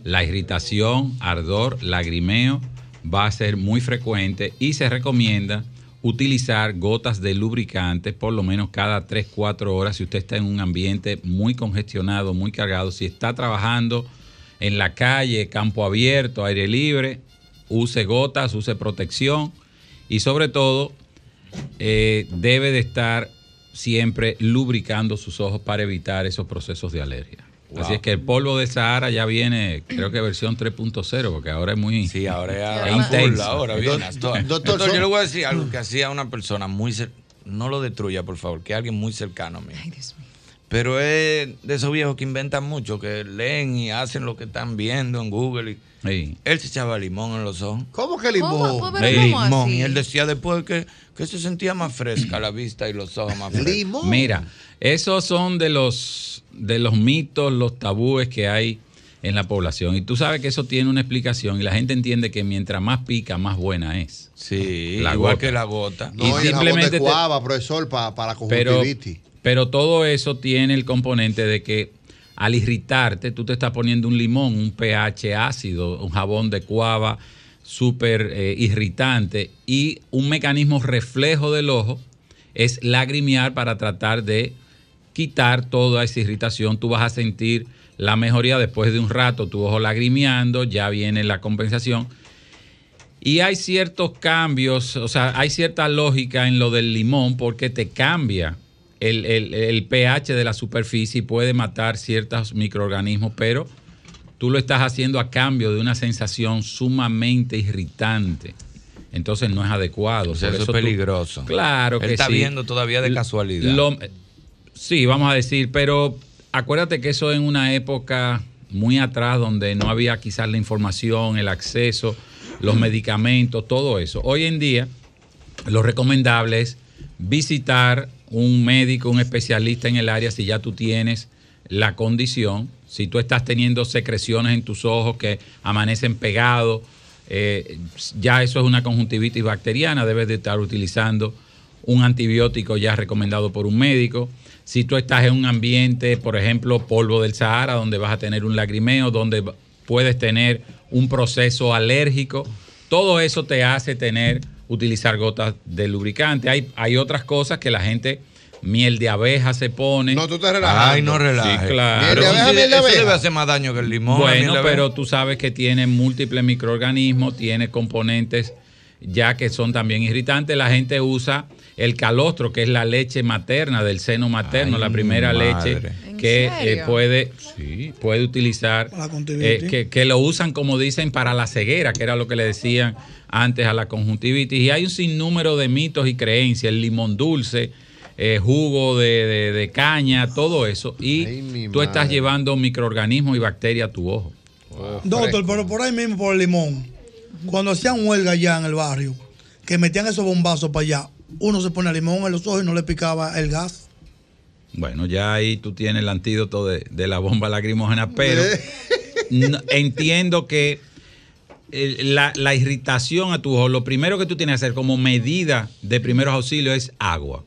La irritación, ardor, lagrimeo va a ser muy frecuente y se recomienda utilizar gotas de lubricante por lo menos cada 3-4 horas si usted está en un ambiente muy congestionado, muy cargado. Si está trabajando en la calle, campo abierto, aire libre, use gotas, use protección y sobre todo eh, debe de estar siempre lubricando sus ojos para evitar esos procesos de alergia. Wow. Así es que el polvo de Sahara ya viene, creo que versión 3.0, porque ahora es muy Sí, ahora es intenso. ahora viene. Doctor, doctor, yo le voy a decir algo que hacía una persona muy no lo destruya, por favor, que alguien muy cercano a mí. Pero es de esos viejos que inventan mucho, que leen y hacen lo que están viendo en Google. Y Él se echaba limón en los ojos. ¿Cómo que limón? ¿Cómo? Sí, ¿Pero cómo limón. así? Y él decía después que, que se sentía más fresca la vista y los ojos más frescos. Mira, esos son de los, de los mitos, los tabúes que hay en la población. Y tú sabes que eso tiene una explicación y la gente entiende que mientras más pica, más buena es. Sí, igual que la gota. No, y, simplemente de te- cuava, profesor, para, para la pero, pero todo eso tiene el componente de que al irritarte, tú te estás poniendo un limón, un pH ácido, un jabón de cuava súper eh, irritante y un mecanismo reflejo del ojo es lagrimear para tratar de quitar toda esa irritación. Tú vas a sentir la mejoría después de un rato, tu ojo lagrimeando, ya viene la compensación. Y hay ciertos cambios, o sea, hay cierta lógica en lo del limón porque te cambia el, el- el pH de la superficie y puede matar ciertos microorganismos, pero tú lo estás haciendo a cambio de una sensación sumamente irritante. Entonces no es adecuado. O sea, eso es tú- peligroso. Claro Él que está sí. viendo todavía de casualidad. lo- sí, vamos a decir, pero acuérdate que eso en una época muy atrás donde no había quizás la información, el acceso, los medicamentos, todo eso. Hoy en día lo recomendable es visitar un médico, un especialista en el área si ya tú tienes la condición, si tú estás teniendo secreciones en tus ojos que amanecen pegados, eh, ya eso es una conjuntivitis bacteriana, debes de estar utilizando un antibiótico ya recomendado por un médico. Si tú estás en un ambiente, por ejemplo, polvo del Sahara, donde vas a tener un lagrimeo, donde puedes tener un proceso alérgico, todo eso te hace tener, utilizar gotas de lubricante. Hay, hay otras cosas que la gente, miel de abeja se pone. No, tú estás relajando. Ay, no relajes. Sí, claro. Miel de abeja, miel de eso abeja. debe hacer más daño que el limón, Bueno, pero tú sabes que tiene múltiples microorganismos, tiene componentes ya que son también irritantes. La gente usa el calostro, que es la leche materna del seno materno, Ay, la primera madre. leche ¿En que eh, puede, sí, puede utilizar, eh, que, que lo usan como dicen para la ceguera, que era lo que le decían antes a la conjuntivitis. Y hay un sinnúmero de mitos y creencias, el limón dulce, eh, jugo de, de- de caña, todo eso. Y tú estás madre. llevando microorganismos y bacterias a tu ojo. Doctor, pero por ahí mismo, por el limón, cuando hacían huelga allá en el barrio, que metían esos bombazos para allá, uno se pone limón en los ojos y no le picaba el gas. Bueno, ya ahí tú tienes el antídoto de, de la bomba lacrimógena, pero no- entiendo que eh, la, la irritación a tu ojo, lo primero que tú tienes que hacer como medida de primeros auxilios es agua.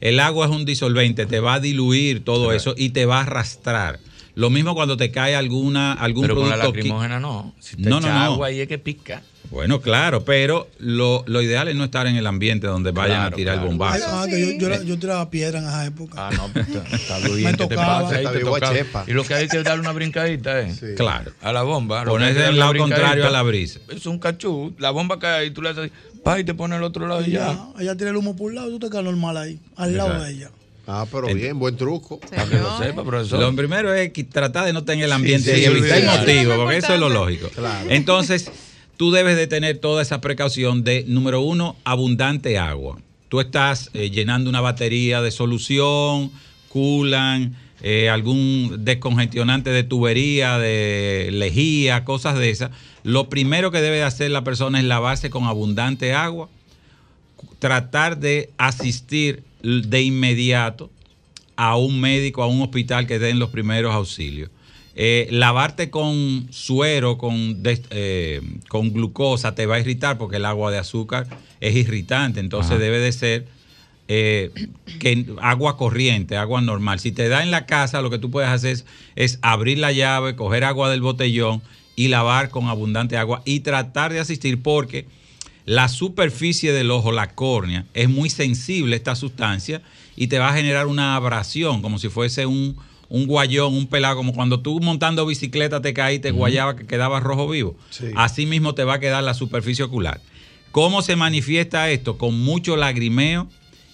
El agua es un disolvente, te va a diluir todo eso y te va a arrastrar. Lo mismo cuando te cae alguna, algún Pero con la producto. qui- lacrimógena no. Si te No, echa no, no. agua ahí es que pica. Bueno, claro, pero lo, lo ideal es no estar en el ambiente donde vayan Claro, a tirar claro. el bombazo. Ah, que yo, yo, yo tiraba piedra en esa época. Ah, no, pues está, está bien. Me ¿Qué te tocaba. pasa? Ahí te tocaba. Y lo que hay que darle una brincadita, ¿eh? Claro. A la bomba. Ponerse del lado contrario a la brisa. Es un cachú. La bomba cae ahí, tú le haces pa, y te pone al otro lado y ya. Ella, ella tira el humo por un lado y tú te quedas normal ahí, al lado de ella. Ah, pero bien, buen truco. Para que lo sepa, profesor. Lo primero es que tratar de no tener el ambiente Sí, y sí, evitar sí. motivo, Eso es porque eso es lo lógico. Claro. Entonces, tú debes de tener toda esa precaución de, número uno, abundante agua. Tú estás eh, llenando una batería de solución, culan, eh, algún descongestionante de tubería, de lejía, cosas de esas. Lo primero que debe de hacer la persona es lavarse con abundante agua, tratar de asistir de inmediato a un médico, a un hospital que den los primeros auxilios. Eh, lavarte con suero, con, eh, con glucosa, te va a irritar porque el agua de azúcar es irritante. Entonces Ajá. debe de ser eh, que agua corriente, agua normal. Si te da en la casa, lo que tú puedes hacer es, es abrir la llave, coger agua del botellón y lavar con abundante agua y tratar de asistir porque la superficie del ojo, la córnea, es muy sensible a esta sustancia y te va a generar una abrasión, como si fuese un, un guayón, un pelado, como cuando tú montando bicicleta te caíste, te guayaba que quedaba rojo vivo. Sí. Así mismo te va a quedar la superficie ocular. ¿Cómo se manifiesta esto? Con mucho lagrimeo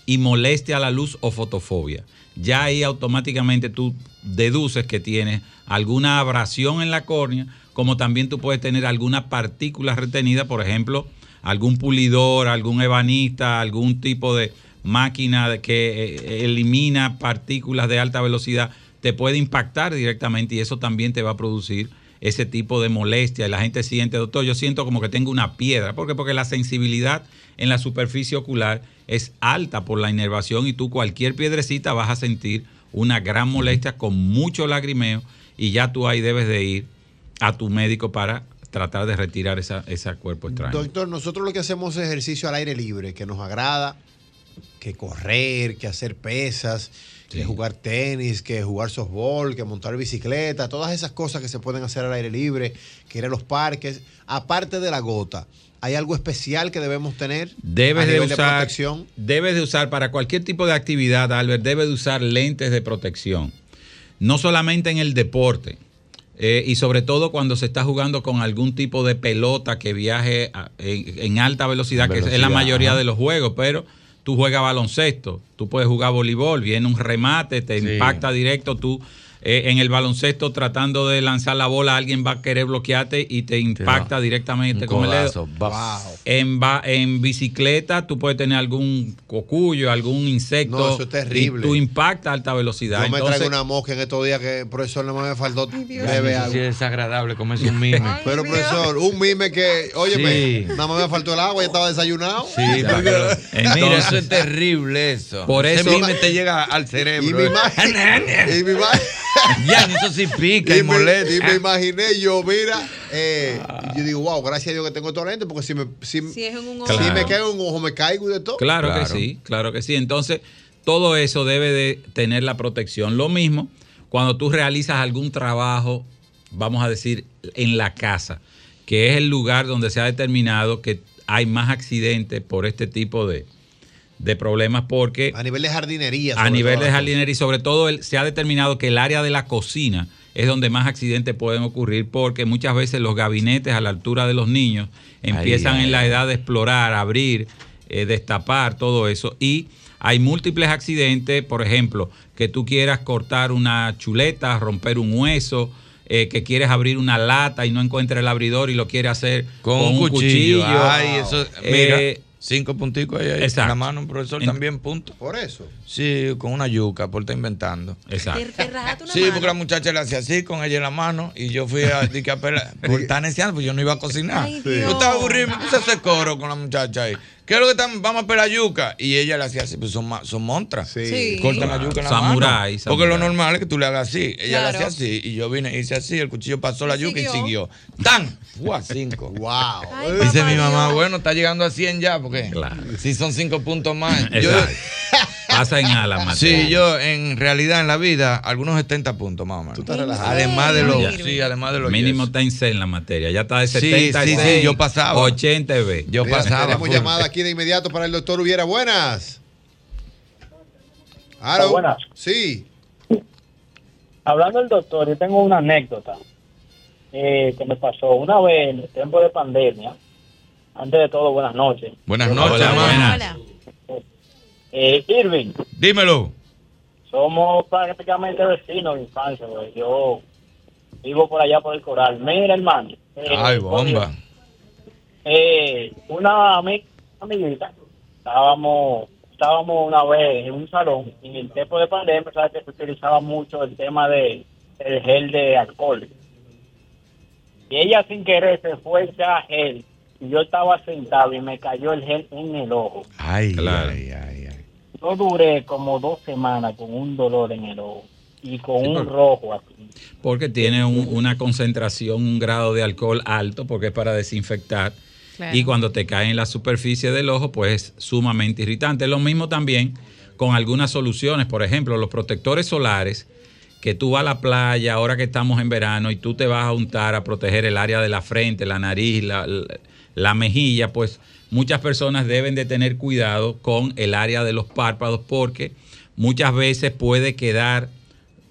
y molestia a la luz o fotofobia. Ya ahí automáticamente tú deduces que tienes alguna abrasión en la córnea, como también tú puedes tener alguna partícula retenida, por ejemplo, algún pulidor, algún ebanista, algún tipo de máquina que eh, elimina partículas de alta velocidad, te puede impactar directamente y eso también te va a producir ese tipo de molestia. Y la gente siente, doctor, yo siento como que tengo una piedra. ¿Por qué? Porque la sensibilidad en la superficie ocular es alta por la inervación y tú cualquier piedrecita vas a sentir una gran molestia con mucho lagrimeo y ya tú ahí debes de ir a tu médico para tratar de retirar esa, ese cuerpo extraño. Doctor, nosotros lo que hacemos es ejercicio al aire libre, que nos agrada, que correr, que hacer pesas, que jugar tenis, que jugar softball, que montar bicicleta, todas esas cosas que se pueden hacer al aire libre, que ir a los parques. Aparte de la gota, ¿hay algo especial que debemos tener Debes de usar, protección? debes de usar para cualquier tipo de actividad, Albert, debes de usar lentes de protección. No solamente en el deporte, eh, y sobre todo cuando se está jugando con algún tipo de pelota que viaje a- en, en alta velocidad, que es la mayoría ajá. de los juegos, pero tú juegas baloncesto, tú puedes jugar voleibol, viene un remate, te Sí. impacta directo, tú eh, en el baloncesto tratando de lanzar la bola, alguien va a querer bloquearte y te impacta directamente Un con el codazo, dedo. va. En, ba- en bicicleta tú puedes tener algún cocuyo, algún insecto. No, eso es terrible. Y tú impactas a alta velocidad. Yo me Entonces, traigo una mosca en estos días que, profesor, no me faltó bebe agua. sí es desagradable comerse un mime. Pero, profesor, un mime que, óyeme, Sí. nada más me faltó el agua, ya estaba desayunado. Sí, Entonces- Mira, eso es terrible eso. Por Ese eso- mime te llega al cerebro. Y mi imagen- y mi imagen- ya, eso sí pica y, y, me, molesta. y me imaginé yo, mira, eh, y yo digo, wow, gracias a Dios que tengo estos lentes, porque si me, si, Si es en un ojo. si Claro. me caigo en un ojo, me caigo y de todo. Claro, que sí, claro que sí. Entonces, todo eso debe de tener la protección. Lo mismo cuando tú realizas algún trabajo, vamos a decir, en la casa, que es el lugar donde se ha determinado que hay más accidentes por este tipo de, de problemas porque A nivel de jardinería. a nivel de jardinería y sobre todo el- se ha determinado que el área de la cocina es donde más accidentes pueden ocurrir porque muchas veces los gabinetes a la altura de los niños empiezan ay, en la edad de explorar, abrir, eh, destapar, todo eso. Y hay múltiples accidentes, por ejemplo, que tú quieras cortar una chuleta, romper un hueso, eh, que quieres abrir una lata y no encuentres el abridor y lo quieres hacer Con, un cuchillo. Ay, eso. Mira, Eh, cinco punticos ahí, ahí en la mano, un profesor En- también, punto. Por eso. Sí, con una yuca, por estar inventando. Exacto. Te, te rajaste una Sí, mano. porque la muchacha le hacía así con ella en la mano y yo fui a, di que a pela- por estar neciando, pues yo no iba a cocinar. Ay, Yo Dios. estaba aburrido, me puse a hacer coro con la muchacha ahí. ¿Qué es lo que están? Vamos a pelar yuca. Y ella le hacía así, pues son, son montras. Sí. Cortan la yuca en la Samurái, mano. Porque lo normal es que tú le hagas así. Ella Claro. le hacía así. Y yo vine, hice así, el cuchillo pasó la Y yuca y siguió. ¡Tan! ¡Fue a cinco! Wow. Ay, Dice papá mi mamá, Dios. bueno, está llegando a 100 ya, porque Claro. si son cinco puntos más. Yo. Pasa en ala, Mateo. sí, yo en realidad en la vida, algunos 70 puntos más o menos. estás relajado. Además de los, sí, además de los Mínimo yes. está en C en la materia. Ya está de Sí, 70 sí, sí, yo pasaba. 80 B. Yo Mira, pasaba. Tenemos full. llamada aquí de inmediato para el doctor Hubiera. Buenas. Aló. Buenas. Sí. Hablando del doctor, yo tengo una anécdota eh, que me pasó una vez en el tiempo de pandemia. Antes de todo, buenas noches. Buenas noches, Hola, hermano. buenas. Hola. Eh, Irving, Dímelo. Somos prácticamente vecinos de infancia, güey. Yo vivo por allá por el coral. Mira, hermano. eh, Ay, bomba. eh, una ami- amiguita, estábamos, estábamos una vez en un salón, y en el tiempo de pandemia, sabes que se utilizaba mucho el tema de el gel de alcohol. Y ella sin querer se fue a gel, y yo estaba sentado y me cayó el gel en el ojo. Ay, Claro. ay, ay, ay. Yo duré como dos semanas con un dolor en el ojo y con Sí, un rojo aquí. Porque tiene un- una concentración, un grado de alcohol alto, porque es para desinfectar. Y cuando te cae en la superficie del ojo, pues es sumamente irritante. Lo mismo también con algunas soluciones. Por ejemplo, los protectores solares, que tú vas a la playa, ahora que estamos en verano, y tú te vas a untar a proteger el área de la frente, la nariz, la, la- la mejilla, pues muchas personas deben de tener cuidado con el área de los párpados porque muchas veces puede quedar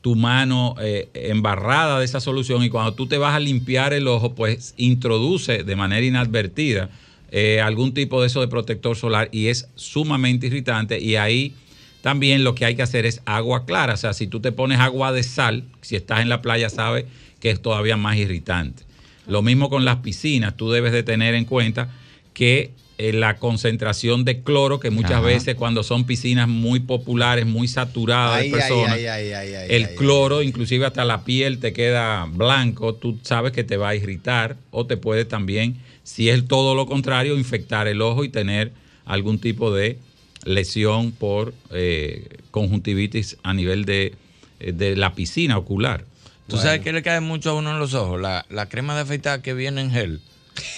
tu mano eh, embarrada de esa solución y cuando tú te vas a limpiar el ojo, pues introduce de manera inadvertida eh, algún tipo de eso de protector solar y es sumamente irritante y ahí también lo que hay que hacer es agua clara, o sea, si tú te pones agua de sal, si estás en la playa sabes que es todavía más irritante. Lo mismo con las piscinas, tú debes de tener en cuenta que eh, la concentración de cloro, que muchas Ajá. veces cuando son piscinas muy populares, muy saturadas Ay, de personas, ay, ay, ay, ay, el ay, cloro, inclusive hasta la piel te queda blanco, tú sabes que te va a irritar o te puede también, si es todo lo contrario, infectar el ojo y tener algún tipo de lesión por eh, conjuntivitis a nivel de, eh, de la piscina ocular. ¿Tú sabes qué le cae mucho a uno en los ojos? La, la crema de afeitar que viene en gel,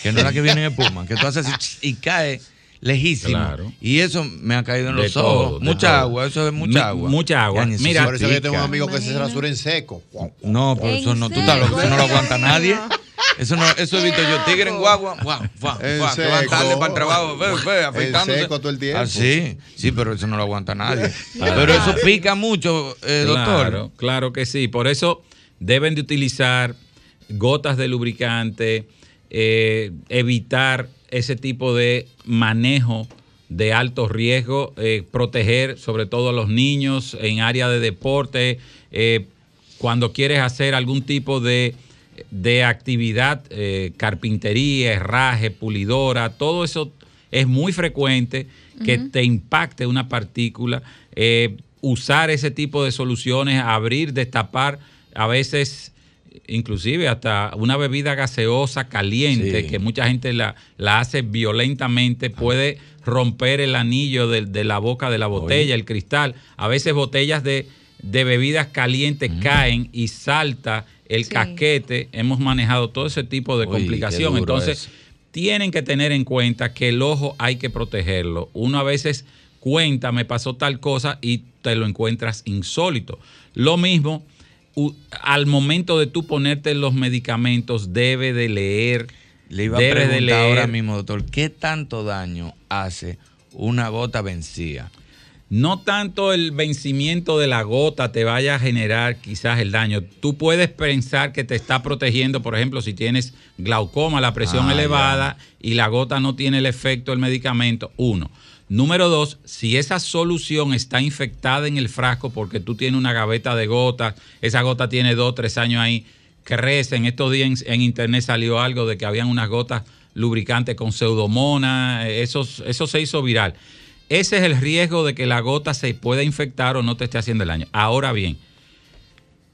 que no es la que viene en espuma, que tú haces así y cae lejísimo. Claro. Y eso me ha caído en De los todo, ojos. Mucha todo. agua, eso es Mi- mucha agua. mucha agua. Ya, Mira, Por eso yo tengo un amigo que se rasura en seco. No, pero eso no, tú estás loco, eso no lo aguanta nadie. Eso no, eso he visto yo, tigre en guagua, guau, guau, guau, que van tarde para el trabajo, ve, ve, afeitándose. seco todo el tiempo. Ah, sí, sí, pero eso no lo aguanta nadie. Claro. Pero eso pica mucho, eh, doctor. Claro, claro que sí. Por eso deben de utilizar gotas de lubricante, eh, evitar ese tipo de manejo de alto riesgo, eh, proteger sobre todo a los niños en área de deporte, eh, cuando quieres hacer algún tipo de, de actividad, eh, carpintería, herraje, pulidora, todo eso es muy frecuente que te impacte una partícula. usar ese tipo de soluciones, abrir, destapar, a veces inclusive hasta una bebida gaseosa caliente, Sí. que mucha gente la, la hace violentamente, puede romper el anillo de, de la boca de la botella, el cristal. A veces botellas de, de bebidas calientes caen y salta el Sí. casquete. Hemos manejado todo ese tipo de qué complicación. Entonces, tienen que tener en cuenta que el ojo hay que protegerlo. Uno a veces cuenta, me pasó tal cosa y te lo encuentras insólito. Lo mismo, al momento de tú ponerte los medicamentos, debe de leer. Le iba a debe de preguntar leer. ahora mismo, doctor, ¿qué tanto daño hace una gota vencida? No tanto el vencimiento de la gota te vaya a generar quizás el daño. Tú puedes pensar que te está protegiendo, por ejemplo, si tienes glaucoma, la presión Ah, elevada y la gota no tiene el efecto del medicamento. Uno. Número dos, si esa solución está infectada en el frasco porque tú tienes una gaveta de gotas, esa gota tiene dos, tres años ahí, crecen. Estos días en, en internet salió algo de que habían unas gotas lubricantes con pseudomona, eso, eso se hizo viral. Ese es el riesgo de que la gota se pueda infectar o no te esté haciendo el daño. Ahora bien,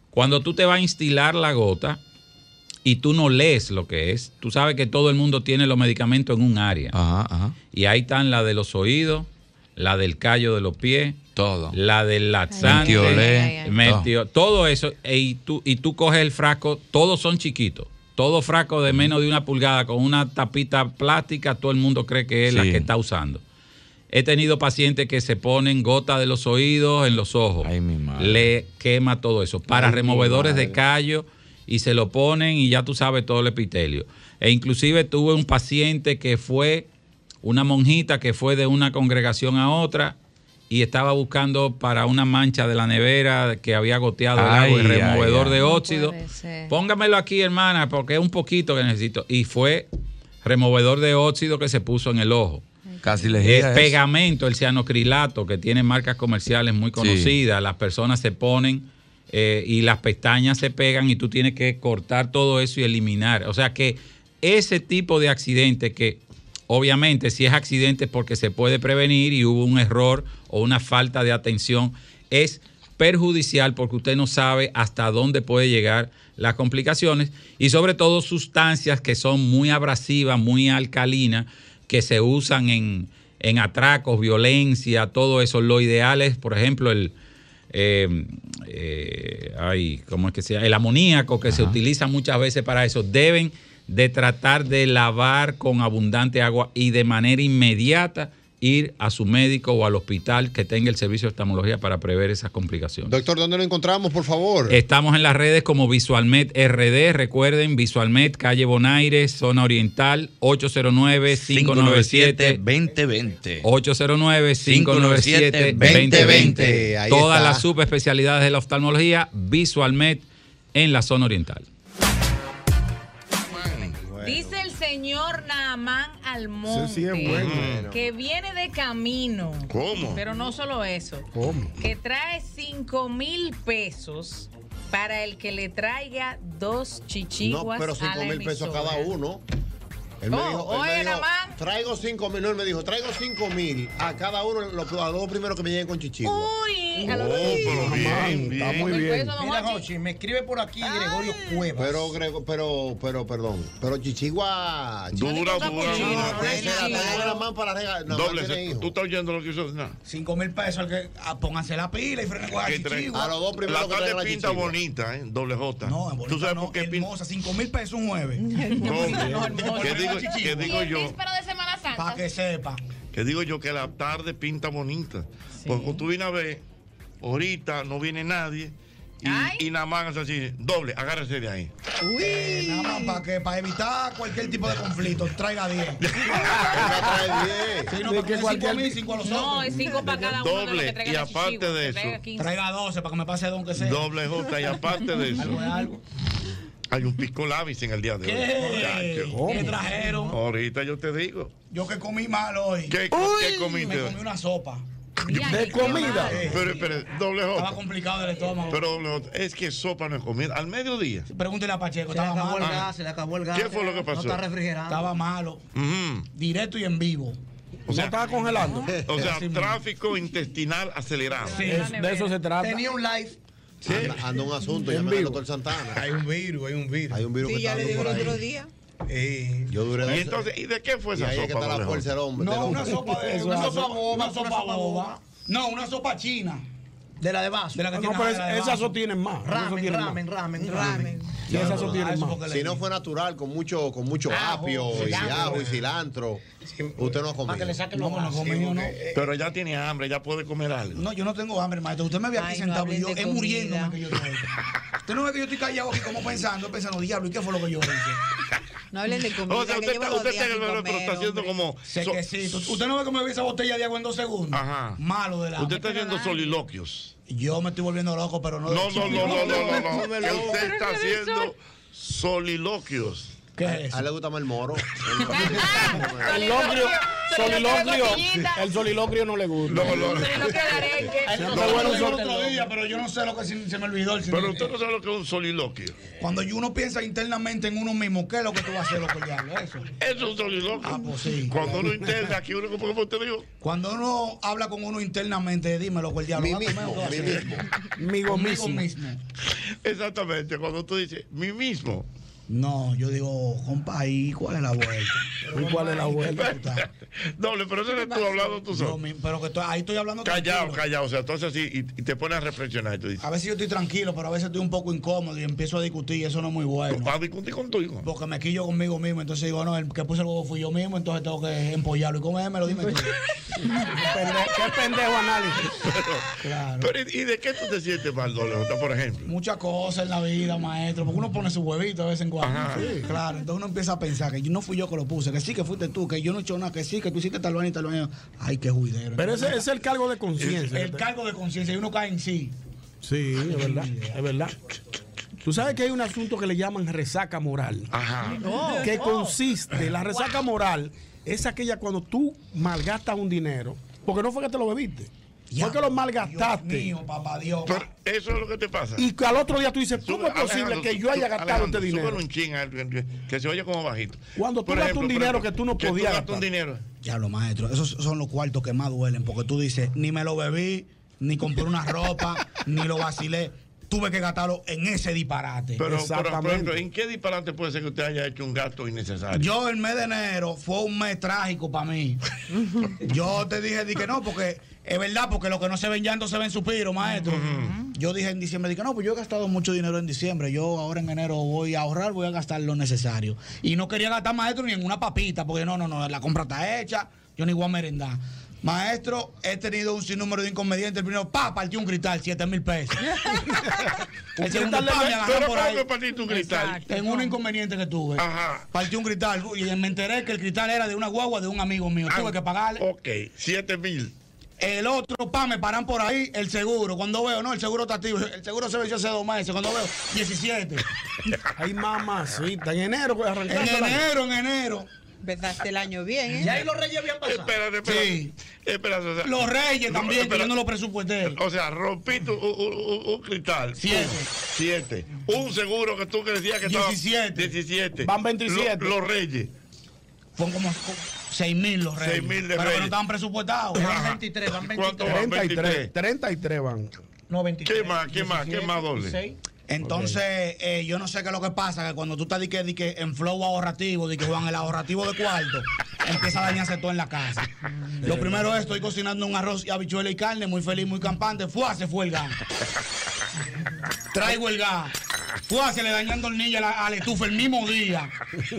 cuando tú te vas a instilar la gota y tú no lees lo que es, tú sabes que todo el mundo tiene los medicamentos en un área. Y ahí están la de los oídos, la del callo de los pies, todo. La del laxante, Metiolé, Ay, ay, ay. metio- todo eso. Y tú, y tú coges el frasco, todos son chiquitos. Todo frasco de menos de una pulgada con una tapita plástica, todo el mundo cree que es la que está usando. He tenido pacientes que se ponen gotas de los oídos en los ojos. Le quema todo eso. Para Ay, mi removedores de madre. callo y se lo ponen y ya tú sabes todo el epitelio. E inclusive tuve un paciente que fue, una monjita que fue de una congregación a otra y estaba buscando para una mancha de la nevera que había goteado el agua y ay, removedor ay. de óxido. Póngamelo aquí, hermana, porque es un poquito que necesito. Y fue removedor de óxido que se puso en el ojo. Casi Es pegamento, el cianocrilato, que tiene marcas comerciales muy conocidas. Las personas se ponen eh, y las pestañas se pegan y tú tienes que cortar todo eso y eliminar. O sea que ese tipo de accidente que obviamente si es accidente porque se puede prevenir y hubo un error o una falta de atención, es perjudicial porque usted no sabe hasta dónde puede llegar las complicaciones y sobre todo sustancias que son muy abrasivas, muy alcalinas, que se usan en, en atracos, violencia, todo eso. Lo ideal es, por ejemplo, el, eh, eh, ay, ¿cómo es que se llama? El amoníaco que se utiliza muchas veces para eso. Deben de tratar de lavar con abundante agua y de manera inmediata ir a su médico o al hospital que tenga el servicio de oftalmología para prever esas complicaciones. Doctor, ¿dónde lo encontramos, por favor? Estamos en las redes como Visualmed RD. Recuerden, Visualmed, calle Bonaire, zona oriental, 809-597-2020. 809-597-2020. Ahí Todas está. las subespecialidades de la oftalmología, Visualmed en la zona oriental. Señor Naamán Almonte Ese sí es bueno. que viene de camino. ¿Cómo? Pero no solo eso. ¿Cómo? Que trae 5 mil pesos para el que le traiga dos No, chichiguas pero a 5 la mil pesos a cada emisora. uno. Él me Oh, dijo, él me oye, dijo, Namán. traigo 5 mil. No, él me dijo, traigo 5 mil a cada uno, los, a los dos primeros que me lleguen con chichigua. Uy, a los Oh, pero bien, Está bien. muy bien. Mira, Jochi, me escribe por aquí Gregorio Cuevas. Pero, Grego, pero, pero, perdón. Pero Chichigua. Dura, dura, dura. para regalar. No, Doble, tú estás oyendo lo que hizo. No. 5 mil pesos al que ah, pónganse la pila y frenen con la Que trae- chichigua. La tarde pinta bonita, ¿eh? Doble J. No, en ¿Tú bonita sabes no, por qué pinta? hermosa, 5 mil pesos un jueves. ¿Qué digo, qué digo yo? de Semana Santa. Para que sepa. Que digo yo que la tarde pinta bonita. Porque cuando tú vienes a ver, ahorita no viene nadie. Y, y nada más así, doble, agárrese de ahí. Uy, nada más para que para evitar cualquier tipo de conflicto, traiga 10. Sí, no, porque que 5 cualquier- mil, 5 a los No, otros. es cinco para cada uno de los que traigan y aparte chichigua, de eso, traiga 15. Traiga 12 para que me pase don que sea. Doble J. Y aparte de eso, Algo algo. Hay un pisco labis en el día de ¿Qué? hoy. ¿Qué trajeron? Ahorita yo te digo. Yo que comí mal hoy. ¿Qué, qué comiste Me comí una sopa. ¿De comida? Pero espere, doble J. Estaba complicado del estómago. Pero doble J, es que sopa no es comida. Al mediodía. Pregúntele a Pacheco, Se le estaba acabó el malo. gas, se le acabó el gas. ¿Qué fue lo que pasó? No está refrigerando. Estaba malo. Ujú. Directo y en vivo. O sea, estaba congelando. O sea, tráfico intestinal acelerado. Sí. Es- de eso se trata. Tenía un live. Anda, anda un asunto, llame al doctor Santana. Hay un virus, hay un virus. Hay un virus que está dando por ahí. día. Eh, Yo duré Y entonces, ¿y de qué fue y esa ahí es sopa? que está la fuerza del hombre. no, del una sopa de Eso una sopa boba, una sopa boba. No, una sopa china. De la de vaso. De la que No, tiene pero la de esas más. Ramen, más. ramen, ramen, ramen. Sí, más. porque Si le no fue natural, con mucho, con mucho apio y ajo y cilantro, usted no ha Para que le comido. saquen No, los yo, no. Pero ya tiene hambre, ya puede comer algo. No, yo no tengo hambre, maestro. Usted me ve aquí Ay, no sentado y yo es muriéndome que yo estoy. Usted no ve que yo estoy callado aquí como pensando, pensando, diablo, ¿y qué fue lo que yo hice? No hablen de comida. O sea, que usted está, usted en el pero está haciendo como. Sequecito. ¿Usted no ve que me bebí esa botella de agua en dos segundos? Ajá. Malo de la. Usted está haciendo soliloquios. Yo me estoy volviendo loco, pero no. No, no, no, no, no, no. usted está haciendo soliloquios. ¿Qué es A eso? él le gusta más el moro. El locrio, soliloquio, el soliloquio no le gusta. No, no, no. Otro día, pero yo no sé lo que se, se me olvidó. El Pero usted no sabe lo que es un soliloquio. Cuando uno piensa internamente en uno mismo, ¿qué es lo que tú vas a hacer, loco, diablo? Eso. Eso es un soliloquio. Ah, pues sí. Cuando uno interna aquí, uno, como usted dijo, Cuando uno habla con uno internamente, dímelo, el diablo. Mi ¿vas a mismo, a mi mismo. Migo mismo. exactamente, cuando tú dices, mi mismo. No, yo digo, compa, ¿y cuál es la vuelta? ¿Y cuál es la vuelta? Doble, pero eso no tú hablando tú solo. pero que estoy- ahí estoy hablando Callado, tranquilo. callado. O sea, entonces así, y, y te pones a reflexionar. Y tú dices, A veces yo estoy tranquilo, pero a veces estoy un poco incómodo y empiezo a discutir y eso no es muy bueno. vas a discutir con tu hijo. Porque me quillo conmigo mismo, entonces digo, no, el que puse el huevo fui yo mismo, entonces tengo que empollarlo. Y comérmelo, dime tú. Qué pendejo análisis. Claro. Pero, ¿y de qué tú te sientes mal, doble por ejemplo? Muchas cosas en la vida, maestro, porque uno pone su huevito de vez en cuando. Ajá. Sí, claro, entonces uno empieza a pensar que yo no fui yo que lo puse, que sí que fuiste tú, que yo no he hecho nada, que sí, que tú hiciste tal vaina y tal vaina. Ay, qué juidero. Pero ese ese es el cargo de conciencia. el cargo de conciencia y uno cae en sí. Sí, es verdad, es verdad. Tú sabes que hay un asunto que le llaman resaca moral. Ajá. Que consiste, la resaca moral es aquella cuando tú malgastas un dinero, porque no fue que te lo bebiste, fue que lo malgastaste. Dios mío, papá Dios. Pero eso es lo que te pasa. Y que al otro día tú dices, ¿cómo es posible que yo haya gastado este dinero? un chin que, se oye como bajito. Cuando tú gastas un dinero ejemplo, que tú no podías gastas un gastar. dinero. Ya lo maestro, esos son los cuartos que más duelen, porque tú dices, ni me lo bebí, ni compré una ropa, ni lo vacilé. Tuve que gastarlo en ese disparate. Pero, pero, por ejemplo, ¿en qué disparate puede ser que usted haya hecho un gasto innecesario? Yo el mes de enero fue un mes trágico para mí. Yo te dije di que no, porque es verdad, porque lo que no se ven llanto se ven suspiros, maestro. Yo dije en diciembre, di que no, pues yo he gastado mucho dinero en diciembre. Yo ahora en enero voy a ahorrar, voy a gastar lo necesario. Y no quería gastar, maestro, ni en una papita, porque no, no, no, la compra está hecha, yo ni voy a merendar. Maestro, he tenido un sinnúmero de inconvenientes. El primero, pa, partí un cristal, 7 mil pesos. el segundo, pa, me agarró por ¿cómo ahí. que partiste un cristal? Exacto. En un inconveniente que tuve. Partí un cristal y me enteré que el cristal era de una guagua de un amigo mío. Tuve que pagarle. Ok, 7 mil. El otro, pa, me paran por ahí el seguro. Cuando veo, no, el seguro está activo. El seguro se venció hace dos meses. Cuando veo, 17. Ay, mamacita. En enero pues, En enero, en enero. Empezaste el año bien, ¿eh? Y ahí los reyes habían pasado. Espérate, espérate. Sí. Espérate, o sea, Los reyes no, también, que espérate. yo no lo presupuesté. O sea, rompiste un, un- un- un cristal. Siete. Siete. Un seguro que tú que decías que estaba. 17. 17. Van 27. Lo- Los, reyes. Fueron como 6 mil los reyes. 6.000 de Pero que reyes. no estaban presupuestados. Ajá. 23, van 23. ¿Cuánto van? 33, 33 van. No, 23. ¿Qué más? ¿Qué más? ¿Qué más doble? Entonces, eh, yo no sé qué es lo que pasa, que cuando tú estás di que, di que en flow ahorrativo, di que Juan, el ahorrativo de cuarto, empieza a dañarse todo en la casa. Lo primero es, estoy cocinando un arroz y habichuela y carne, muy feliz, muy campante, fue, se fue el gas. Traigo el gas. Fue, se le dañó el tornillo a la, a la estufa el mismo día.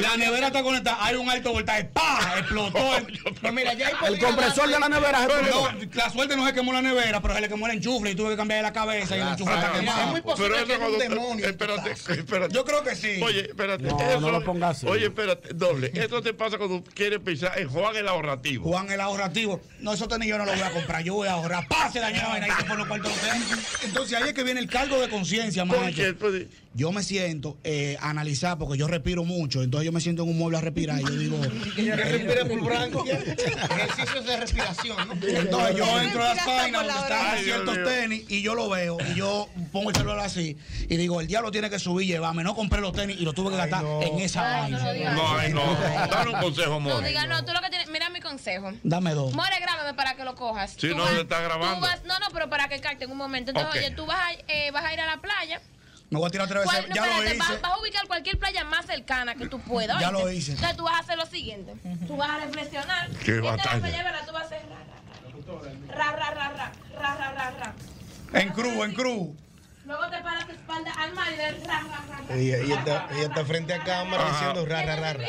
La nevera está conectada, hay un alto voltaje, ¡pa! Explotó. El, mira, ya hay El compresor de la nevera no, la suerte no se quemó la nevera, pero se le quemó el enchufle y tuve que cambiar la cabeza y el enchufle está quemado. es muy posible Pero eso que es un demonio espérate, espérate. Yo creo que sí. Oye, espérate. No, eso- no lo pongas así. Oye, espérate, doble. Esto te pasa cuando quieres pensar en Juan el ahorrativo. Juan el ahorrativo. No, eso tenis yo no lo voy a comprar, yo voy a ahorrar. Pase dañó la vaina se fue los cuartos de. Entonces ahí es que viene el cargo de conciencia, ¿Por maestro. Yo me siento eh, a analizar porque yo respiro mucho, entonces yo me siento en un mueble a respirar y yo digo. Respira por blanco. Ejercicios de respiración, ¿no? Entonces yo entro a las páginas donde están ciertos tenis y yo lo veo y yo pongo el celular así y digo, el diablo tiene que subir y llevarme. No compré los tenis y los tuve que gastar en esa Ay, no vaina. No, ay, no. Dale un consejo, No More. diga, no, tú lo que tienes, mira mi consejo. Dame dos. More, grábame para que lo cojas. Sí, Tú no, vas- le está grabando. tú vas- no, no, pero para que capte en un momento. Entonces, oye, tú vas a, eh, vas a ir a la playa. Me voy a tirar otra vez. Ya lo hice. Vas, vas, a ubicar cualquier playa más cercana que tú puedas. Ya lo hice. Entonces tú vas a hacer lo siguiente. Tú vas a reflexionar. Qué batalla. Llevarla, tú vas a hacer ra, ra, ra, ra, ra, ra, ra, ra. En cruz, en cruz. Luego te paras tu espalda al mar y ves ra, ra, ra, ra. Está, frente a cámara Ajá. diciendo ra, ra, ra, ra.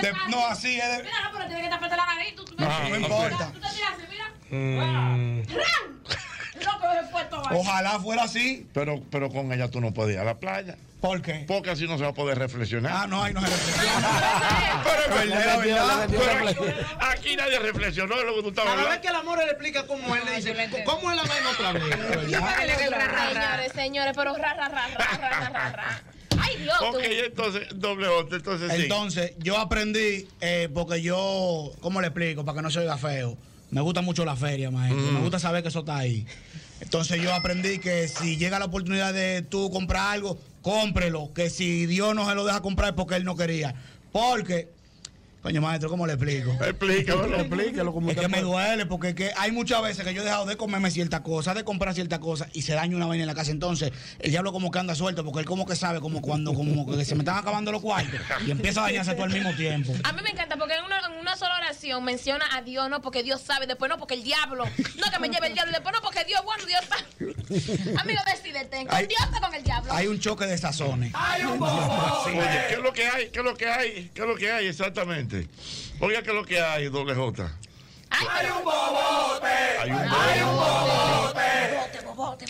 De, no, así es. De... Mira, no, pero tiene que taparte la nariz. Tú, tú, no, no importa. Tú te tiras así, mira. Mm. Ojalá fuera así. pero, pero con ella tú no puedes ir a la playa. ¿Por qué? Porque así no se va a poder reflexionar. Ah, no, ahí no se reflexiona. Pero es verdad, Pero reflexión. aquí nadie reflexionó de lo que tú estabas A la vez hablando. que el amor le explica cómo él le dice, ¿cómo es la vaina otra vez? Señores, señores, pero ra, ra, ra, ra, ra, ra, ra, ra. Ay, Dios. tú. Ok, entonces, doble otro, entonces sí. Entonces, yo aprendí, eh, porque yo, ¿cómo le explico? Para que no se oiga feo. Me gusta mucho la feria, maestro. Mm. Me gusta saber que eso está ahí. Entonces, yo aprendí que si llega la oportunidad de tú comprar algo, cómprelo. Que si Dios no se lo deja comprar es porque él no quería. Porque, coño, maestro, ¿cómo le explico? Explícalo. Explíquelo como Es que me duele, porque es que hay muchas veces que yo he dejado de comerme ciertas cosas, de comprar ciertas cosas y se daña una vaina en la casa. Entonces, el diablo como que anda suelto, porque él como que sabe, como cuando como que se me están acabando los cuartos y empieza a dañarse todo al mismo tiempo. A mí me encanta porque en una, en una sola oración menciona a Dios, no porque Dios sabe, después no porque el diablo, no que me lleve el diablo, después no porque Dios es bueno, Dios sabe. Amigo, decídete, ¿con Hay- Dios o con el diablo? Hay un choque de sazones. Oye, ¿qué es lo que hay? ¿Qué es lo que hay? ¿Qué es lo que hay exactamente? Oiga, ¿qué es lo que hay, doble J? Hay un bobote. Hay un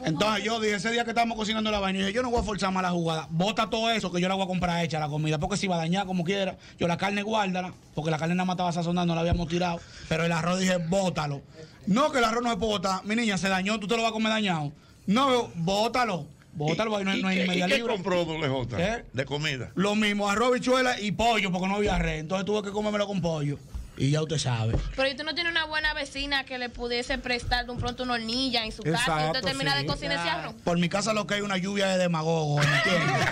Entonces yo dije, ese día que estábamos cocinando la vaina, yo dije, yo no voy a forzar más la jugada. Bota todo eso que yo la voy a comprar hecha la comida, porque si va a dañar como quiera. Yo la carne guárdala, porque la carne nada más estaba sazonada, no la habíamos tirado. Pero el arroz dije, bótalo. No, que el arroz no se puede botar. Mi niña se dañó, tú te lo vas a comer dañado. No, bótalo. Bótalo, ahí no, hay- no hay ¿Y, media qué libra. compró doble J? ¿Eh? De comida. Lo mismo, arroz, bichuela y pollo, porque no había red. Entonces tuve que comérmelo con pollo. Y ya usted sabe. Pero ¿y tú no tienes una buena vecina que le pudiese prestar de un pronto una hornilla en su casa y Exacto, usted termina sí. de cocinar ese arroz? Por mi casa lo que hay una lluvia de demagogos, ¿me entiendes?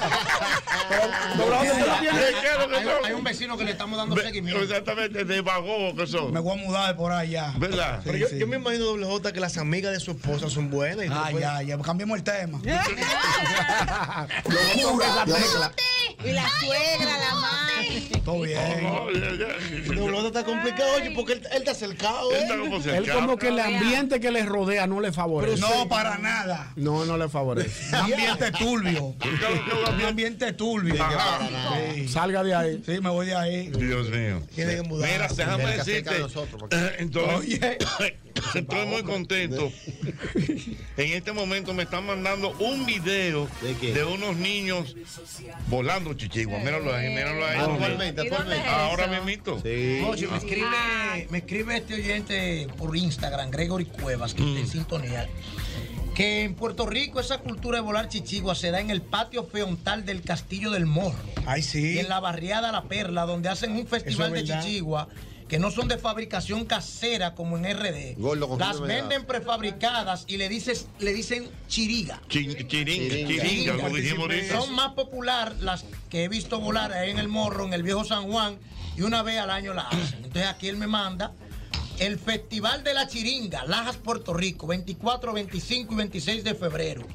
Hay, un vecino que le estamos dando seguimiento. Exactamente, de vago que son. Me voy a mudar por allá. ¿Verdad? Pero yo, yo me imagino, doble J, que las amigas de su esposa son buenas. Y Ah, puedes- ya, ya, cambiemos el tema. Y la suegra, la madre. Todo bien. Doble J está complicado, oye, porque él, él está cercado. ¿eh? Él como que el ambiente que le rodea no le favorece. No, para nada. No, no le favorece. Un ambiente turbio. Un ambiente turbio. Sí. Salga de ahí. Sí, me voy de ahí. Dios mío. Tiene que mudar. Mira, déjame decirte. nosotros, porque- Entonces, estoy muy contento. En este momento me están mandando un video de, unos niños volando chichigua. Míralo ahí, míralo ahí. Actualmente, actualmente. Ahora mismito. Oye, me escribe, me escribe este oyente por Instagram, Gregory Cuevas, que Mm. está en sintonía, que en Puerto Rico esa cultura de volar chichigua se da en el patio feontal del Castillo del Morro. Ay, sí. Y en la barriada La Perla, donde hacen un festival de chichigua que no son de fabricación casera como en RD. Gordo, Las venden prefabricadas y le dices, le dicen chiriga. Chiringa, chiringa, como dijimos ahorita. Son más popular las que he visto volar ahí en el Morro, en el viejo San Juan, y una vez al año la hacen. Entonces aquí él me manda el Festival de la Chiringa, Lajas, Puerto Rico, 24, 25 y 26 de febrero.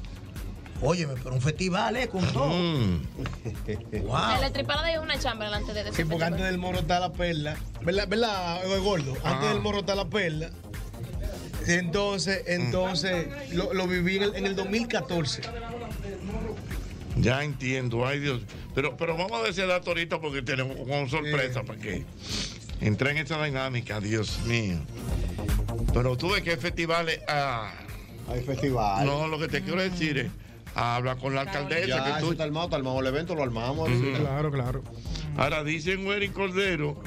Óyeme, pero un festival, ¿eh? Con todo. Wow. La tripada es una chamba delante de ese Sí, porque antes del morro está la perla. ¿Verdad, verdad gordo? Antes del morro está la perla. Entonces, entonces lo, lo viví en el, en el 2014. Ya entiendo, ay Dios. Pero, pero vamos a decir dato ahorita porque tenemos con sorpresa para que entre en esa dinámica, Dios mío. Pero tú ves que hay festivales. ah, Hay festival. no, lo que te quiero decir es. Habla con la alcaldesa. Ya, que tú, está armado, está armado el evento, lo armamos. Claro, claro. Ahora dicen Wery Cordero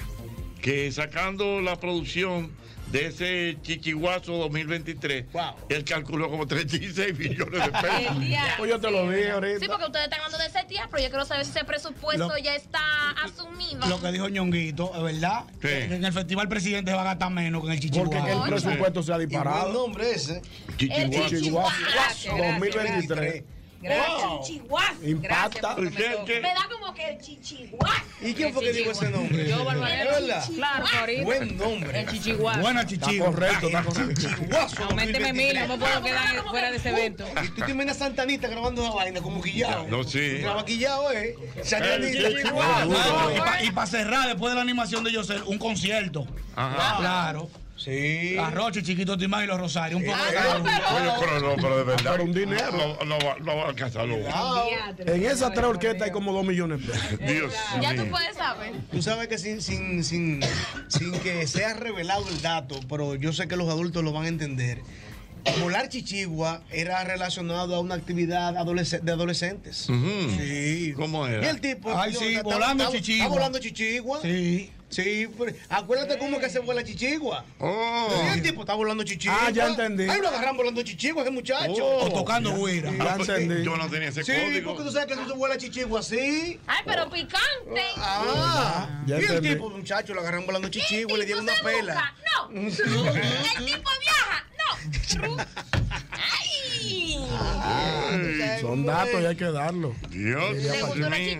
que sacando la producción de ese chichiguazo 2023, él calculó como 36 millones de pesos. Pues yo te lo dije ahorita. Sí, porque ustedes están hablando de ese día, pero yo quiero saber si ese presupuesto Lo- ya está asumido. Lo que dijo Ñonguito, es verdad. Que en el festival presidente va a gastar menos que en el chichihuahua. Porque que el presupuesto se ha disparado. Y buen nombre ese. Chichiguazo. Chichiguazo. 2023. Gracias, Wow. chichihuahua. Impacta. Gracias, ¿Qué- qué? Me da como que el chichihuahua. ¿Y quién fue que dijo ese nombre? Yo, Barbarella. ¿Es verdad? Claro, Florida. Buen nombre. El chichiguazo. Buena chichigua. Está correcto, está correcto. Aumenteme mil, no me puedo quedar fuera de ese evento. Y tú te imaginas a Santanita grabando una vaina como guillado. No, sí. Graba guillado, ¿eh? Santanita. Y para cerrar, después de la animación de Yosel, un concierto. Ajá. Claro. Sí. La Rocha, Chiquito Timán y los Rosarios. Un poco de Ay, cada uno. Oye, pero no, pero de verdad. Pero un dinero. No, no, va- a alcanzarlo. En esas tres orquestas hay como dos millones de pesos. Dios Ya tú mío. puedes saber. Tú sabes que sin, sin, sin, sin que sea revelado el dato, pero yo sé que los adultos lo van a entender. Volar chichigua era relacionado a una actividad adolesc- de adolescentes. Sí. ¿Cómo Y era? el tipo. Ay, sí, volando chichigua. Está volando chichigua. Sí. Sí, pero acuérdate cómo que se vuela chichigua. Oh. Sí, el tipo está volando chichigua. Ah, ya entendí. Ahí lo agarran volando chichigua, ese muchacho. O tocando güira. Ya Ah, pues, entendí. Yo no tenía ese Sí, código. porque tú sabes que no se vuela chichigua así. Ay, pero picante. Ah, Ya y el entendí. tipo, muchacho, lo agarran volando chichigua y le dieron una ¿Tú se pela. busca? No. El tipo viaja. No. Ay. Son datos y hay que darlo. Dios mío.